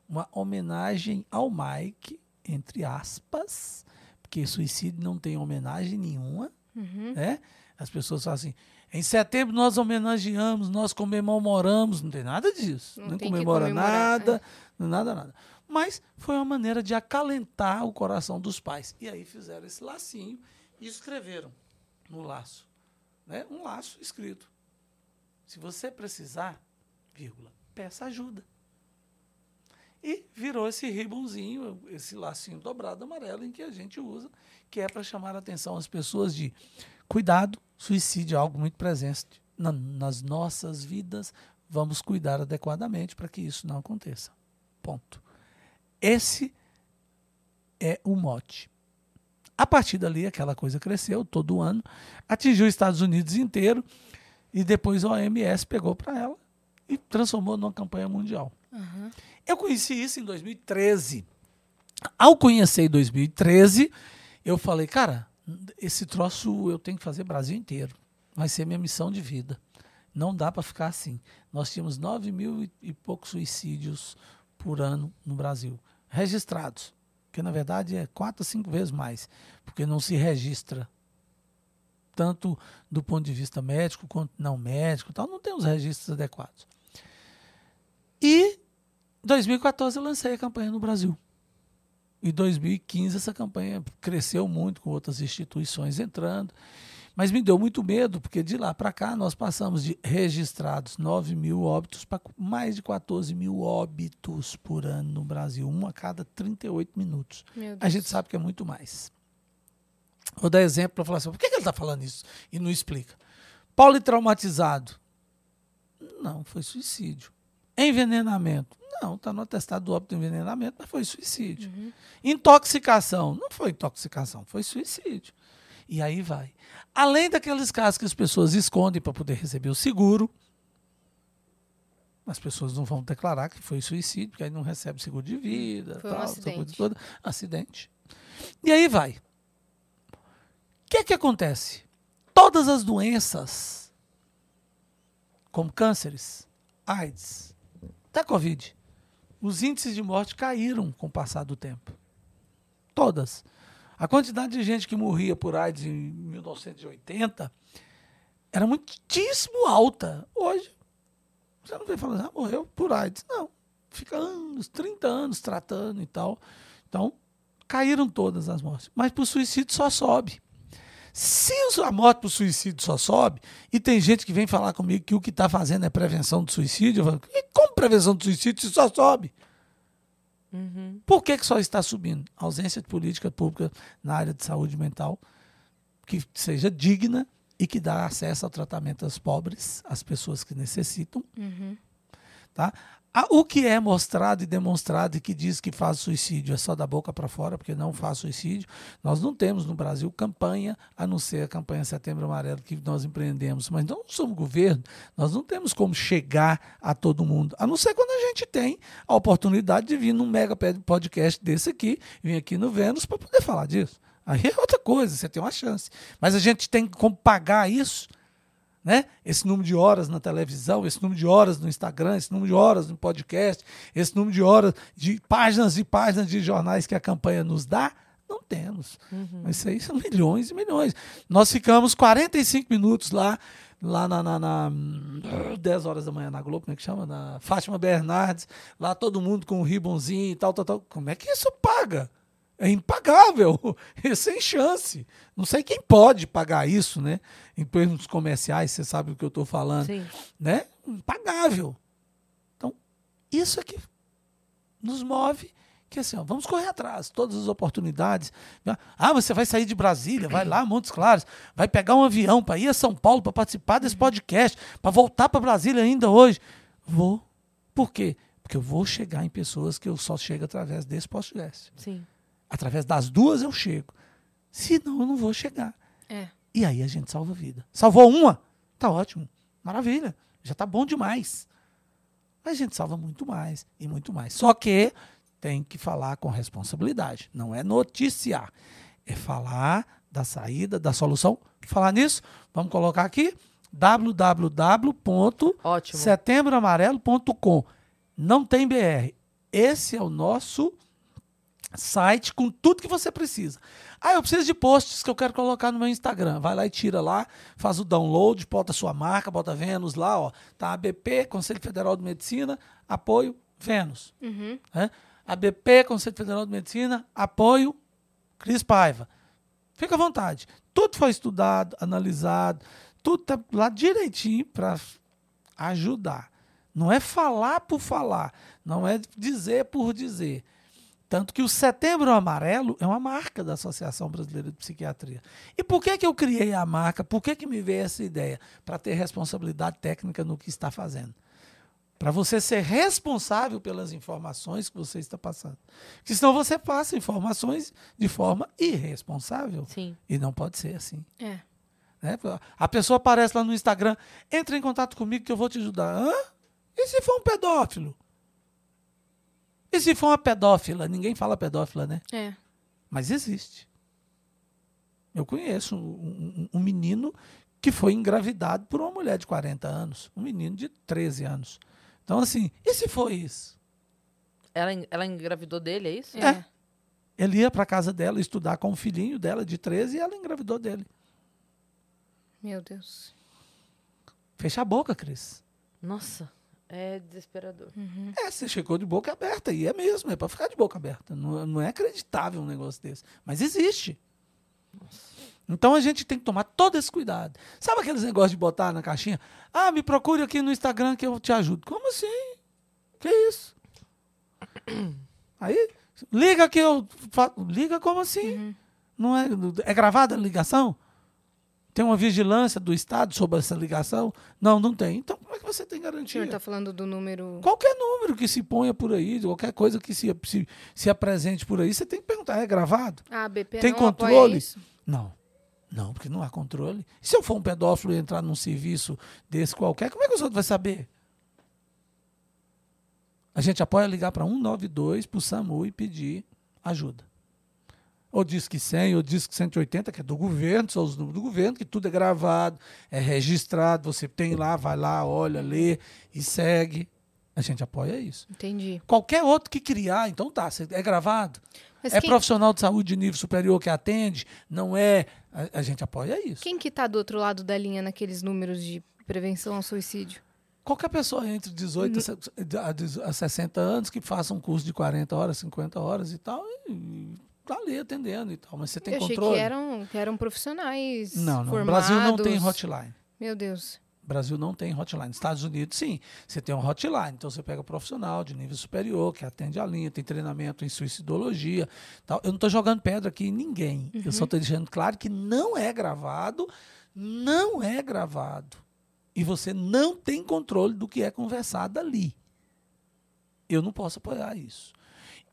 [SPEAKER 3] uma homenagem ao Mike, entre aspas, porque suicídio não tem homenagem nenhuma
[SPEAKER 2] Uhum.
[SPEAKER 3] né? As pessoas falam assim, em setembro nós homenageamos, nós comemoramos, não tem nada disso.
[SPEAKER 2] Não
[SPEAKER 3] Não, comemora
[SPEAKER 2] comemorar, é.
[SPEAKER 3] nada, nada, nada. Mas foi uma maneira de acalentar o coração dos pais. E aí fizeram esse lacinho e escreveram no laço. Né? Um laço escrito. Se você precisar, vírgula, peça ajuda. E virou esse ribbonzinho, esse lacinho dobrado amarelo em que a gente usa, que é para chamar a atenção às pessoas de cuidado, suicídio é algo muito presente na- nas nossas vidas, vamos cuidar adequadamente para que isso não aconteça. Ponto. Esse é o mote. A partir dali, aquela coisa cresceu todo ano, atingiu os Estados Unidos inteiro e depois a OMS pegou para ela e transformou numa campanha mundial.
[SPEAKER 2] Uhum.
[SPEAKER 3] Eu conheci isso em 2013. Ao conhecer em 2013, eu falei, cara, esse troço eu tenho que fazer Brasil inteiro. Vai ser minha missão de vida. Não dá para ficar assim. Nós tínhamos 9 mil e poucos suicídios por ano no Brasil, registrados. Que na verdade é quatro, cinco vezes mais, porque não se registra tanto do ponto de vista médico quanto não médico, tal, não tem os registros adequados. E em 2014 eu lancei a campanha no Brasil. Em 2015 essa campanha cresceu muito com outras instituições entrando. Mas me deu muito medo, porque de lá para cá nós passamos de registrados 9 mil óbitos para mais de 14 mil óbitos por ano no Brasil, um a cada 38 minutos. A gente sabe que é muito mais. Vou dar exemplo para falar assim: por que, que ele está falando isso? E não explica. Politraumatizado. Não, foi suicídio. Envenenamento. Não, está no atestado do óbito de envenenamento, mas foi suicídio. Uhum. Intoxicação. Não foi intoxicação, foi suicídio. E aí vai. Além daqueles casos que as pessoas escondem para poder receber o seguro, as pessoas não vão declarar que foi suicídio, porque aí não recebe seguro de vida,
[SPEAKER 2] foi
[SPEAKER 3] tal,
[SPEAKER 2] um acidente.
[SPEAKER 3] toda. Acidente. E aí vai. O que é que acontece? Todas as doenças, como cânceres, AIDS, até Covid, os índices de morte caíram com o passar do tempo. Todas. A quantidade de gente que morria por AIDS em 1980 era muitíssimo alta. Hoje, você não vem falando, ah, morreu por AIDS. Não. Fica anos, 30 anos tratando e tal. Então, caíram todas as mortes. Mas por suicídio só sobe. Se a morte por suicídio só sobe, e tem gente que vem falar comigo que o que está fazendo é prevenção do suicídio, eu falo, e como prevenção do suicídio se só sobe? Uhum. Por que, que só está subindo? A ausência de política pública na área de saúde mental que seja digna e que dá acesso ao tratamento aos pobres, às pessoas que necessitam.
[SPEAKER 2] Uhum.
[SPEAKER 3] Tá? O que é mostrado e demonstrado e que diz que faz suicídio é só da boca para fora, porque não faz suicídio. Nós não temos no Brasil campanha, a não ser a campanha Setembro Amarelo que nós empreendemos, mas não somos governo, nós não temos como chegar a todo mundo, a não ser quando a gente tem a oportunidade de vir num mega podcast desse aqui, vir aqui no Vênus para poder falar disso. Aí é outra coisa, você tem uma chance. Mas a gente tem como pagar isso né? Esse número de horas na televisão, esse número de horas no Instagram, esse número de horas no podcast, esse número de horas de páginas e páginas de jornais que a campanha nos dá, não temos. Uhum. Isso aí são milhões e milhões. Nós ficamos 45 minutos lá, lá na, na, na 10 horas da manhã na Globo, como é que chama? Na Fátima Bernardes, lá todo mundo com um ribonzinho e tal, tal, tal. Como é que isso paga? É impagável, é sem chance. Não sei quem pode pagar isso, né? Em termos comerciais, você sabe o que eu estou falando.
[SPEAKER 1] Sim.
[SPEAKER 3] Né? Impagável. Então, isso é que nos move, que assim, ó, vamos correr atrás, todas as oportunidades. Ah, você vai sair de Brasília, vai lá, Montes Claros, vai pegar um avião para ir a São Paulo para participar desse podcast, para voltar para Brasília ainda hoje. Vou. Por quê? Porque eu vou chegar em pessoas que eu só chego através desse podcast.
[SPEAKER 1] Sim.
[SPEAKER 3] Através das duas eu chego. Senão eu não vou chegar.
[SPEAKER 2] É.
[SPEAKER 3] E aí a gente salva a vida. Salvou uma? Tá ótimo. Maravilha. Já tá bom demais. Mas a gente salva muito mais e muito mais. Só que tem que falar com responsabilidade. Não é noticiar. É falar da saída, da solução. Falar nisso, vamos colocar aqui www.setembroamarelo.com. Não tem BR. Esse é o nosso site com tudo que você precisa. Ah, eu preciso de posts que eu quero colocar no meu Instagram. Vai lá e tira lá, faz o download, bota sua marca, bota Vênus lá, ó. Tá ABP, Conselho Federal de Medicina, apoio Vênus.
[SPEAKER 2] Uhum.
[SPEAKER 3] É? ABP, Conselho Federal de Medicina, apoio Cris Paiva. Fica à vontade. Tudo foi estudado, analisado, tudo tá lá direitinho para ajudar. Não é falar por falar, não é dizer por dizer tanto que o Setembro Amarelo é uma marca da Associação Brasileira de Psiquiatria. E por que, que eu criei a marca? Por que, que me veio essa ideia? Para ter responsabilidade técnica no que está fazendo. Para você ser responsável pelas informações que você está passando. Porque senão você passa informações de forma irresponsável.
[SPEAKER 1] Sim.
[SPEAKER 3] E não pode ser assim.
[SPEAKER 2] É.
[SPEAKER 3] né? A pessoa aparece lá no Instagram, entra em contato comigo que eu vou te ajudar. Hã? E se for um pedófilo? E se for uma pedófila? Ninguém fala pedófila, né?
[SPEAKER 2] É.
[SPEAKER 3] Mas existe. Eu conheço um, um- um menino que foi engravidado por uma mulher de 40 anos, um menino de 13 anos. Então, assim, e se for isso?
[SPEAKER 1] Ela, ela engravidou dele, é isso?
[SPEAKER 2] É.
[SPEAKER 3] Ele ia para casa dela estudar com o filhinho dela de 13 e ela engravidou dele.
[SPEAKER 2] Meu Deus.
[SPEAKER 3] Fecha a boca, Cris.
[SPEAKER 1] Nossa, é desesperador.
[SPEAKER 3] É, você chegou de boca aberta, e é mesmo, é para ficar de boca aberta. Não, não é acreditável um negócio desse. Mas existe. Então a gente tem que tomar todo esse cuidado. Sabe aqueles negócios de botar na caixinha? Ah, me procure aqui no Instagram que eu te ajudo. Como assim? Que isso? Aí, liga que eu. Liga como assim? Não é, é gravada a ligação? Tem uma vigilância do Estado sobre essa ligação? Não, não tem. Então, como é que você tem
[SPEAKER 2] O
[SPEAKER 3] garantia?
[SPEAKER 2] senhor tá falando do número.
[SPEAKER 3] Qualquer número que se ponha por aí, qualquer coisa que se, se, se apresente por aí, você tem que perguntar: é gravado?
[SPEAKER 2] Ah, a BP
[SPEAKER 3] Tem
[SPEAKER 2] não
[SPEAKER 3] controle?
[SPEAKER 2] isso?
[SPEAKER 3] Não. Não, porque não há controle. E se eu for um pedófilo e entrar num serviço desse qualquer, como é que os outros vão saber? A gente apoia ligar para 192 para o SAMU e pedir ajuda. Ou diz que 100, ou diz que 180, que é do governo, são os números do governo, que tudo é gravado, é registrado, você tem lá, vai lá, olha, lê e segue. A gente apoia isso.
[SPEAKER 2] Entendi.
[SPEAKER 3] Qualquer outro que criar, então tá, é gravado.
[SPEAKER 2] Mas
[SPEAKER 3] é
[SPEAKER 2] quem,
[SPEAKER 3] profissional de saúde de nível superior que atende, não é. A, a gente apoia isso.
[SPEAKER 2] quem que tá do outro lado da linha naqueles números de prevenção ao suicídio?
[SPEAKER 3] Qualquer pessoa entre 18 a se- a dez- a 60 anos que faça um curso de 40 horas, 50 horas e tal, e tá ali atendendo e tal. Mas você tem
[SPEAKER 2] Eu achei
[SPEAKER 3] controle?
[SPEAKER 2] que eram, que eram profissionais
[SPEAKER 3] Não, não.
[SPEAKER 2] Formados.
[SPEAKER 3] Brasil não tem hotline.
[SPEAKER 2] Meu Deus.
[SPEAKER 3] Brasil não tem hotline. Estados Unidos, sim. Você tem um hotline. Então, você pega profissional de nível superior, que atende a linha, tem treinamento em suicidologia. Tal. Eu não estou jogando pedra aqui em ninguém. Eu só estou deixando claro que não é gravado. Não é gravado. E você não tem controle do que é conversado ali. Eu não posso apoiar isso.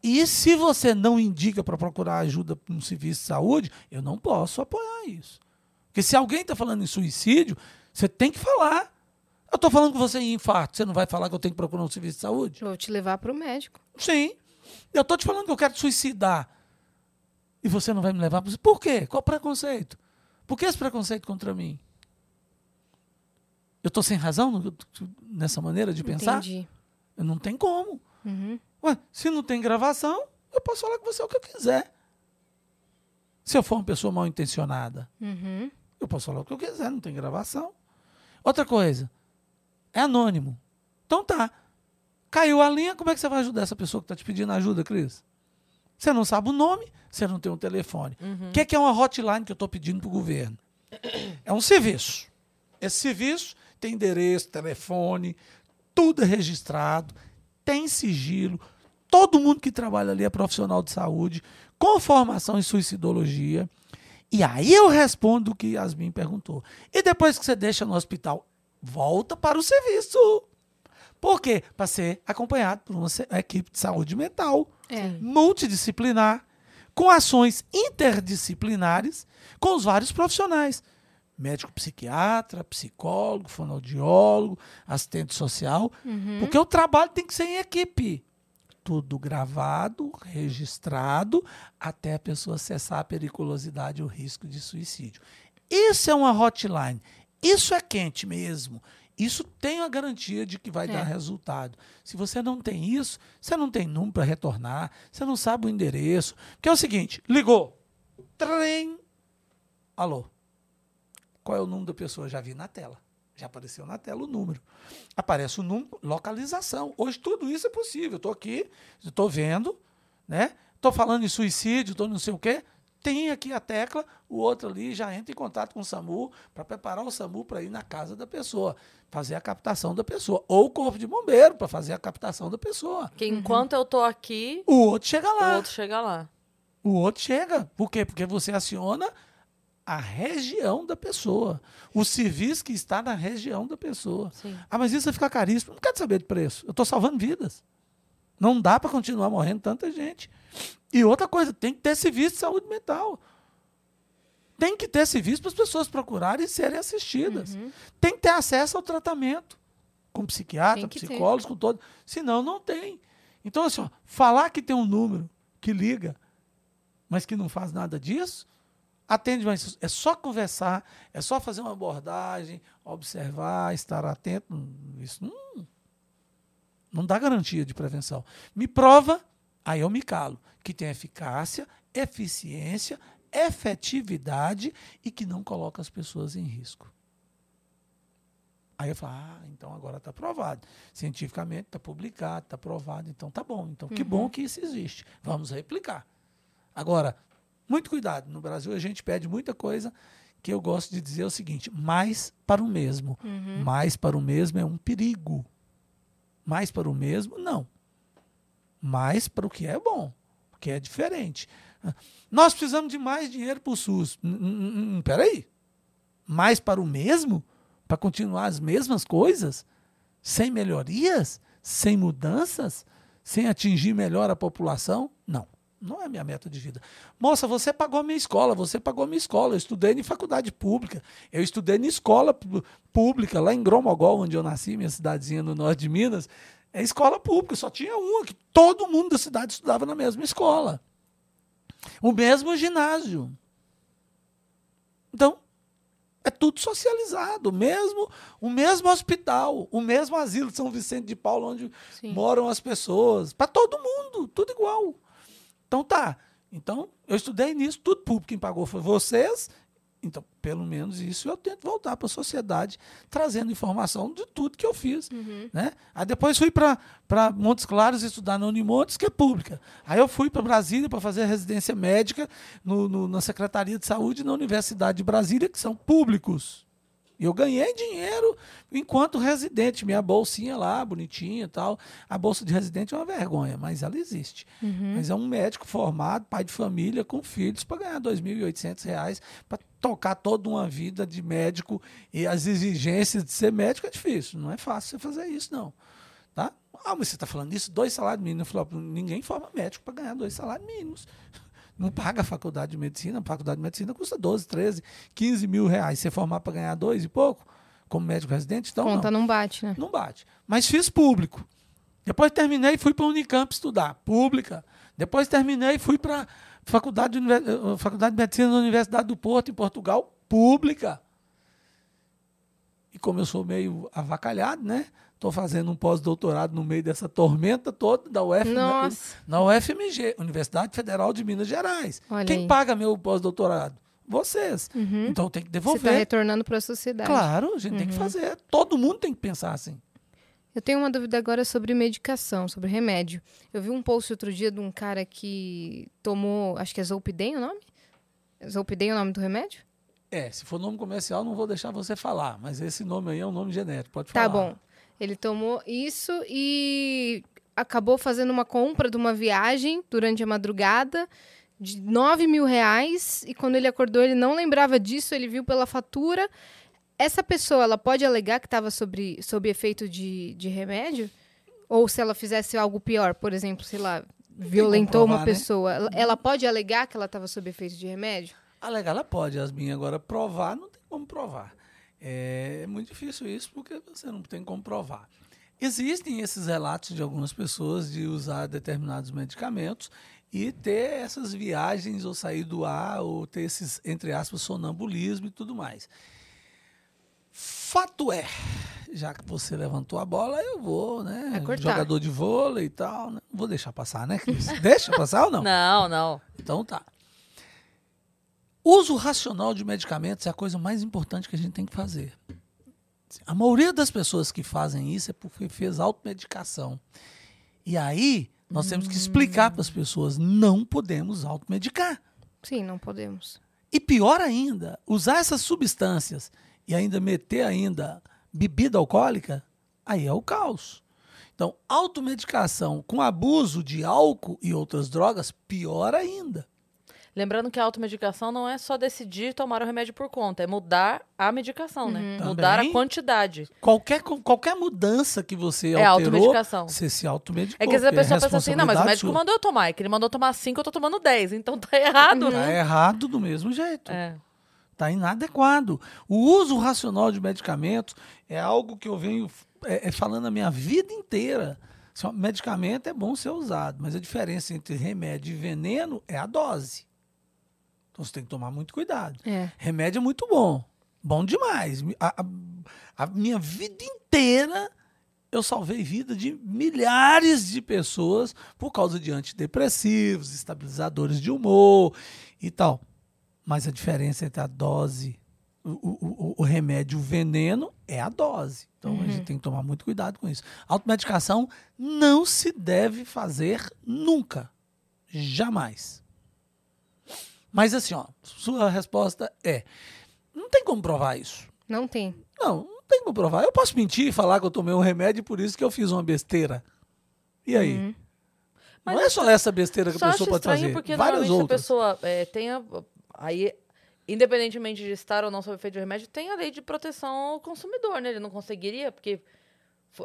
[SPEAKER 3] E se você não indica para procurar ajuda no serviço de saúde, eu não posso apoiar isso. Porque se alguém está falando em suicídio, você tem que falar. Eu estou falando com você em infarto, você não vai falar que eu tenho que procurar um serviço de saúde?
[SPEAKER 2] Vou te levar para o médico.
[SPEAKER 3] Sim. Eu estou te falando que eu quero te suicidar. E você não vai me levar para Por quê? Qual preconceito? Por que esse preconceito contra mim? Eu estou sem razão no- nessa maneira de pensar?
[SPEAKER 2] Entendi.
[SPEAKER 3] Eu não tem como.
[SPEAKER 2] Uhum.
[SPEAKER 3] Ué, se não tem gravação, eu posso falar com você o que eu quiser. Se eu for uma pessoa mal intencionada,
[SPEAKER 2] Uhum.
[SPEAKER 3] eu posso falar o que eu quiser, não tem gravação. Outra coisa, é anônimo. Então tá. Caiu a linha, como é que você vai ajudar essa pessoa que está te pedindo ajuda, Cris? Você não sabe o nome, você não tem um telefone. O que, é que é uma hotline que eu estou pedindo para o governo? É um serviço. Esse serviço tem endereço, telefone, tudo é registrado, tem sigilo. Todo mundo que trabalha ali é profissional de saúde, com formação em suicidologia. E aí eu respondo o que Yasmin perguntou. E depois que você deixa no hospital, volta para o serviço. Por quê? Para ser acompanhado por uma equipe de saúde mental
[SPEAKER 2] É.
[SPEAKER 3] multidisciplinar, com ações interdisciplinares com os vários profissionais. Médico psiquiatra, psicólogo, fonoaudiólogo, assistente social. Porque o trabalho tem que ser em equipe. Tudo gravado, registrado, até a pessoa cessar a periculosidade e o risco de suicídio. Isso é uma hotline. Isso é quente mesmo. Isso tem a garantia de que vai
[SPEAKER 2] É.
[SPEAKER 3] dar resultado. Se você não tem isso, você não tem número para retornar, você não sabe o endereço. Porque é o seguinte: ligou. Trem. Alô. Qual é o número da pessoa? Já vi na tela. Já apareceu na tela o número. Aparece o número, localização. Hoje tudo isso é possível. Estou aqui, estou vendo, né? Estou falando em suicídio, estou não sei o quê. Tem aqui a tecla, o outro ali já entra em contato com o SAMU para preparar o SAMU para ir na casa da pessoa, fazer a captação da pessoa. Ou o corpo de bombeiro para fazer a captação da pessoa.
[SPEAKER 1] Porque enquanto eu tô aqui,
[SPEAKER 3] O outro chega
[SPEAKER 1] o
[SPEAKER 3] lá.
[SPEAKER 1] outro chega lá.
[SPEAKER 3] O outro chega. Por quê? Porque você aciona a região da pessoa, o serviço que está na região da pessoa.
[SPEAKER 1] Sim.
[SPEAKER 3] Ah, mas isso vai ficar caríssimo. Não quero saber de preço. Eu estou salvando vidas. Não dá para continuar morrendo tanta gente. E outra coisa, tem que ter serviço de saúde mental. Tem que ter serviço para as pessoas procurarem e serem assistidas.
[SPEAKER 2] Uhum.
[SPEAKER 3] Tem que ter acesso ao tratamento. Com psiquiatra,
[SPEAKER 2] ter.
[SPEAKER 3] psicólogos, com todo. Senão, não tem. Então, assim, ó, falar que tem um número que liga, mas que não faz nada disso, atende, mas é só conversar, é só fazer uma abordagem, observar, estar atento. Isso não, não dá garantia de prevenção. Me prova, aí eu me calo, que tem eficácia, eficiência, efetividade e que não coloca as pessoas em risco. Aí eu falo, ah, então agora está provado. Cientificamente está publicado, está provado, então tá bom. Então que bom que isso existe. Vamos replicar. Agora, muito cuidado. No Brasil a gente pede muita coisa que eu gosto de dizer o seguinte: mais para o mesmo. Mais para o mesmo é um perigo. Mais para o mesmo, não. Mais para o que é bom, porque é diferente. Nós precisamos de mais dinheiro para o SUS. Hum, hum, hum, Peraí. Mais para o mesmo? Para continuar as mesmas coisas? Sem melhorias? Sem mudanças? Sem atingir melhor a população? Não. Não é minha meta de vida. Moça, você pagou a minha escola, você pagou a minha escola. Eu estudei em faculdade pública. Eu estudei em escola pública, lá em Gromogol, onde eu nasci, minha cidadezinha no norte de Minas. É escola pública, só tinha uma, que todo mundo da cidade estudava na mesma escola. O mesmo ginásio. Então, é tudo socializado, o mesmo, o mesmo hospital, o mesmo asilo de São Vicente de Paulo, onde
[SPEAKER 2] Sim.
[SPEAKER 3] moram as pessoas. Para todo mundo, tudo igual. Então tá. Então, eu estudei nisso, tudo público. Quem pagou foi vocês. Então, pelo menos isso eu tento voltar para a sociedade, trazendo informação de tudo que eu fiz. Né? Aí depois fui para Montes Claros estudar na Unimontes, que é pública. Aí eu fui para Brasília para fazer residência médica no, no- na Secretaria de Saúde na Universidade de Brasília, que são públicos. Eu ganhei dinheiro enquanto residente, minha bolsinha lá, bonitinha e tal. A bolsa de residente é uma vergonha, mas ela existe. Mas é um médico formado, pai de família, com filhos, para ganhar 2.800 reais para tocar toda uma vida de médico. E as exigências de ser médico é difícil. Não é fácil você fazer isso, não. Tá? Ah, mas você está falando isso? Dois salários mínimos. Eu falo, ninguém forma médico para ganhar dois salários mínimos. Não paga a faculdade de medicina. A faculdade de medicina custa 12, 13, 15 mil reais. Você formar para ganhar dois e pouco, como médico residente, então
[SPEAKER 2] Conta
[SPEAKER 3] não,
[SPEAKER 2] não bate, né?
[SPEAKER 3] não bate. Mas fiz público. Depois terminei e fui para a Unicamp estudar, pública. Depois terminei e fui para faculdade, de Univer- eh, faculdade de Medicina da Universidade do Porto, em Portugal, pública. E como eu sou meio avacalhado, né? Estou fazendo um pós-doutorado no meio dessa tormenta toda da UF,
[SPEAKER 2] Nossa.
[SPEAKER 3] na UFMG, Universidade Federal de Minas Gerais.
[SPEAKER 2] Olha
[SPEAKER 3] Quem
[SPEAKER 2] aí.
[SPEAKER 3] paga meu pós-doutorado? Vocês. Então tem que
[SPEAKER 2] Você está
[SPEAKER 3] devolver.
[SPEAKER 2] retornando para a sociedade.
[SPEAKER 3] Claro, a gente tem que fazer. Todo mundo tem que pensar assim.
[SPEAKER 2] Eu tenho uma dúvida agora sobre medicação, sobre remédio. Eu vi um post outro dia de um cara que tomou, acho que é Zolpidem o nome? Zolpidem é o nome do remédio?
[SPEAKER 3] É, se for nome comercial, não vou deixar você falar, mas esse nome aí é um nome genérico, pode
[SPEAKER 2] Tá
[SPEAKER 3] falar.
[SPEAKER 2] bom. Ele tomou isso e acabou fazendo uma compra de uma viagem durante a madrugada de 9 mil reais. E quando ele acordou, ele não lembrava disso, ele viu pela fatura. Essa pessoa, ela pode alegar que estava sob, sob efeito de, de remédio? Ou se ela fizesse algo pior, por exemplo, sei lá, violentou uma
[SPEAKER 3] comprovar, né?
[SPEAKER 2] pessoa, ela, ela pode alegar que ela estava sob efeito de remédio?
[SPEAKER 3] Alegar, ela pode, Yasmin. Agora, provar, não tem como provar. É muito difícil isso, porque você não tem como provar. Existem esses relatos de algumas pessoas de usar determinados medicamentos e ter essas viagens ou sair do ar ou ter esses, entre aspas, sonambulismo e tudo mais. Fato é, já que você levantou a bola, eu vou, né?
[SPEAKER 2] Cortar.
[SPEAKER 3] Jogador de vôlei e tal. Né? Vou deixar passar, né, Cris? Deixa passar ou não?
[SPEAKER 1] Não, não.
[SPEAKER 3] Então tá. Uso racional de medicamentos é a coisa mais importante que a gente tem que fazer. A maioria das pessoas que fazem isso é porque fez automedicação. E aí, nós temos que explicar para as pessoas: não podemos automedicar.
[SPEAKER 2] Sim, não podemos.
[SPEAKER 3] E pior ainda, usar essas substâncias e ainda meter ainda bebida alcoólica, aí é o caos. Então, automedicação com abuso de álcool e outras drogas, pior ainda.
[SPEAKER 1] Lembrando que a automedicação não é só decidir tomar o remédio por conta, é mudar a medicação, né?
[SPEAKER 3] Uhum.
[SPEAKER 1] Mudar a
[SPEAKER 3] Também.
[SPEAKER 1] quantidade.
[SPEAKER 3] Qualquer, qualquer mudança que você
[SPEAKER 1] É
[SPEAKER 3] alterou,
[SPEAKER 1] automedicação.
[SPEAKER 3] você se automedicou.
[SPEAKER 1] É que às vezes a
[SPEAKER 3] porque
[SPEAKER 1] pessoa pensa assim, não, mas o médico
[SPEAKER 3] sua.
[SPEAKER 1] mandou eu tomar, é que ele mandou tomar 5, eu tô tomando 10, então tá errado,
[SPEAKER 3] Tá
[SPEAKER 1] né?
[SPEAKER 3] errado do mesmo jeito.
[SPEAKER 1] É.
[SPEAKER 3] Está inadequado. O uso racional de medicamentos é algo que eu venho é, é, falando a minha vida inteira. Medicamento é bom ser usado, mas a diferença entre remédio e veneno é a dose. Então você tem que tomar muito cuidado.
[SPEAKER 2] É.
[SPEAKER 3] Remédio é muito bom. Bom demais. A, a- a minha vida inteira eu salvei vida de milhares de pessoas por causa de antidepressivos, estabilizadores de humor e tal. Mas a diferença entre a dose, o, o- o- remédio o veneno é a dose. Então a gente tem que tomar muito cuidado com isso. Automedicação não se deve fazer nunca. Jamais. Mas assim, ó, sua resposta é: não tem como provar isso.
[SPEAKER 2] Não tem.
[SPEAKER 3] Não, não tem como provar. Eu posso mentir e falar que eu tomei um remédio e por isso que eu fiz uma besteira. E aí?
[SPEAKER 2] Uhum.
[SPEAKER 1] Mas
[SPEAKER 3] não é só essa besteira que a pessoa pode fazer.
[SPEAKER 1] porque
[SPEAKER 3] Várias outras.
[SPEAKER 1] a pessoa é, tem a, aí independentemente de estar ou não sob efeito de remédio, tem a lei de proteção ao consumidor, né? Ele não conseguiria, porque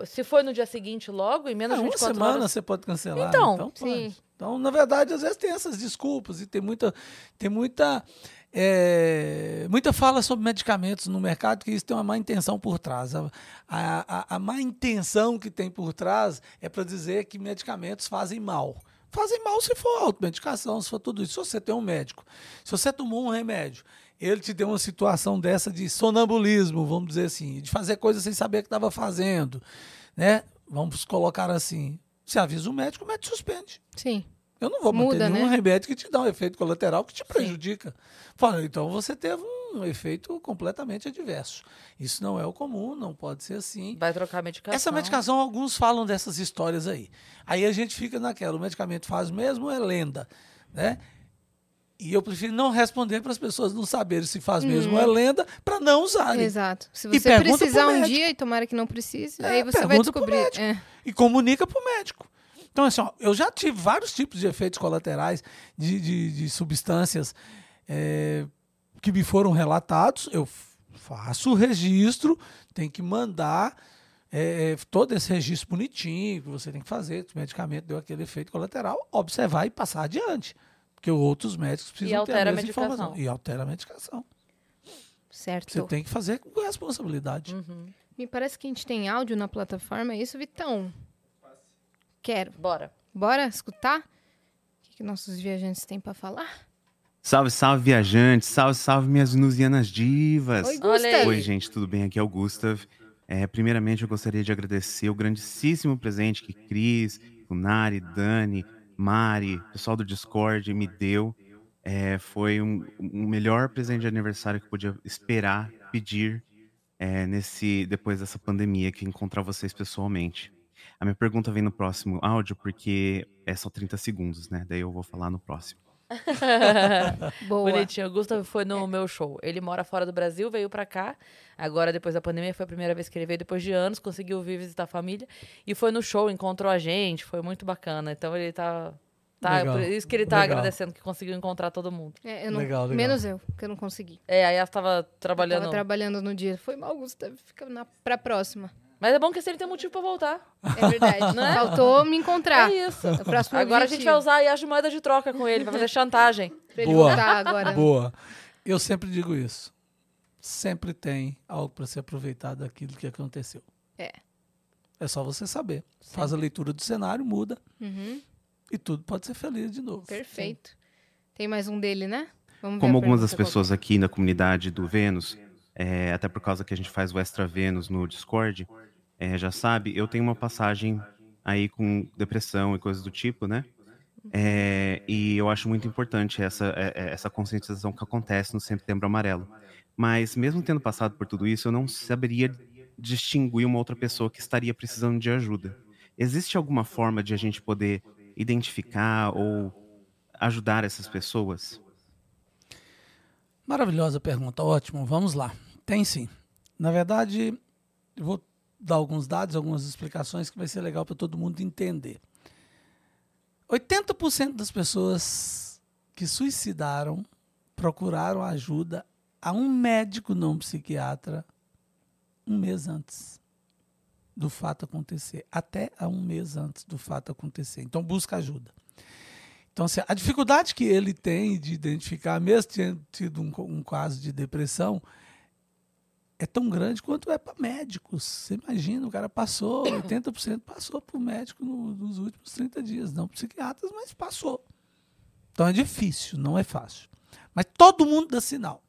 [SPEAKER 1] se foi no dia seguinte logo, em menos
[SPEAKER 3] É,
[SPEAKER 1] de
[SPEAKER 3] uma
[SPEAKER 1] 24
[SPEAKER 3] semana
[SPEAKER 1] horas.
[SPEAKER 3] você pode cancelar.
[SPEAKER 1] Então,
[SPEAKER 3] Então, pode. então, na verdade, às vezes tem essas desculpas e tem muita, tem muita, é, muita fala sobre medicamentos no mercado que isso tem uma má intenção por trás. A, a, a- a má intenção que tem por trás é para dizer que medicamentos fazem mal. Fazem mal se for automedicação, se for tudo isso. Se você tem um médico, se você tomou um remédio, ele te deu uma situação dessa de sonambulismo, vamos dizer assim, de fazer coisas sem saber que estava fazendo, né? Vamos colocar assim. Você avisa o médico, o médico suspende.
[SPEAKER 2] Sim.
[SPEAKER 3] Eu não vou
[SPEAKER 2] Muda,
[SPEAKER 3] manter nenhum
[SPEAKER 2] né?
[SPEAKER 3] remédio que te dá um efeito colateral que te prejudica. Fala, então você teve um efeito completamente adverso. Isso não é o comum, não pode ser assim.
[SPEAKER 1] Vai trocar a medicação.
[SPEAKER 3] Essa medicação, alguns falam dessas histórias aí. Aí a gente fica naquela, o medicamento faz mesmo ou é lenda, né? E eu prefiro não responder para as pessoas não saberem se faz mesmo ou é lenda, para não usarem.
[SPEAKER 2] Exato. Se você precisar um dia e tomara que não precise,
[SPEAKER 3] É,
[SPEAKER 2] aí você vai descobrir. É.
[SPEAKER 3] e comunica para o médico. Então, assim, ó, eu já tive vários tipos de efeitos colaterais de, de, de substâncias é, que me foram relatados. Eu faço o registro, tem que mandar é, é, todo esse registro bonitinho que você tem que fazer, o medicamento deu aquele efeito colateral, observar e passar adiante. Porque outros médicos precisam ter a
[SPEAKER 1] medicação.
[SPEAKER 3] informação. E altera a medicação.
[SPEAKER 2] Certo.
[SPEAKER 3] Você tem que fazer com responsabilidade.
[SPEAKER 1] Uhum.
[SPEAKER 2] Me parece que a gente tem áudio na plataforma, é isso, Vitão? Quero.
[SPEAKER 1] Bora.
[SPEAKER 2] Bora escutar? O que, que nossos viajantes têm pra falar?
[SPEAKER 4] Salve, salve, viajantes. Salve, salve, minhas venusianas divas.
[SPEAKER 2] Oi, Gustav.
[SPEAKER 4] Oi, gente, tudo bem? Aqui é o Gustav. É, primeiramente, eu gostaria de agradecer o grandíssimo presente que Cris, Funari, Dani, Mari, pessoal do Discord me deu. É, foi um, um melhor presente de aniversário que eu podia esperar, pedir é, nesse depois dessa pandemia, que encontrar vocês pessoalmente. A minha pergunta vem no próximo áudio, porque é só 30 segundos, né? Daí eu vou falar no próximo.
[SPEAKER 2] Boa.
[SPEAKER 1] Bonitinho. O Gustavo foi no meu show. Ele mora fora do Brasil, veio pra cá. Agora, depois da pandemia, foi a primeira vez que ele veio depois de anos, conseguiu vir visitar a família. E foi no show, encontrou a gente, foi muito bacana. Então ele tá. tá
[SPEAKER 3] Legal,
[SPEAKER 1] por isso que ele tá
[SPEAKER 3] legal.
[SPEAKER 1] agradecendo que conseguiu encontrar todo mundo.
[SPEAKER 2] É, eu não-
[SPEAKER 3] Legal, legal.
[SPEAKER 2] Menos eu, porque eu não consegui.
[SPEAKER 1] É, aí ela tava
[SPEAKER 2] Eu
[SPEAKER 1] trabalhando.
[SPEAKER 2] tava trabalhando no dia. Foi mal, Gustav. Fica na, pra próxima.
[SPEAKER 1] Mas é bom que assim ele tem motivo pra voltar.
[SPEAKER 2] É verdade.
[SPEAKER 1] Né?
[SPEAKER 2] Faltou me encontrar.
[SPEAKER 1] É isso.
[SPEAKER 2] O próximo
[SPEAKER 1] Agora a gente
[SPEAKER 2] objetivo.
[SPEAKER 1] vai usar aí as moedas de troca com ele, vai fazer chantagem.
[SPEAKER 2] Pra ele
[SPEAKER 3] Boa.
[SPEAKER 2] voltar agora.
[SPEAKER 3] Boa. Eu sempre digo isso. Sempre tem algo para ser aproveitado daquilo que aconteceu.
[SPEAKER 2] É.
[SPEAKER 3] É só você saber. Faz a leitura do cenário, muda
[SPEAKER 2] Uhum,
[SPEAKER 3] e tudo pode ser feliz de novo.
[SPEAKER 2] perfeito. Tem mais um dele, né? Vamos ver
[SPEAKER 4] Como algumas das
[SPEAKER 2] qual
[SPEAKER 4] pessoas aqui na comunidade do Vênus, é, até por causa que a gente faz o Extra Vênus no Discord, é, já sabe, eu tenho uma passagem aí com depressão e coisas do tipo, né? É, e eu acho muito importante essa, é, é, essa conscientização que acontece no Setembro Amarelo. Mas mesmo tendo passado por tudo isso, eu não saberia distinguir uma outra pessoa que estaria precisando de ajuda. Existe alguma forma de a gente poder identificar ou ajudar essas pessoas?
[SPEAKER 3] Maravilhosa pergunta, ótimo. Vamos lá. Tem sim. Na verdade, vou dar alguns dados, algumas explicações que vai ser legal para todo mundo entender. 80% das pessoas que suicidaram procuraram ajuda a um médico não psiquiatra um mês antes do fato acontecer, até a um mês antes do fato acontecer. Então busca ajuda. Então, assim, a dificuldade que ele tem de identificar, mesmo tendo tido um, um caso de depressão, é tão grande quanto é para médicos. Você imagina, o cara passou, 80% passou por médico no, nos últimos 30 dias. Não psiquiatras, mas passou. Então é difícil, não é fácil. Mas todo mundo dá sinal.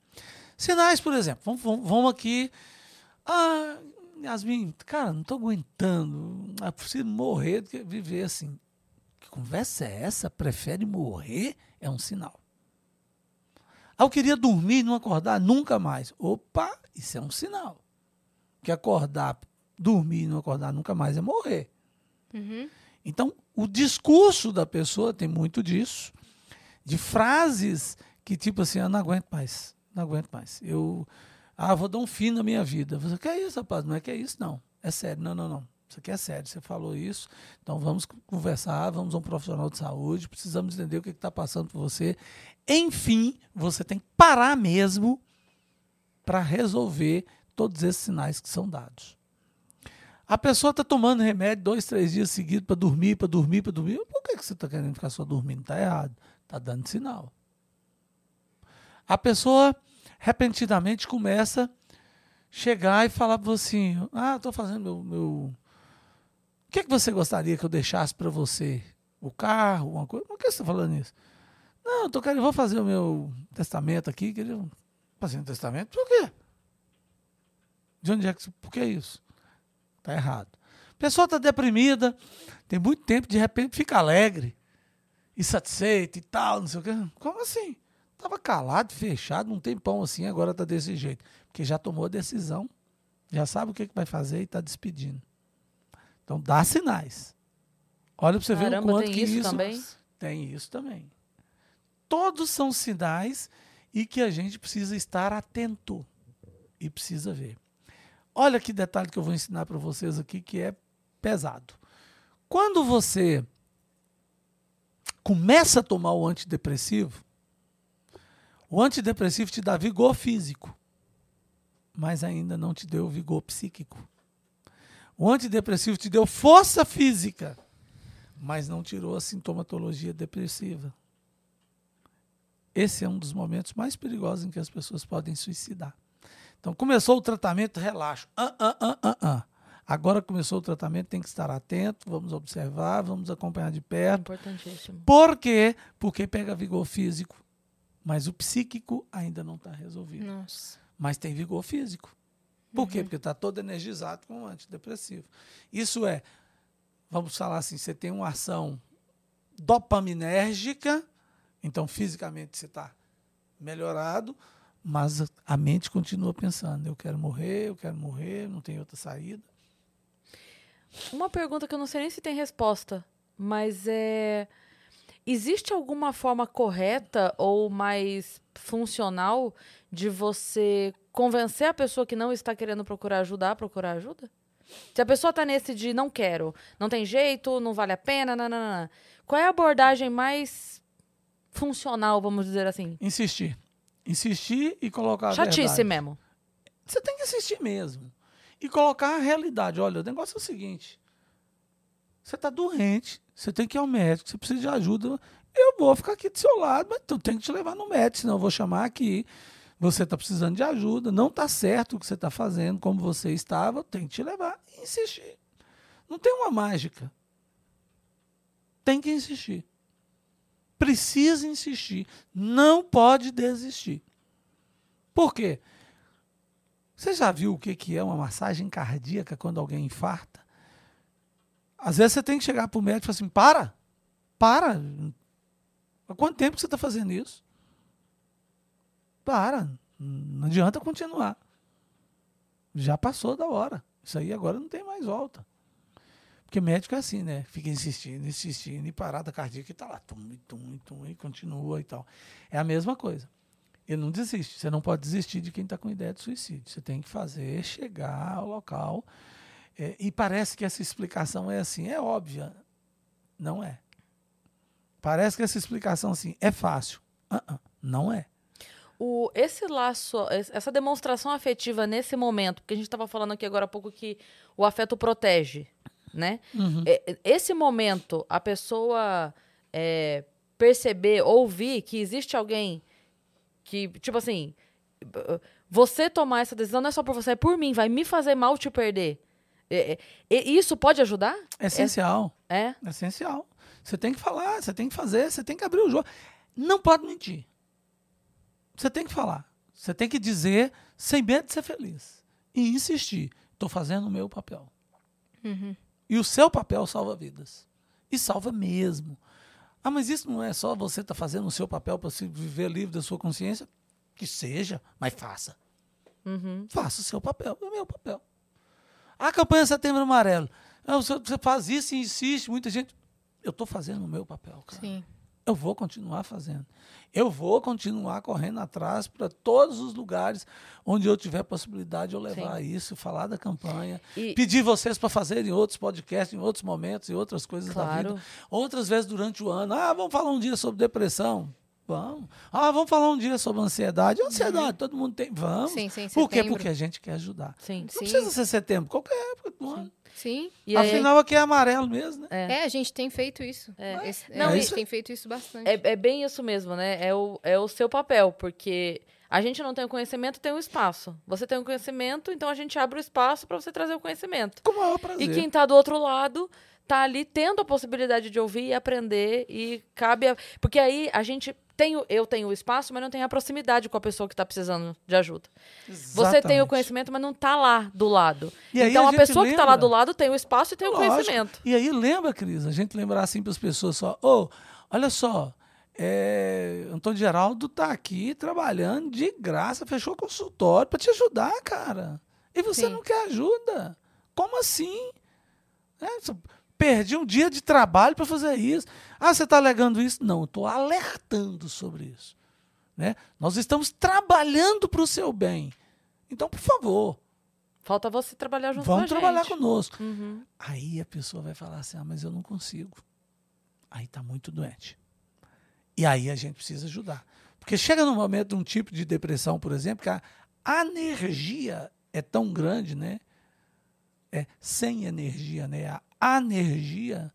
[SPEAKER 3] Sinais, por exemplo, vamos, vamos, vamos aqui. Ah, Yasmin, cara, não estou aguentando. É preciso morrer do que viver assim. Que conversa é essa? Prefere morrer? É um sinal. Ah, eu queria dormir e não acordar nunca mais. Opa, isso é um sinal. Que acordar, dormir e não acordar nunca mais é morrer.
[SPEAKER 2] Uhum.
[SPEAKER 3] Então, o discurso da pessoa tem muito disso, de frases que, tipo assim, eu não aguento mais, não aguento mais. Eu, ah, vou dar um fim na minha vida. Você, que é isso, rapaz? Não é que é isso, não. É sério, não, não, não. Isso aqui é sério, você falou isso, então vamos conversar, vamos a um profissional de saúde, precisamos entender o que está passando por você. Enfim, você tem que parar mesmo para resolver todos esses sinais que são dados. A pessoa está tomando remédio dois, três dias seguidos para dormir, para dormir, para dormir. Por que, que você está querendo ficar só dormindo? Está errado. Está dando sinal. A pessoa repentinamente começa a chegar e falar para você assim: Ah, estou fazendo meu, meu. O que, é que você gostaria que eu deixasse para você? O carro, uma coisa? Por que você está falando isso? Não, eu tô querendo, vou fazer o meu testamento aqui. Queria fazer um testamento? Por quê? De onde é que. Por que isso? Está errado. A pessoa está deprimida, tem muito tempo, de repente fica alegre, insatisfeito e tal, não sei o quê. Como assim? Estava calado, fechado, um tempão assim, agora está desse jeito. Porque já tomou a decisão, já sabe o que, que vai fazer e está despedindo. Então dá sinais. Olha para você
[SPEAKER 1] Caramba,
[SPEAKER 3] ver o quanto
[SPEAKER 1] tem
[SPEAKER 3] que
[SPEAKER 1] isso
[SPEAKER 3] isso
[SPEAKER 1] também?
[SPEAKER 3] tem isso também. Todos são sinais e que a gente precisa estar atento e precisa ver. Olha que detalhe que eu vou ensinar para vocês aqui que é pesado. Quando você começa a tomar o antidepressivo, o antidepressivo te dá vigor físico, mas ainda não te deu vigor psíquico. O antidepressivo te deu força física, mas não tirou a sintomatologia depressiva. Esse é um dos momentos mais perigosos em que as pessoas podem suicidar. Então, começou o tratamento, relaxo. Ah, ah, ah, ah, ah. Agora começou o tratamento, tem que estar atento, vamos observar, vamos acompanhar de perto.
[SPEAKER 1] Importantíssimo.
[SPEAKER 3] Por quê? Porque pega vigor físico, mas o psíquico ainda não está resolvido.
[SPEAKER 2] Nossa.
[SPEAKER 3] Mas tem vigor físico. Por quê? Porque está todo energizado com o antidepressivo. Isso é, vamos falar assim, você tem uma ação dopaminérgica, então fisicamente você está melhorado, mas a mente continua pensando: eu quero morrer, eu quero morrer, não tem outra saída.
[SPEAKER 1] Uma pergunta que eu não sei nem se tem resposta, mas é. Existe alguma forma correta ou mais funcional de você convencer a pessoa que não está querendo procurar ajuda a procurar ajuda? Se a pessoa está nesse de não quero, não tem jeito, não vale a pena, qual é a abordagem mais funcional, vamos dizer assim?
[SPEAKER 3] Insistir. Insistir e colocar a
[SPEAKER 1] Chatice
[SPEAKER 3] verdade.
[SPEAKER 1] mesmo.
[SPEAKER 3] Você tem que insistir mesmo. E colocar a realidade. Olha, o negócio é o seguinte: você está doente, você tem que ir ao médico, você precisa de ajuda. Eu vou ficar aqui do seu lado, mas tu tem que te levar no médico, senão eu vou chamar aqui. Você está precisando de ajuda, não está certo o que você está fazendo, como você estava, tem que te levar e insistir. Não tem uma mágica. Tem que insistir. Precisa insistir. Não pode desistir. Por quê? Você já viu o que é uma massagem cardíaca quando alguém infarta? Às vezes você tem que chegar para o médico e falar assim: para, para. Há quanto tempo você está fazendo isso? Para, não adianta continuar. Já passou da hora. Isso aí agora não tem mais volta. Porque médico é assim, né? Fica insistindo, insistindo, e parada cardíaca e tá lá, tum, tum, tum, e continua e tal. É a mesma coisa. Ele não desiste. Você não pode desistir de quem está com ideia de suicídio. Você tem que fazer chegar ao local. É, e parece que essa explicação é assim, é óbvia. Não é. Parece que essa explicação assim é fácil. Ah, ah, não é.
[SPEAKER 1] O, esse laço, es- essa demonstração afetiva nesse momento, porque a gente estava falando aqui agora há pouco que o afeto protege, né?
[SPEAKER 3] Uhum.
[SPEAKER 1] É, Esse momento, a pessoa é, perceber, ouvir que existe alguém que, tipo assim, você tomar essa decisão não é só por você, é por mim, vai me fazer mal te perder. É, é, isso pode ajudar?
[SPEAKER 3] É essencial.
[SPEAKER 1] É?
[SPEAKER 3] É essencial. Você tem que falar, você tem que fazer, você tem que abrir o jogo. Não pode mentir. Você tem que falar. Você tem que dizer sem medo de ser feliz. E insistir. Estou fazendo o meu papel. E o seu papel salva vidas. E salva mesmo. Ah, mas isso não é só você estar fazendo o seu papel para se viver livre da sua consciência? Que seja, mas faça.
[SPEAKER 1] Uhum.
[SPEAKER 3] Faça o seu papel, é o meu papel. A campanha Setembro Amarelo. Ah, Você você faz isso e insiste, muita gente. Eu estou fazendo o meu papel, cara.
[SPEAKER 2] Sim.
[SPEAKER 3] Eu vou continuar fazendo. Eu vou continuar correndo atrás para todos os lugares onde eu tiver possibilidade de eu levar isso, falar da campanha,
[SPEAKER 1] E-
[SPEAKER 3] pedir vocês para fazerem outros podcasts em outros momentos e outras coisas da
[SPEAKER 1] Claro.
[SPEAKER 3] vida. Outras vezes durante o ano. Ah, vamos falar um dia sobre depressão. Vamos. Ah, vamos falar um dia sobre ansiedade. Ansiedade, todo mundo tem. Vamos.
[SPEAKER 2] Sim, sim,
[SPEAKER 3] Por quê? Porque a gente quer ajudar.
[SPEAKER 1] Sim.
[SPEAKER 3] Não
[SPEAKER 2] Sim.
[SPEAKER 3] precisa ser setembro, qualquer época do ano.
[SPEAKER 2] Sim.
[SPEAKER 1] E aí-
[SPEAKER 3] Afinal, aqui é amarelo mesmo, né?
[SPEAKER 2] É. a gente tem feito isso.
[SPEAKER 1] É.
[SPEAKER 2] Esse- é,
[SPEAKER 1] Não,
[SPEAKER 2] a gente tem feito isso bastante.
[SPEAKER 1] É, é bem isso mesmo, né? É o, é o seu papel, porque a gente não tem o conhecimento, tem o espaço. Você tem o conhecimento, então a gente abre o espaço para você trazer o conhecimento.
[SPEAKER 3] Com o maior prazer.
[SPEAKER 1] E quem tá do outro lado tá ali tendo a possibilidade de ouvir e aprender e cabe a... porque aí a gente tem o- eu tenho o espaço, mas não tenho a proximidade com a pessoa que tá precisando de ajuda. Você tem o
[SPEAKER 3] Exatamente.
[SPEAKER 1] conhecimento, mas não tá lá do lado.
[SPEAKER 3] E
[SPEAKER 1] então
[SPEAKER 3] a
[SPEAKER 1] a, pessoa que tá lá
[SPEAKER 3] lembra-
[SPEAKER 1] do lado tem o espaço e tem o
[SPEAKER 3] Lógico.
[SPEAKER 1] conhecimento.
[SPEAKER 3] E aí lembra, Cris, a gente lembrar assim para as pessoas só, ô, olha só, é, Antônio Geraldo tá aqui trabalhando de graça, fechou consultório para te ajudar, cara. E você
[SPEAKER 2] Sim.
[SPEAKER 3] não quer ajuda? Como assim? É, perdi um dia de trabalho para fazer isso. Ah, você está alegando isso? Não, eu estou alertando sobre isso. Né? Nós estamos trabalhando para o seu bem. Então, por favor,
[SPEAKER 1] Falta você trabalhar junto
[SPEAKER 3] vamos
[SPEAKER 1] com a
[SPEAKER 3] trabalhar
[SPEAKER 1] gente.
[SPEAKER 3] conosco.
[SPEAKER 1] Uhum.
[SPEAKER 3] Aí a pessoa vai falar assim: ah, mas eu não consigo. Aí está muito doente. E aí a gente precisa ajudar. Porque chega num momento de um tipo de depressão, por exemplo, que a energia é tão grande, né? É sem energia, né? A energia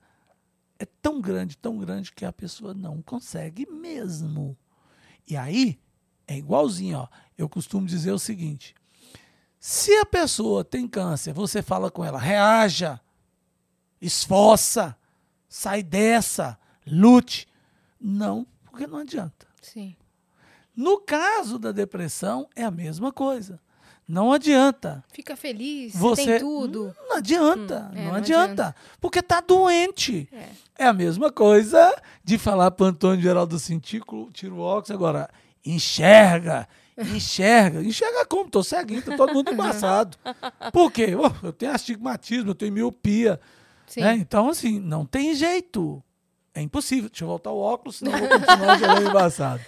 [SPEAKER 3] é tão grande, tão grande que a pessoa não consegue mesmo. E aí é igualzinho, ó. Eu costumo dizer o seguinte: se a pessoa tem câncer, você fala com ela, reaja, esforça, sai dessa, lute. Não, porque não adianta.
[SPEAKER 2] Sim.
[SPEAKER 3] No caso da depressão, é a mesma coisa. Não adianta.
[SPEAKER 2] Fica feliz,
[SPEAKER 3] Você
[SPEAKER 2] tem tudo.
[SPEAKER 3] Não adianta,
[SPEAKER 2] Hum, é,
[SPEAKER 3] não,
[SPEAKER 2] não
[SPEAKER 3] adianta,
[SPEAKER 2] adianta.
[SPEAKER 3] porque tá doente.
[SPEAKER 2] É.
[SPEAKER 3] É a mesma coisa de falar para Antônio Geraldo assim, tira o- tira o óculos agora, enxerga, enxerga. Enxerga como? Tô ceguinho, tá todo mundo embaçado. Por quê? Eu tenho astigmatismo, eu tenho miopia. Né? Então, assim, não tem jeito. É impossível. Deixa eu voltar o óculos, senão eu vou continuar embaçado.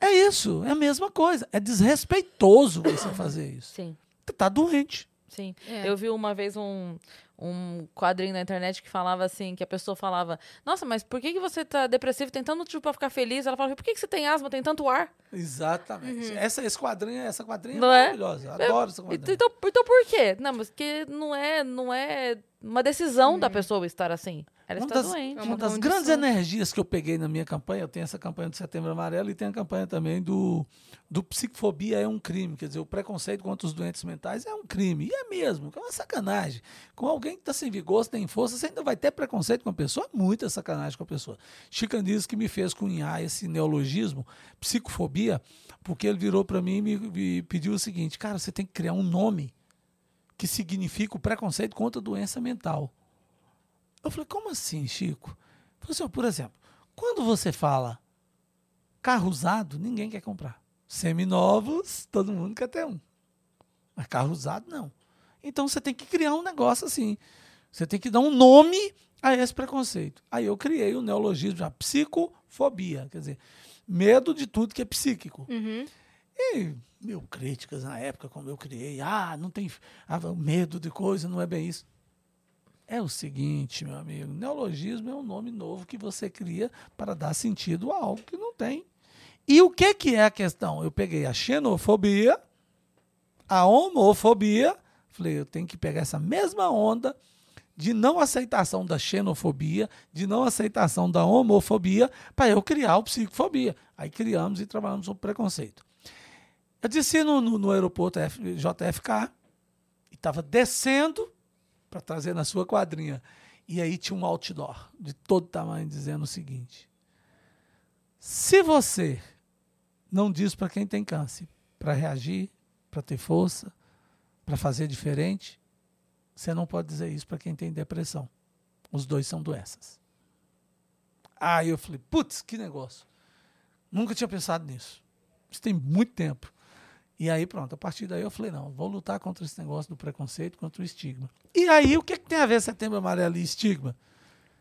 [SPEAKER 3] É isso, é a mesma coisa. É desrespeitoso você fazer isso.
[SPEAKER 1] Sim.
[SPEAKER 3] Você tá doente.
[SPEAKER 1] Sim.
[SPEAKER 2] É.
[SPEAKER 1] Eu vi uma vez um, um quadrinho na internet que falava assim, que a pessoa falava, nossa, mas por que, que você tá depressivo, tem tanto motivo pra ficar feliz? Ela falava, por que, que você tem asma, tem tanto ar?
[SPEAKER 3] Exatamente. Essa, esse quadrinho, essa quadrinha
[SPEAKER 1] Não
[SPEAKER 3] é
[SPEAKER 1] é?
[SPEAKER 3] maravilhosa. Eu Adoro essa quadrinha.
[SPEAKER 1] então, então por quê? Não, mas que não é, não é uma decisão da pessoa estar assim. Ela
[SPEAKER 3] Uma
[SPEAKER 1] está
[SPEAKER 3] das,
[SPEAKER 1] doente.
[SPEAKER 2] É
[SPEAKER 3] uma
[SPEAKER 2] uma
[SPEAKER 3] das grandes energias que eu peguei na minha campanha, eu tenho essa campanha do Setembro Amarelo e tenho a campanha também do, do Psicofobia é um crime. Quer dizer, o preconceito contra os doentes mentais é um crime. E é mesmo, é uma sacanagem. Com alguém que está sem vigor, sem força, você ainda vai ter preconceito com a pessoa? Muita sacanagem com a pessoa. Chico diz que me fez cunhar esse neologismo, psicofobia, porque ele virou para mim e me, me pediu o seguinte: cara, você tem que criar um nome que significa o preconceito contra a doença mental. Eu falei, como assim, Chico? Ele falou assim, por exemplo, quando você fala carro usado, ninguém quer comprar. Seminovos, todo mundo quer ter um. Mas carro usado, não. Então você tem que criar um negócio assim. Você tem que dar um nome a esse preconceito. Aí eu criei o neologismo, já, psicofobia, quer dizer, medo de tudo que é psíquico.
[SPEAKER 2] Uhum.
[SPEAKER 3] E mil críticas na época, como eu criei. Ah, não tem ah, medo de coisa, não é bem isso. É o seguinte, meu amigo, neologismo é um nome novo que você cria para dar sentido a algo que não tem. E o que, que é a questão? Eu peguei a xenofobia, a homofobia, falei, eu tenho que pegar essa mesma onda de não aceitação da xenofobia, de não aceitação da homofobia, para eu criar o psicofobia. Aí criamos e trabalhamos sobre preconceito. Eu desci no, no, no aeroporto F, JFK e estava descendo para trazer na sua quadrinha. E aí tinha um outdoor de todo tamanho dizendo o seguinte: se você não diz para quem tem câncer, para reagir, para ter força, para fazer diferente, você não pode dizer isso para quem tem depressão. Os dois são doenças. Aí eu falei, putz, que negócio. Nunca tinha pensado nisso. Isso tem muito tempo. E aí, pronto, a partir daí eu falei, não, vou lutar contra esse negócio do preconceito, contra o estigma. E aí, o que, que tem a ver Setembro Amarelo e estigma?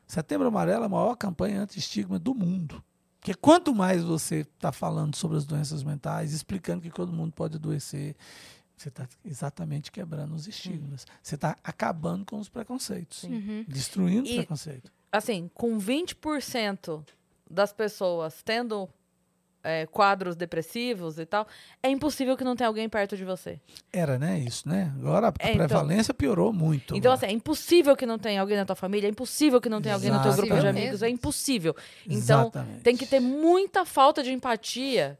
[SPEAKER 3] Setembro Amarelo é a maior campanha anti-estigma do mundo. Porque quanto mais você está falando sobre as doenças mentais, explicando que todo mundo pode adoecer, você está exatamente quebrando os estigmas. Você está acabando com os preconceitos,
[SPEAKER 2] Uhum.
[SPEAKER 3] destruindo
[SPEAKER 1] E-
[SPEAKER 3] o preconceito.
[SPEAKER 1] Assim, com 20% das pessoas tendo é, quadros depressivos e tal, é impossível que não tenha alguém perto de você.
[SPEAKER 3] Era, né? Isso, né? Agora a
[SPEAKER 1] É, então-
[SPEAKER 3] prevalência piorou muito.
[SPEAKER 1] Então,
[SPEAKER 3] agora.
[SPEAKER 1] assim, é impossível que não tenha alguém na tua família, é impossível que não tenha alguém no teu grupo de
[SPEAKER 3] Exatamente.
[SPEAKER 1] amigos, é impossível. Então,
[SPEAKER 3] Exatamente.
[SPEAKER 1] tem que ter muita falta de empatia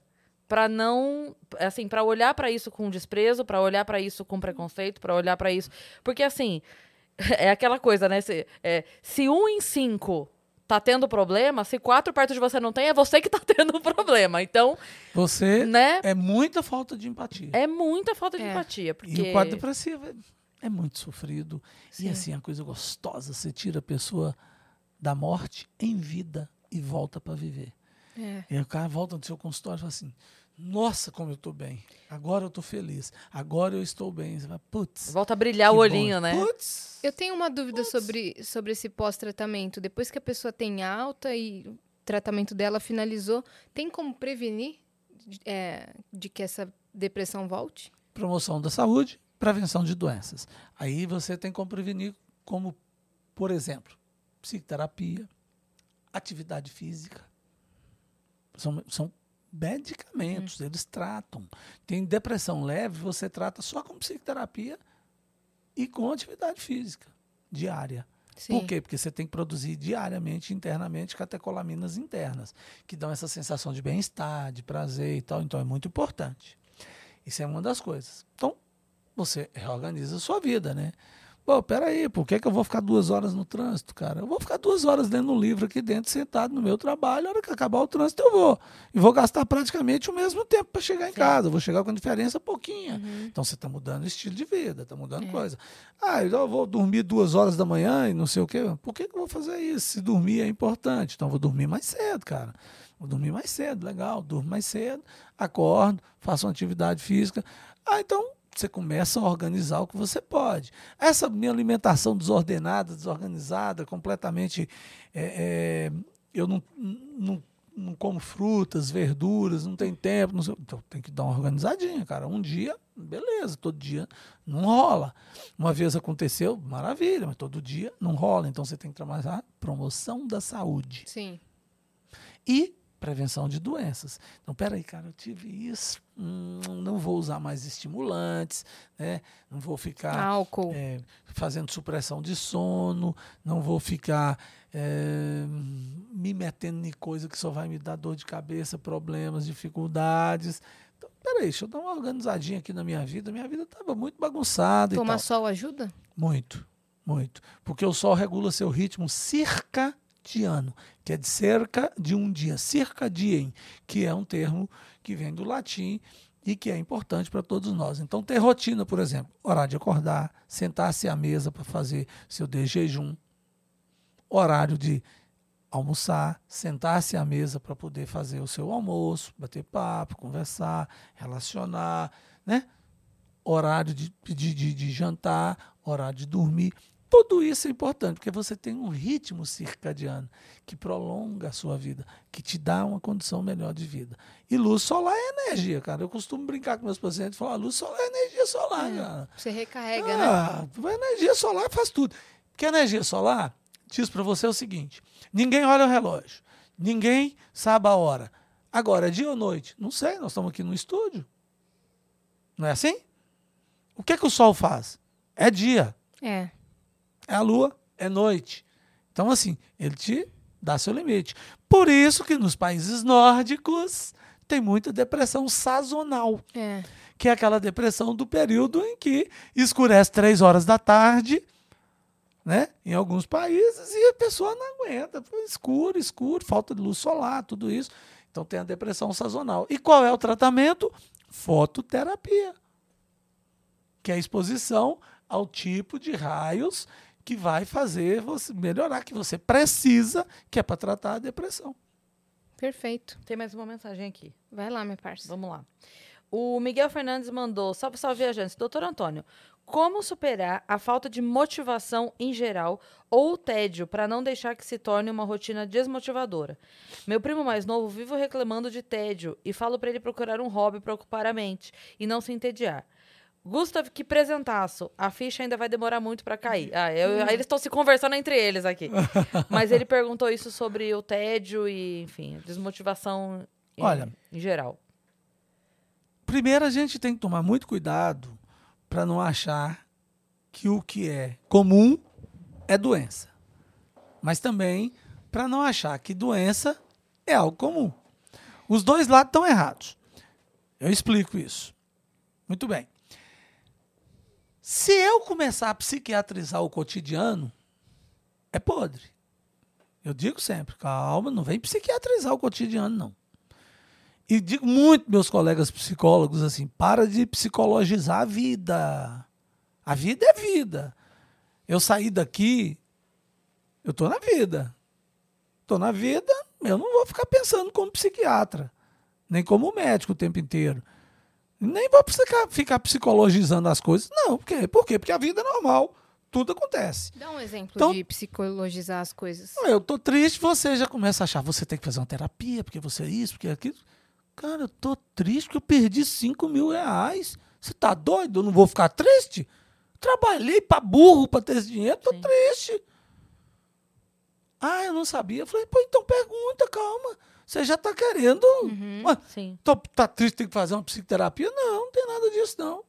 [SPEAKER 1] para não, assim, para olhar para isso com desprezo, para olhar para isso com preconceito, para olhar para isso, porque assim, é aquela coisa, né? Se, é, se um em cinco tá tendo problema, se quatro perto de você não tem, é você que tá tendo problema. Então,
[SPEAKER 3] Você
[SPEAKER 1] né?
[SPEAKER 3] é muita falta de empatia.
[SPEAKER 1] É muita falta de
[SPEAKER 2] É.
[SPEAKER 1] empatia, porque
[SPEAKER 3] E o quadro depressivo é, é muito sofrido.
[SPEAKER 2] Sim.
[SPEAKER 3] E assim, é uma coisa gostosa. Você tira a pessoa da morte em vida e volta para viver.
[SPEAKER 2] É.
[SPEAKER 3] E o cara volta no seu consultório e fala assim: Nossa, como eu estou bem. Agora eu estou feliz. Agora eu estou bem. Você fala, putz.
[SPEAKER 1] volta a brilhar o
[SPEAKER 3] bom."
[SPEAKER 1] olhinho, né?
[SPEAKER 3] Putz.
[SPEAKER 2] Eu tenho uma dúvida sobre, sobre esse pós-tratamento. Depois que a pessoa tem alta e o tratamento dela finalizou, tem como prevenir é, de que essa depressão volte?
[SPEAKER 3] Promoção da saúde, prevenção de doenças. Aí você tem como prevenir, como, por exemplo, psicoterapia, atividade física. São, são medicamentos, eles tratam. Tem depressão leve, você trata só com psicoterapia e com atividade física diária. Por quê? Porque você tem que produzir diariamente, internamente, catecolaminas internas, que dão essa sensação de bem-estar, de prazer e tal. Então é muito importante. Isso é uma das coisas. Então, você reorganiza a sua vida, né? Pô, peraí, por que, que eu vou ficar duas horas no trânsito, cara? Eu vou ficar duas horas lendo um livro aqui dentro, sentado no meu trabalho. A hora que acabar o trânsito, eu vou. E vou gastar praticamente o mesmo tempo para chegar em casa. Eu vou chegar com diferença pouquinha. Então você está mudando o estilo de vida, está mudando coisa. Ah, eu vou dormir duas horas da manhã e não sei o quê. Por que, que eu vou fazer isso? Se dormir é importante. Então eu vou dormir mais cedo, cara. Vou dormir mais cedo, legal. Durmo mais cedo, acordo, faço uma atividade física. Ah, então você começa a organizar o que você pode. Essa minha alimentação desordenada, desorganizada, completamente. é, é, eu não, não, não como frutas, verduras, não tem tempo. Não sei, então tem que dar uma organizadinha, cara. Um dia, beleza, todo dia não rola. Uma vez aconteceu, maravilha, mas todo dia não rola. Então você tem que trabalhar promoção da saúde
[SPEAKER 2] Sim.
[SPEAKER 3] e prevenção de doenças. Então, peraí, cara, eu tive isso, hum, não vou usar mais estimulantes, né? não vou ficar
[SPEAKER 2] Álcool.
[SPEAKER 3] é, fazendo supressão de sono, não vou ficar é, me metendo em coisa que só vai me dar dor de cabeça, problemas, dificuldades. Então, peraí, deixa eu dar uma organizadinha aqui na minha vida. Minha vida estava muito bagunçada e
[SPEAKER 2] Tomar sol ajuda?
[SPEAKER 3] Muito, muito. Porque o sol regula seu ritmo circadiano, que é de cerca de um dia, circadien, que é um termo que vem do latim e que é importante para todos nós. Então, ter rotina, por exemplo, horário de acordar, sentar-se à mesa para fazer seu de jejum, horário de almoçar, sentar-se à mesa para poder fazer o seu almoço, bater papo, conversar, relacionar, né? horário de, de, de, de jantar, horário de dormir. Tudo isso é importante, porque você tem um ritmo circadiano que prolonga a sua vida, que te dá uma condição melhor de vida. E luz solar é energia, cara. Eu costumo brincar com meus pacientes e falar: luz solar é energia solar, cara.
[SPEAKER 2] Você recarrega, né?
[SPEAKER 3] Ah, a energia solar faz tudo. Porque a energia solar diz para você o seguinte: ninguém olha o relógio, ninguém sabe a hora. Agora, é dia ou noite? Não sei, nós estamos aqui no estúdio. Não é assim? O que, que o sol faz? É dia.
[SPEAKER 2] É.
[SPEAKER 3] É a lua, é noite. Então, assim, ele te dá seu limite. Por isso que nos países nórdicos tem muita depressão sazonal,
[SPEAKER 2] É.
[SPEAKER 3] que é aquela depressão do período em que escurece três horas da tarde, né? Em alguns países, e a pessoa não aguenta. Escuro, escuro, falta de luz solar, tudo isso. Então tem a depressão sazonal. E qual é o tratamento? Fototerapia. Que é a exposição ao tipo de raios que vai fazer você melhorar, que você precisa, que é para tratar a depressão.
[SPEAKER 2] Perfeito.
[SPEAKER 1] Tem mais uma mensagem aqui.
[SPEAKER 2] Vai lá, minha parça.
[SPEAKER 1] Vamos lá. O Miguel Fernandes mandou, salve, salve, viajantes. Doutor Antônio, como superar a falta de motivação em geral ou o tédio para não deixar que se torne uma rotina desmotivadora? Meu primo mais novo vive reclamando de tédio e falo para ele procurar um hobby para ocupar a mente e não se entediar. Gustav, que presentaço. A ficha ainda vai demorar muito para cair. Ah, eu- eles estão se conversando entre eles aqui. Mas ele perguntou isso sobre o tédio e, enfim, desmotivação em,
[SPEAKER 3] Olha.
[SPEAKER 1] em geral.
[SPEAKER 3] Primeiro, a gente tem que tomar muito cuidado para não achar que o que é comum é doença. Mas também para não achar que doença é algo comum. Os dois lados estão errados. Eu explico isso. Muito bem. Se eu começar a psiquiatrizar o cotidiano, é podre. Eu digo sempre, calma, não vem psiquiatrizar o cotidiano, não. E digo muito meus colegas psicólogos assim, para de psicologizar a vida. A vida é vida. Eu saí daqui, eu tô na vida. Tô na vida, eu não vou ficar pensando como psiquiatra, nem como médico o tempo inteiro. Nem vou ficar, ficar psicologizando as coisas. Não, por quê? Por quê? Porque a vida é normal. Tudo acontece.
[SPEAKER 2] Dá um exemplo
[SPEAKER 3] Então-
[SPEAKER 2] de psicologizar as coisas.
[SPEAKER 3] Eu tô triste, você já começa a achar, você tem que fazer uma terapia, porque você é isso, porque é aquilo. Cara, eu tô triste porque eu perdi 5 mil reais. Você tá doido? Eu não vou ficar triste? Trabalhei pra burro pra ter esse dinheiro, tô
[SPEAKER 1] Sim.
[SPEAKER 3] triste. Ah, eu não sabia. Eu falei, pô, então pergunta, calma. Você já tá querendo. Ué,
[SPEAKER 1] Sim.
[SPEAKER 3] Tô, tá triste, tem que fazer uma psicoterapia? Não, não tem nada disso, não.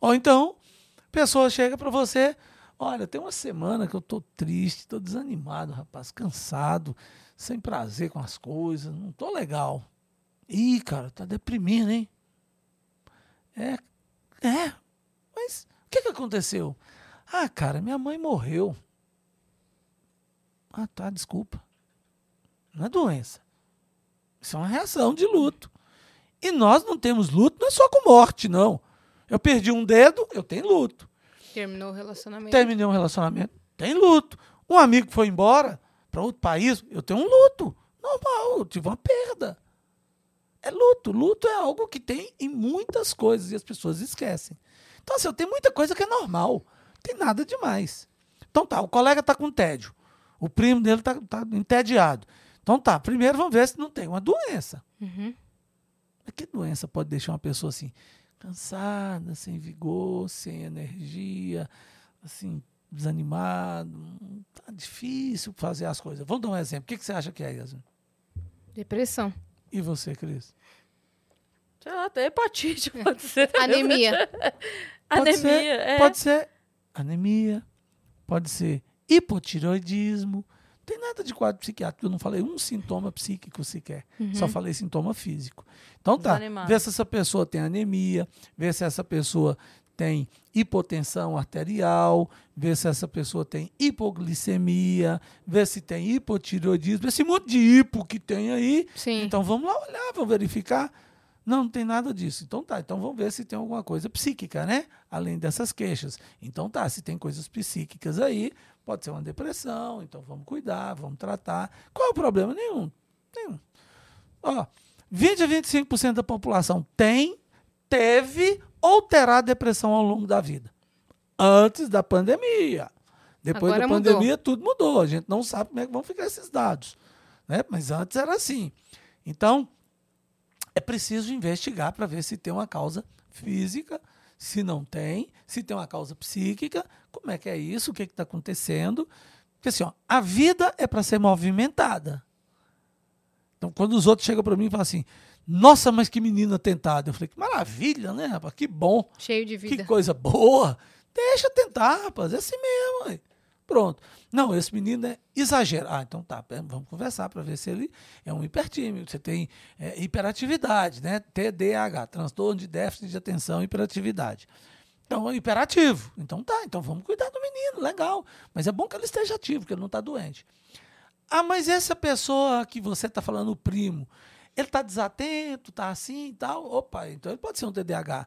[SPEAKER 3] Ou então, a pessoa chega pra você, olha, tem uma semana que eu tô triste, tô desanimado, rapaz, cansado, sem prazer com as coisas, não tô legal. Ih, cara, tá deprimindo, hein? É, é, mas o que que aconteceu? Ah, cara, minha mãe morreu. Ah, tá, desculpa. Não é doença. Isso é uma reação de luto. E nós não temos luto, não é só com morte, não. Eu perdi um dedo, eu tenho luto.
[SPEAKER 2] Terminou o relacionamento.
[SPEAKER 3] Terminei um relacionamento, tem luto. Um amigo foi embora para outro país, eu tenho um luto. Normal, eu tive uma perda. É luto. Luto é algo que tem em muitas coisas e as pessoas esquecem. Então, assim, eu tenho muita coisa que é normal. Não tem nada demais. Então tá, o colega tá com tédio. O primo dele tá, tá entediado. Então tá, primeiro vamos ver se não tem uma doença.
[SPEAKER 2] Uhum.
[SPEAKER 3] Mas que doença pode deixar uma pessoa assim, cansada, sem vigor, sem energia, assim, desanimado? Tá difícil fazer as coisas. Vamos dar um exemplo. O que, que você acha que é, Yasmin?
[SPEAKER 2] Depressão.
[SPEAKER 3] E você, Cris?
[SPEAKER 1] Sei lá, até hepatite pode ser.
[SPEAKER 2] Anemia.
[SPEAKER 3] Pode
[SPEAKER 1] Anemia,
[SPEAKER 3] ser,
[SPEAKER 1] é.
[SPEAKER 3] Pode ser anemia, pode ser hipotiroidismo. Não tem nada de quadro psiquiátrico. Eu não falei um sintoma psíquico sequer. Só falei sintoma físico. Então tá,
[SPEAKER 1] Desanimado.
[SPEAKER 3] vê se essa pessoa tem anemia, vê se essa pessoa tem hipotensão arterial, vê se essa pessoa tem hipoglicemia, vê se tem hipotiroidismo, esse monte de hipo que tem aí.
[SPEAKER 2] Sim.
[SPEAKER 3] Então vamos lá olhar, vamos verificar. Não, não tem nada disso. Então tá, então vamos ver se tem alguma coisa psíquica, né? Além dessas queixas. Então tá, se tem coisas psíquicas aí, pode ser uma depressão, então vamos cuidar, vamos tratar. Qual é o problema? Nenhum. Nenhum. Ó, 20 a 25% da população tem, teve ou terá depressão ao longo da vida. Antes da pandemia. Depois
[SPEAKER 2] Agora
[SPEAKER 3] da
[SPEAKER 2] mudou.
[SPEAKER 3] pandemia, tudo mudou. A gente não sabe como é que vão ficar esses dados. Né? Mas antes era assim. Então, é preciso investigar para ver se tem uma causa física, se não tem, se tem uma causa psíquica, como é que é isso, o que está acontecendo. Porque assim, ó, a vida é para ser movimentada. Então, quando os outros chegam para mim e falam assim, nossa, mas que menina tentada. Eu falei, que maravilha, né, rapaz? Que bom.
[SPEAKER 2] Cheio de vida.
[SPEAKER 3] Que coisa boa. Deixa tentar, rapaz. É assim mesmo. Aí. Pronto. Não, esse menino é exagerado. Ah, então tá, vamos conversar para ver se ele é um hipertímido. Você tem é, hiperatividade, né? TDAH, transtorno de déficit de atenção e hiperatividade. Então, é hiperativo. Então tá, então vamos cuidar do menino, legal. Mas é bom que ele esteja ativo, que ele não está doente. Ah, mas essa pessoa que você está falando, o primo, ele está desatento, está assim e tal. Opa, então ele pode ser um TDAH.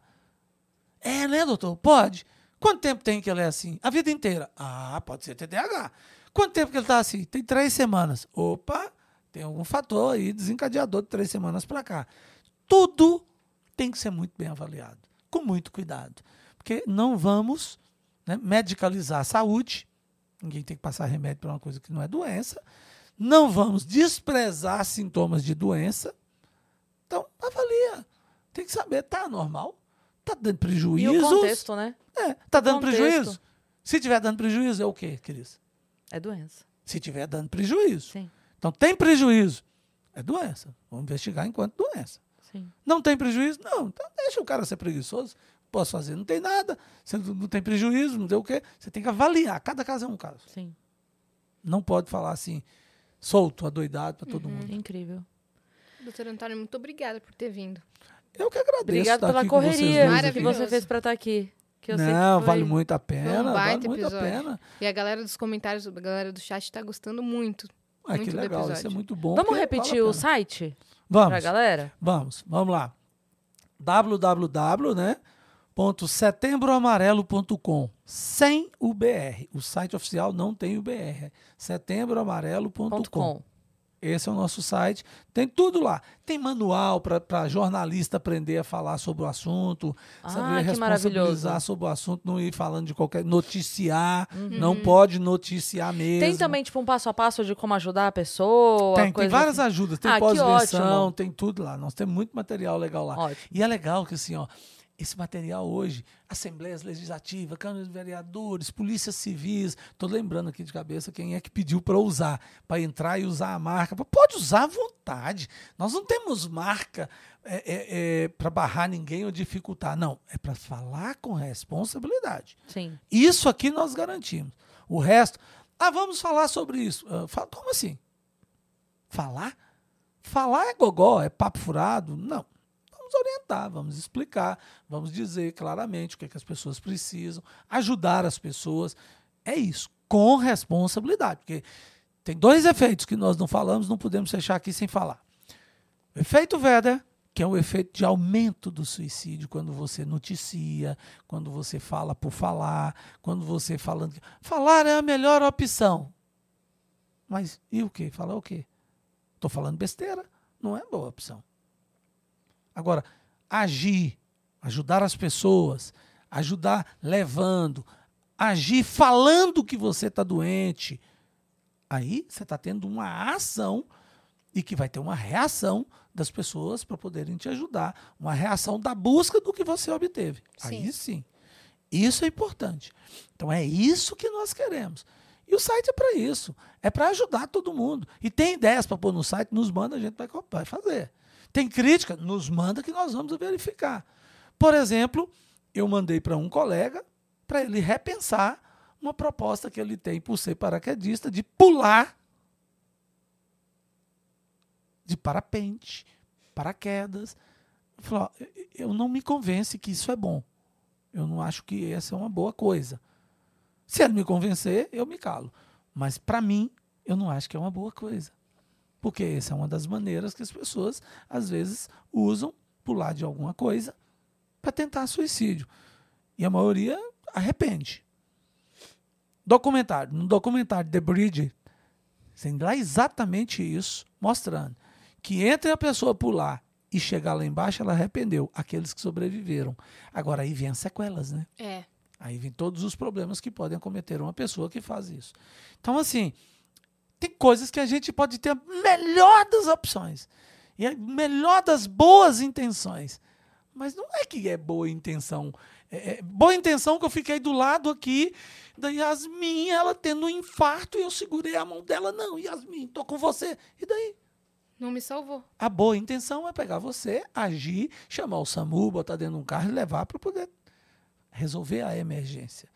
[SPEAKER 3] É, né, doutor? Pode. Quanto tempo tem que ele é assim? A vida inteira. Ah, pode ser TDAH. Quanto tempo que ele está assim? Tem três semanas. Opa, tem algum fator aí desencadeador de três semanas para cá. Tudo tem que ser muito bem avaliado, com muito cuidado. Porque não vamos né, medicalizar a saúde. Ninguém tem que passar remédio para uma coisa que não é doença. Não vamos desprezar sintomas de doença. Então, avalia. Tem que saber, tá normal? Tá dando prejuízo?
[SPEAKER 1] E o contexto, né?
[SPEAKER 3] É, tá dando
[SPEAKER 1] contexto.
[SPEAKER 3] prejuízo? Se tiver dando prejuízo, é o quê, Cris?
[SPEAKER 1] É doença.
[SPEAKER 3] Se tiver dando prejuízo.
[SPEAKER 1] Sim,
[SPEAKER 3] Então, tem prejuízo? É doença. Vamos investigar enquanto doença.
[SPEAKER 1] sim.
[SPEAKER 3] Não tem prejuízo? Não. Então, deixa o cara ser preguiçoso. Posso fazer? Não tem nada. Você não tem prejuízo, não tem o quê. Você tem que avaliar. Cada caso é um caso.
[SPEAKER 1] Sim.
[SPEAKER 3] Não pode falar assim, solto, adoidado para todo mundo.
[SPEAKER 1] Incrível.
[SPEAKER 2] Doutor Antônio, muito obrigada por ter vindo.
[SPEAKER 3] Eu que agradeço.
[SPEAKER 1] Obrigado
[SPEAKER 3] estar
[SPEAKER 1] pela correria que você fez pra estar aqui. Que eu sei que
[SPEAKER 3] Não,
[SPEAKER 1] foi-
[SPEAKER 3] vale muito a pena.
[SPEAKER 2] Um
[SPEAKER 3] Vale muito a
[SPEAKER 2] episódio.
[SPEAKER 3] pena.
[SPEAKER 2] E a galera dos comentários, a galera do chat tá gostando muito.
[SPEAKER 3] Ah, que
[SPEAKER 2] Muito do
[SPEAKER 3] legal, isso é
[SPEAKER 2] episódio.
[SPEAKER 3] muito bom.
[SPEAKER 1] Vamos repetir
[SPEAKER 3] vale a
[SPEAKER 1] o site pra
[SPEAKER 3] Vamos,
[SPEAKER 1] galera?
[SPEAKER 3] vamos, vamos lá. www, né? Setembroamarelo.com sem o BR. O site oficial não tem o BR. É setembroamarelo.com. Esse é o nosso site. Tem tudo lá. Tem manual para jornalista aprender a falar sobre o assunto,
[SPEAKER 1] Ah,
[SPEAKER 3] saber responsabilizar sobre o assunto, não ir falando de qualquer. Noticiar. Não pode noticiar mesmo.
[SPEAKER 1] Tem também, tipo, um passo a passo de como ajudar a pessoa?
[SPEAKER 3] Tem, tem várias
[SPEAKER 1] assim?
[SPEAKER 3] ajudas, tem
[SPEAKER 1] Ah,
[SPEAKER 3] pós-versão, tem tudo lá. Nós temos muito material legal lá.
[SPEAKER 1] Ótimo.
[SPEAKER 3] E é legal que assim, ó, esse material hoje, Assembleias Legislativas, Câmara de Vereadores, Polícias Civis, tô lembrando aqui de cabeça quem é que pediu para usar, para entrar e usar a marca. Pode usar à vontade. Nós não temos marca para barrar ninguém ou dificultar. Não, é para falar com responsabilidade.
[SPEAKER 1] Sim.
[SPEAKER 3] Isso aqui nós garantimos. O resto, ah, vamos falar sobre isso. Ah, fala- como assim? Falar? Falar é gogó, é papo furado? Não. Orientar, vamos explicar, vamos dizer claramente o que, é que as pessoas precisam, ajudar as pessoas. É isso, com responsabilidade. Porque tem dois efeitos que nós não falamos, não podemos fechar aqui sem falar. O efeito Vedder, que é o efeito de aumento do suicídio quando você noticia, quando você fala por falar, quando você falando. que Falar é a melhor opção. Mas e o quê? Falar o quê? Estou falando besteira. Não é boa opção. Agora, agir, ajudar as pessoas, ajudar levando, agir falando que você está doente. Aí você está tendo uma ação e que vai ter uma reação das pessoas para poderem te ajudar, uma reação da busca do que você obteve. Aí sim. Isso é importante. Então é isso que nós queremos. E o site é para isso. É para ajudar todo mundo. E tem ideias para pôr no site, nos manda, a gente vai, vai fazer. Tem crítica, nos manda que nós vamos verificar. Por exemplo, eu mandei para um colega para ele repensar uma proposta que ele tem por ser paraquedista de pular de parapente, paraquedas. Falei, ó, eu não me convence que isso é bom. Eu não acho que essa é uma boa coisa. Se ele me convencer, eu me calo. Mas para mim, eu não acho que é uma boa coisa. Porque essa é uma das maneiras que as pessoas, às vezes, usam pular de alguma coisa para tentar suicídio. E a maioria arrepende. Documentário. No documentário The Bridge, tem lá exatamente isso, mostrando que entre a pessoa pular e chegar lá embaixo, ela arrependeu. Aqueles que sobreviveram. Agora aí vem as sequelas, né?
[SPEAKER 2] É.
[SPEAKER 3] Aí vem todos os problemas que podem acometer uma pessoa que faz isso. Então, assim, tem coisas que a gente pode ter a melhor das opções. E a melhor das boas intenções. Mas não é que é boa intenção. É, é boa intenção que eu fiquei do lado aqui da Yasmin, ela tendo um infarto, e eu segurei a mão dela. Não, Yasmin, tô com você. E daí?
[SPEAKER 2] Não me salvou.
[SPEAKER 3] A boa intenção é pegar você, agir, chamar o SAMU, botar dentro de um carro e levar para poder resolver a emergência.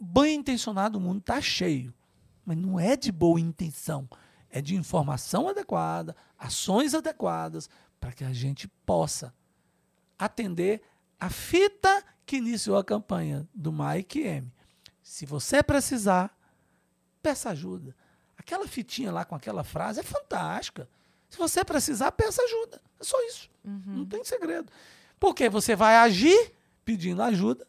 [SPEAKER 3] Bem intencionado, o mundo está cheio. Mas não é de boa intenção. É de informação adequada, ações adequadas, para que a gente possa atender a fita que iniciou a campanha do Mike M. Se você precisar, peça ajuda. Aquela fitinha lá com aquela frase é fantástica. Se você precisar, peça ajuda. É só isso. Não tem segredo. Porque você vai agir pedindo ajuda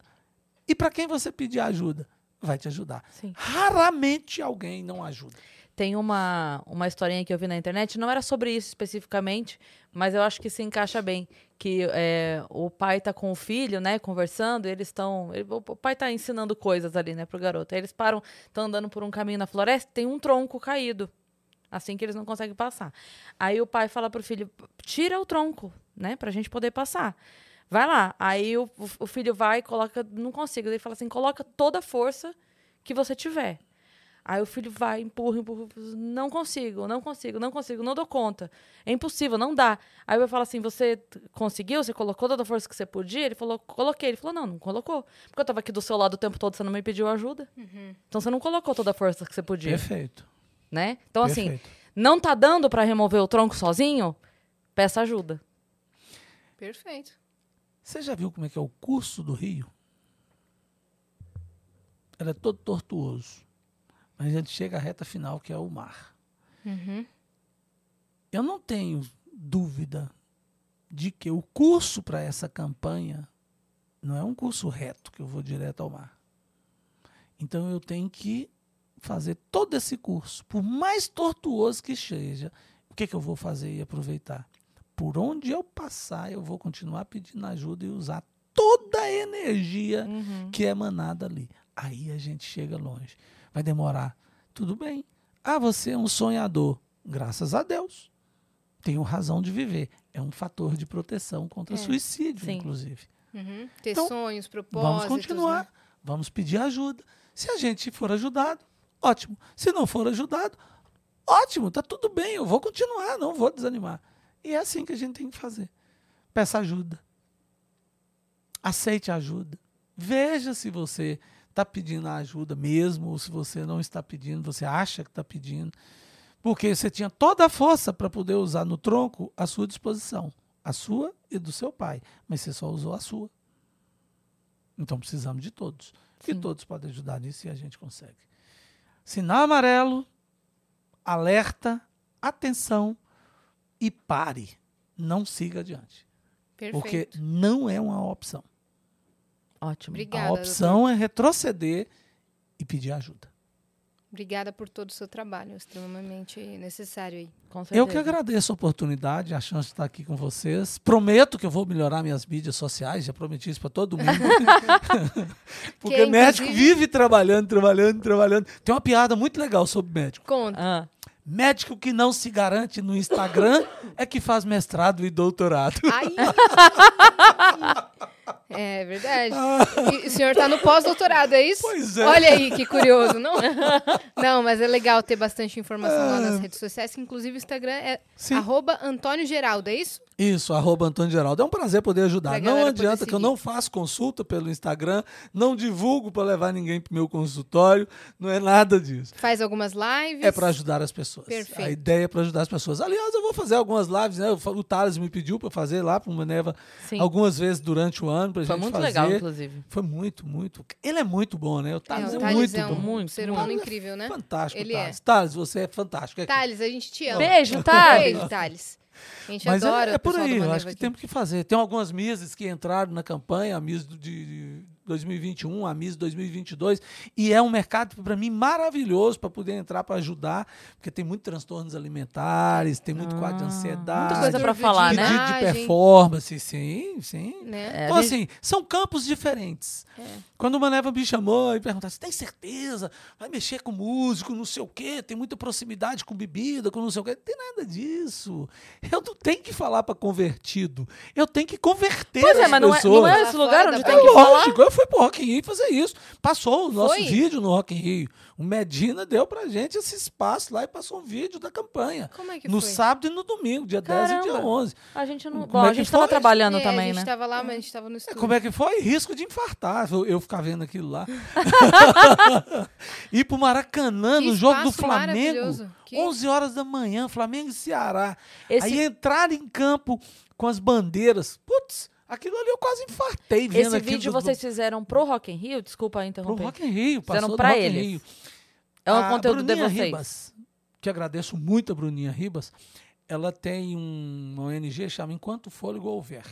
[SPEAKER 3] e para quem você pedir ajuda, vai te ajudar.
[SPEAKER 1] Sim.
[SPEAKER 3] Raramente alguém não ajuda.
[SPEAKER 1] Tem uma, uma historinha que eu vi na internet, não era sobre isso especificamente, mas eu acho que se encaixa bem. Que é, o pai tá com o filho, né, conversando, e eles estão. O pai tá ensinando coisas ali, né, pro garoto. Aí eles param, estão andando por um caminho na floresta, tem um tronco caído. Assim que eles não conseguem passar. Aí o pai fala pro filho: tira o tronco, né, pra gente poder passar. Vai lá. Aí o, o- filho vai e coloca. Não consigo. Ele fala assim: coloca toda a força que você tiver. Aí o filho vai, empurra, empurra, empurra, não consigo, não consigo, não consigo, não dou conta. É impossível, não dá. Aí eu falo assim: você conseguiu? Você colocou toda a força que você podia? Ele falou: coloquei. Ele falou: não, não colocou. Porque eu tava aqui do seu lado o tempo todo, você não me pediu ajuda. Então você não colocou toda a força que você podia.
[SPEAKER 3] Perfeito.
[SPEAKER 1] Né? Então, assim,
[SPEAKER 3] Perfeito.
[SPEAKER 1] não tá dando pra remover o tronco sozinho? Peça ajuda.
[SPEAKER 2] Perfeito.
[SPEAKER 3] Você já viu como é que é o curso do rio? Ele é todo tortuoso. Mas a gente chega à reta final, que é o mar.
[SPEAKER 2] Uhum.
[SPEAKER 3] Eu não tenho dúvida de que o curso para essa campanha não é um curso reto, que eu vou direto ao mar. Então eu tenho que fazer todo esse curso, por mais tortuoso que seja. O que, que eu vou fazer e aproveitar? Por onde eu passar, eu vou continuar pedindo ajuda e usar toda a energia
[SPEAKER 1] Uhum.
[SPEAKER 3] que é emanada ali. Aí a gente chega longe. Vai demorar. Tudo bem. Ah, você é um sonhador. Graças a Deus. Tenho razão de viver. É um fator de proteção contra
[SPEAKER 2] É,
[SPEAKER 3] suicídio,
[SPEAKER 1] sim.
[SPEAKER 3] inclusive.
[SPEAKER 2] Uhum. Ter
[SPEAKER 3] Então,
[SPEAKER 2] sonhos, propósitos.
[SPEAKER 3] Vamos continuar.
[SPEAKER 2] né?
[SPEAKER 3] Vamos pedir ajuda. Se a gente for ajudado, ótimo. Se não for ajudado, ótimo, tá tudo bem. Eu vou continuar, não vou desanimar. E é assim que a gente tem que fazer. Peça ajuda. Aceite a ajuda. Veja se você está pedindo a ajuda mesmo, ou se você não está pedindo, você acha que está pedindo. Porque você tinha toda a força para poder usar no tronco à sua disposição. A sua e do seu pai. Mas você só usou a sua. Então precisamos de todos. E
[SPEAKER 1] Sim.
[SPEAKER 3] todos podem ajudar nisso e a gente consegue. Sinal amarelo, alerta, atenção e pare. Não siga adiante. Porque
[SPEAKER 2] Perfeito.
[SPEAKER 3] não é uma opção.
[SPEAKER 1] Ótimo.
[SPEAKER 2] Obrigada.
[SPEAKER 3] a opção é retroceder e pedir ajuda.
[SPEAKER 2] Obrigada por todo o seu trabalho, extremamente necessário aí.
[SPEAKER 1] Com
[SPEAKER 3] Eu que agradeço a oportunidade, a chance de estar aqui com vocês. Prometo que eu vou melhorar minhas mídias sociais, já prometi isso para todo mundo. Porque
[SPEAKER 2] Que,
[SPEAKER 3] médico
[SPEAKER 2] inclusive-
[SPEAKER 3] vive trabalhando, trabalhando, trabalhando. Tem uma piada muito legal sobre médico.
[SPEAKER 2] Conta.
[SPEAKER 1] Ah,
[SPEAKER 3] Médico que não se garante no Instagram é que faz mestrado e doutorado.
[SPEAKER 2] Aí. É verdade. E o senhor tá no pós-doutorado, é isso?
[SPEAKER 3] Pois é.
[SPEAKER 2] Olha aí, que curioso, não? Não, mas é legal ter bastante informação lá nas redes sociais, que inclusive o Instagram é
[SPEAKER 3] Sim.
[SPEAKER 2] arroba Antônio Geraldo, é isso?
[SPEAKER 3] Isso, arroba Antônio Geraldo. É um prazer poder ajudar. Não adianta que eu não faço consulta pelo Instagram, não divulgo para levar ninguém para meu consultório, não é nada disso.
[SPEAKER 2] Faz algumas lives.
[SPEAKER 3] É para ajudar as pessoas.
[SPEAKER 2] Perfeito.
[SPEAKER 3] A ideia é para ajudar as pessoas. Aliás, eu vou fazer algumas lives, né? O Thales me pediu para fazer lá para o Maneva
[SPEAKER 1] sim.
[SPEAKER 3] algumas vezes durante o ano para
[SPEAKER 1] Foi
[SPEAKER 3] gente
[SPEAKER 1] muito
[SPEAKER 3] fazer.
[SPEAKER 1] legal, inclusive.
[SPEAKER 3] Foi muito, muito. Ele é muito bom, né? O
[SPEAKER 2] É,
[SPEAKER 3] Thales é,
[SPEAKER 2] o Thales
[SPEAKER 3] muito
[SPEAKER 2] é um
[SPEAKER 3] bom.
[SPEAKER 1] muito,
[SPEAKER 2] ser
[SPEAKER 1] muito.
[SPEAKER 2] humano
[SPEAKER 3] Thales é
[SPEAKER 2] incrível, né?
[SPEAKER 3] Fantástico,
[SPEAKER 2] Ele
[SPEAKER 3] Thales.
[SPEAKER 2] é.
[SPEAKER 3] Thales, você é fantástico. É
[SPEAKER 2] Thales, a gente te ama.
[SPEAKER 1] Beijo, Thales.
[SPEAKER 2] Beijo, Thales. A gente
[SPEAKER 3] Mas
[SPEAKER 2] adora
[SPEAKER 3] é, é por aí, eu acho que
[SPEAKER 2] aqui.
[SPEAKER 3] temos que fazer. Tem algumas Misses que entraram na campanha, a Miss de- de 2021, a Miss 2022, e é um mercado, para mim, maravilhoso para poder entrar para ajudar, porque tem muitos transtornos alimentares, tem muito quadro de
[SPEAKER 1] Ah,
[SPEAKER 3] ansiedade,
[SPEAKER 1] muita coisa
[SPEAKER 2] Dúvida
[SPEAKER 1] falar,
[SPEAKER 2] de
[SPEAKER 1] né?
[SPEAKER 3] pedido de performance, sim, sim.
[SPEAKER 2] Né?
[SPEAKER 1] É,
[SPEAKER 3] Então,
[SPEAKER 1] gente-
[SPEAKER 3] assim, são campos diferentes.
[SPEAKER 2] É.
[SPEAKER 3] Quando o Maneva me chamou e perguntou, você tem certeza? Vai mexer com músico, não sei o quê, tem muita proximidade com bebida, com não sei o quê. Não tem nada disso. Eu não tenho que falar para convertido. Eu tenho que converter
[SPEAKER 1] Pois é,
[SPEAKER 3] as
[SPEAKER 1] mas não é, não é esse lugar onde
[SPEAKER 2] da
[SPEAKER 1] tem
[SPEAKER 3] É
[SPEAKER 1] que falar.
[SPEAKER 3] lógico, eu foi pro Rock in Rio fazer isso. Passou o nosso
[SPEAKER 2] Foi?
[SPEAKER 3] vídeo no Rock in Rio. O Medina deu pra gente esse espaço lá e passou um vídeo da campanha.
[SPEAKER 2] Como é que
[SPEAKER 3] no
[SPEAKER 2] foi?
[SPEAKER 3] sábado e no domingo, dia 10 e dia
[SPEAKER 1] Caramba.
[SPEAKER 3] 11.
[SPEAKER 1] A gente não.
[SPEAKER 3] Como
[SPEAKER 1] Bom,
[SPEAKER 3] é
[SPEAKER 1] a gente tava
[SPEAKER 3] foi?
[SPEAKER 1] trabalhando
[SPEAKER 2] É,
[SPEAKER 1] também,
[SPEAKER 2] a gente
[SPEAKER 1] né?
[SPEAKER 2] tava lá, mas a gente tava no
[SPEAKER 3] É,
[SPEAKER 2] estúdio.
[SPEAKER 3] Como é que foi? Risco de infartar, eu, eu ficar vendo aquilo lá. Ir pro Maracanã,
[SPEAKER 2] Que
[SPEAKER 3] no jogo do Flamengo.
[SPEAKER 2] maravilhoso. Que-
[SPEAKER 3] 11 horas da manhã, Flamengo e Ceará.
[SPEAKER 1] Esse,
[SPEAKER 3] Aí entrar em campo com as bandeiras. Putz, aquilo ali eu quase infartei vendo
[SPEAKER 1] esse vídeo
[SPEAKER 3] do-
[SPEAKER 1] vocês fizeram pro Rock in Rio? Desculpa
[SPEAKER 3] pro
[SPEAKER 1] interromper.
[SPEAKER 3] Rock in Rio,
[SPEAKER 1] Fizeram pra
[SPEAKER 3] Rock
[SPEAKER 1] eles.
[SPEAKER 3] Rio.
[SPEAKER 1] É um
[SPEAKER 3] A
[SPEAKER 1] conteúdo de
[SPEAKER 3] Bruninha
[SPEAKER 1] vocês.
[SPEAKER 3] Ribas, que agradeço muito a Bruninha Ribas, ela tem um, uma ONG chama Enquanto Fôlego Houver.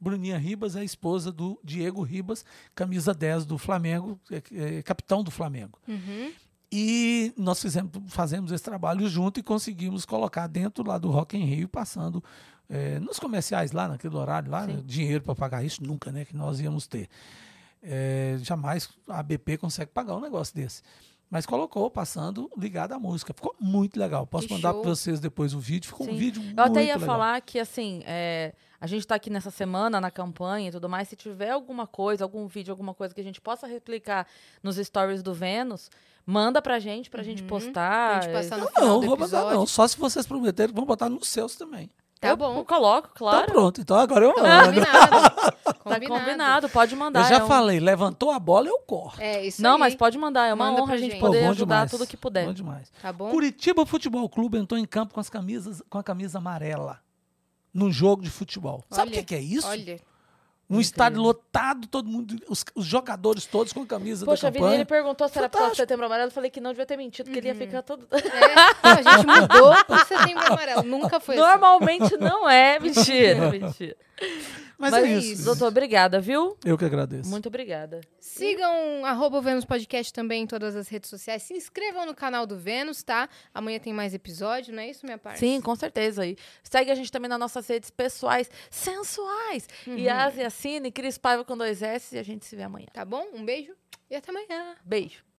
[SPEAKER 3] Bruninha Ribas é a esposa do Diego Ribas, camisa 10 do Flamengo, é, é, capitão do Flamengo.
[SPEAKER 2] Uhum.
[SPEAKER 3] E nós fizemos, fazemos esse trabalho junto e conseguimos colocar dentro lá do Rock in Rio, passando eh, nos comerciais lá, naquele horário lá,
[SPEAKER 1] Sim.
[SPEAKER 3] né, dinheiro para pagar isso, nunca, né, que nós íamos ter. Eh, jamais a BP consegue pagar um negócio desse. Mas colocou, passando, ligado à música. Ficou muito legal. Posso
[SPEAKER 2] Que
[SPEAKER 3] mandar para vocês depois o vídeo. Ficou um
[SPEAKER 1] Sim.
[SPEAKER 3] vídeo
[SPEAKER 1] Eu até
[SPEAKER 3] muito
[SPEAKER 1] ia
[SPEAKER 3] legal.
[SPEAKER 1] falar que, assim, é, a gente tá aqui nessa semana, na campanha e tudo mais. Se tiver alguma coisa, algum vídeo, alguma coisa que a gente possa replicar nos stories do Vênus, manda pra gente, pra gente
[SPEAKER 2] Uhum.
[SPEAKER 1] postar.
[SPEAKER 2] A gente passar no
[SPEAKER 3] Não,
[SPEAKER 2] final
[SPEAKER 3] não, vou
[SPEAKER 2] episódio.
[SPEAKER 3] não. Só se vocês prometerem que vão botar nos seus também.
[SPEAKER 2] Tá
[SPEAKER 1] eu
[SPEAKER 2] bom.
[SPEAKER 1] coloco, claro.
[SPEAKER 3] Então pronto. Então agora eu
[SPEAKER 2] Então,
[SPEAKER 3] mando.
[SPEAKER 2] combinado.
[SPEAKER 1] Tá combinado, pode mandar.
[SPEAKER 3] Eu já
[SPEAKER 1] é um-
[SPEAKER 3] falei, levantou a bola, eu corro.
[SPEAKER 2] É, isso
[SPEAKER 1] Não,
[SPEAKER 2] aí.
[SPEAKER 1] mas pode mandar. É uma
[SPEAKER 2] Manda
[SPEAKER 1] honra
[SPEAKER 2] pra
[SPEAKER 1] a gente
[SPEAKER 2] gente.
[SPEAKER 3] Pô,
[SPEAKER 1] poder
[SPEAKER 3] bom
[SPEAKER 1] ajudar
[SPEAKER 3] demais.
[SPEAKER 1] tudo que puder.
[SPEAKER 3] Bom demais.
[SPEAKER 2] Tá bom?
[SPEAKER 3] Curitiba Futebol Clube entrou em campo com as camisas, com a camisa amarela. Num jogo de futebol. Sabe o
[SPEAKER 2] Olha,
[SPEAKER 3] que, que é isso?
[SPEAKER 2] Olha,
[SPEAKER 3] um
[SPEAKER 1] incrível.
[SPEAKER 3] estádio lotado, todo mundo, os, os jogadores todos com a camisa
[SPEAKER 1] Poxa
[SPEAKER 3] da campanha.
[SPEAKER 1] ele perguntou se era por causa do
[SPEAKER 3] Fantástico.
[SPEAKER 1] setembro amarelo. Eu falei que não, devia ter mentido, que ele ia ficar todo.
[SPEAKER 2] é, não, a gente mudou pro setembro amarelo. Nunca foi assim.
[SPEAKER 1] Normalmente não é. Mentira, mentira.
[SPEAKER 3] Mas,
[SPEAKER 1] Mas
[SPEAKER 2] é
[SPEAKER 3] isso.
[SPEAKER 2] isso.
[SPEAKER 1] Doutor, obrigada, viu?
[SPEAKER 3] Eu que agradeço.
[SPEAKER 1] Muito obrigada.
[SPEAKER 2] Sigam arroba Vênus Podcast também em todas as redes sociais. Se inscrevam no canal do Vênus, tá? Amanhã tem mais episódio, não é isso, minha parte?
[SPEAKER 1] Sim, com certeza. aí. segue a gente também nas nossas redes pessoais sensuais.
[SPEAKER 2] Uhum.
[SPEAKER 1] Yas e Assine, Cris Paiva com dois S e a gente se vê amanhã.
[SPEAKER 2] Tá bom? Um beijo e até amanhã.
[SPEAKER 1] Beijo.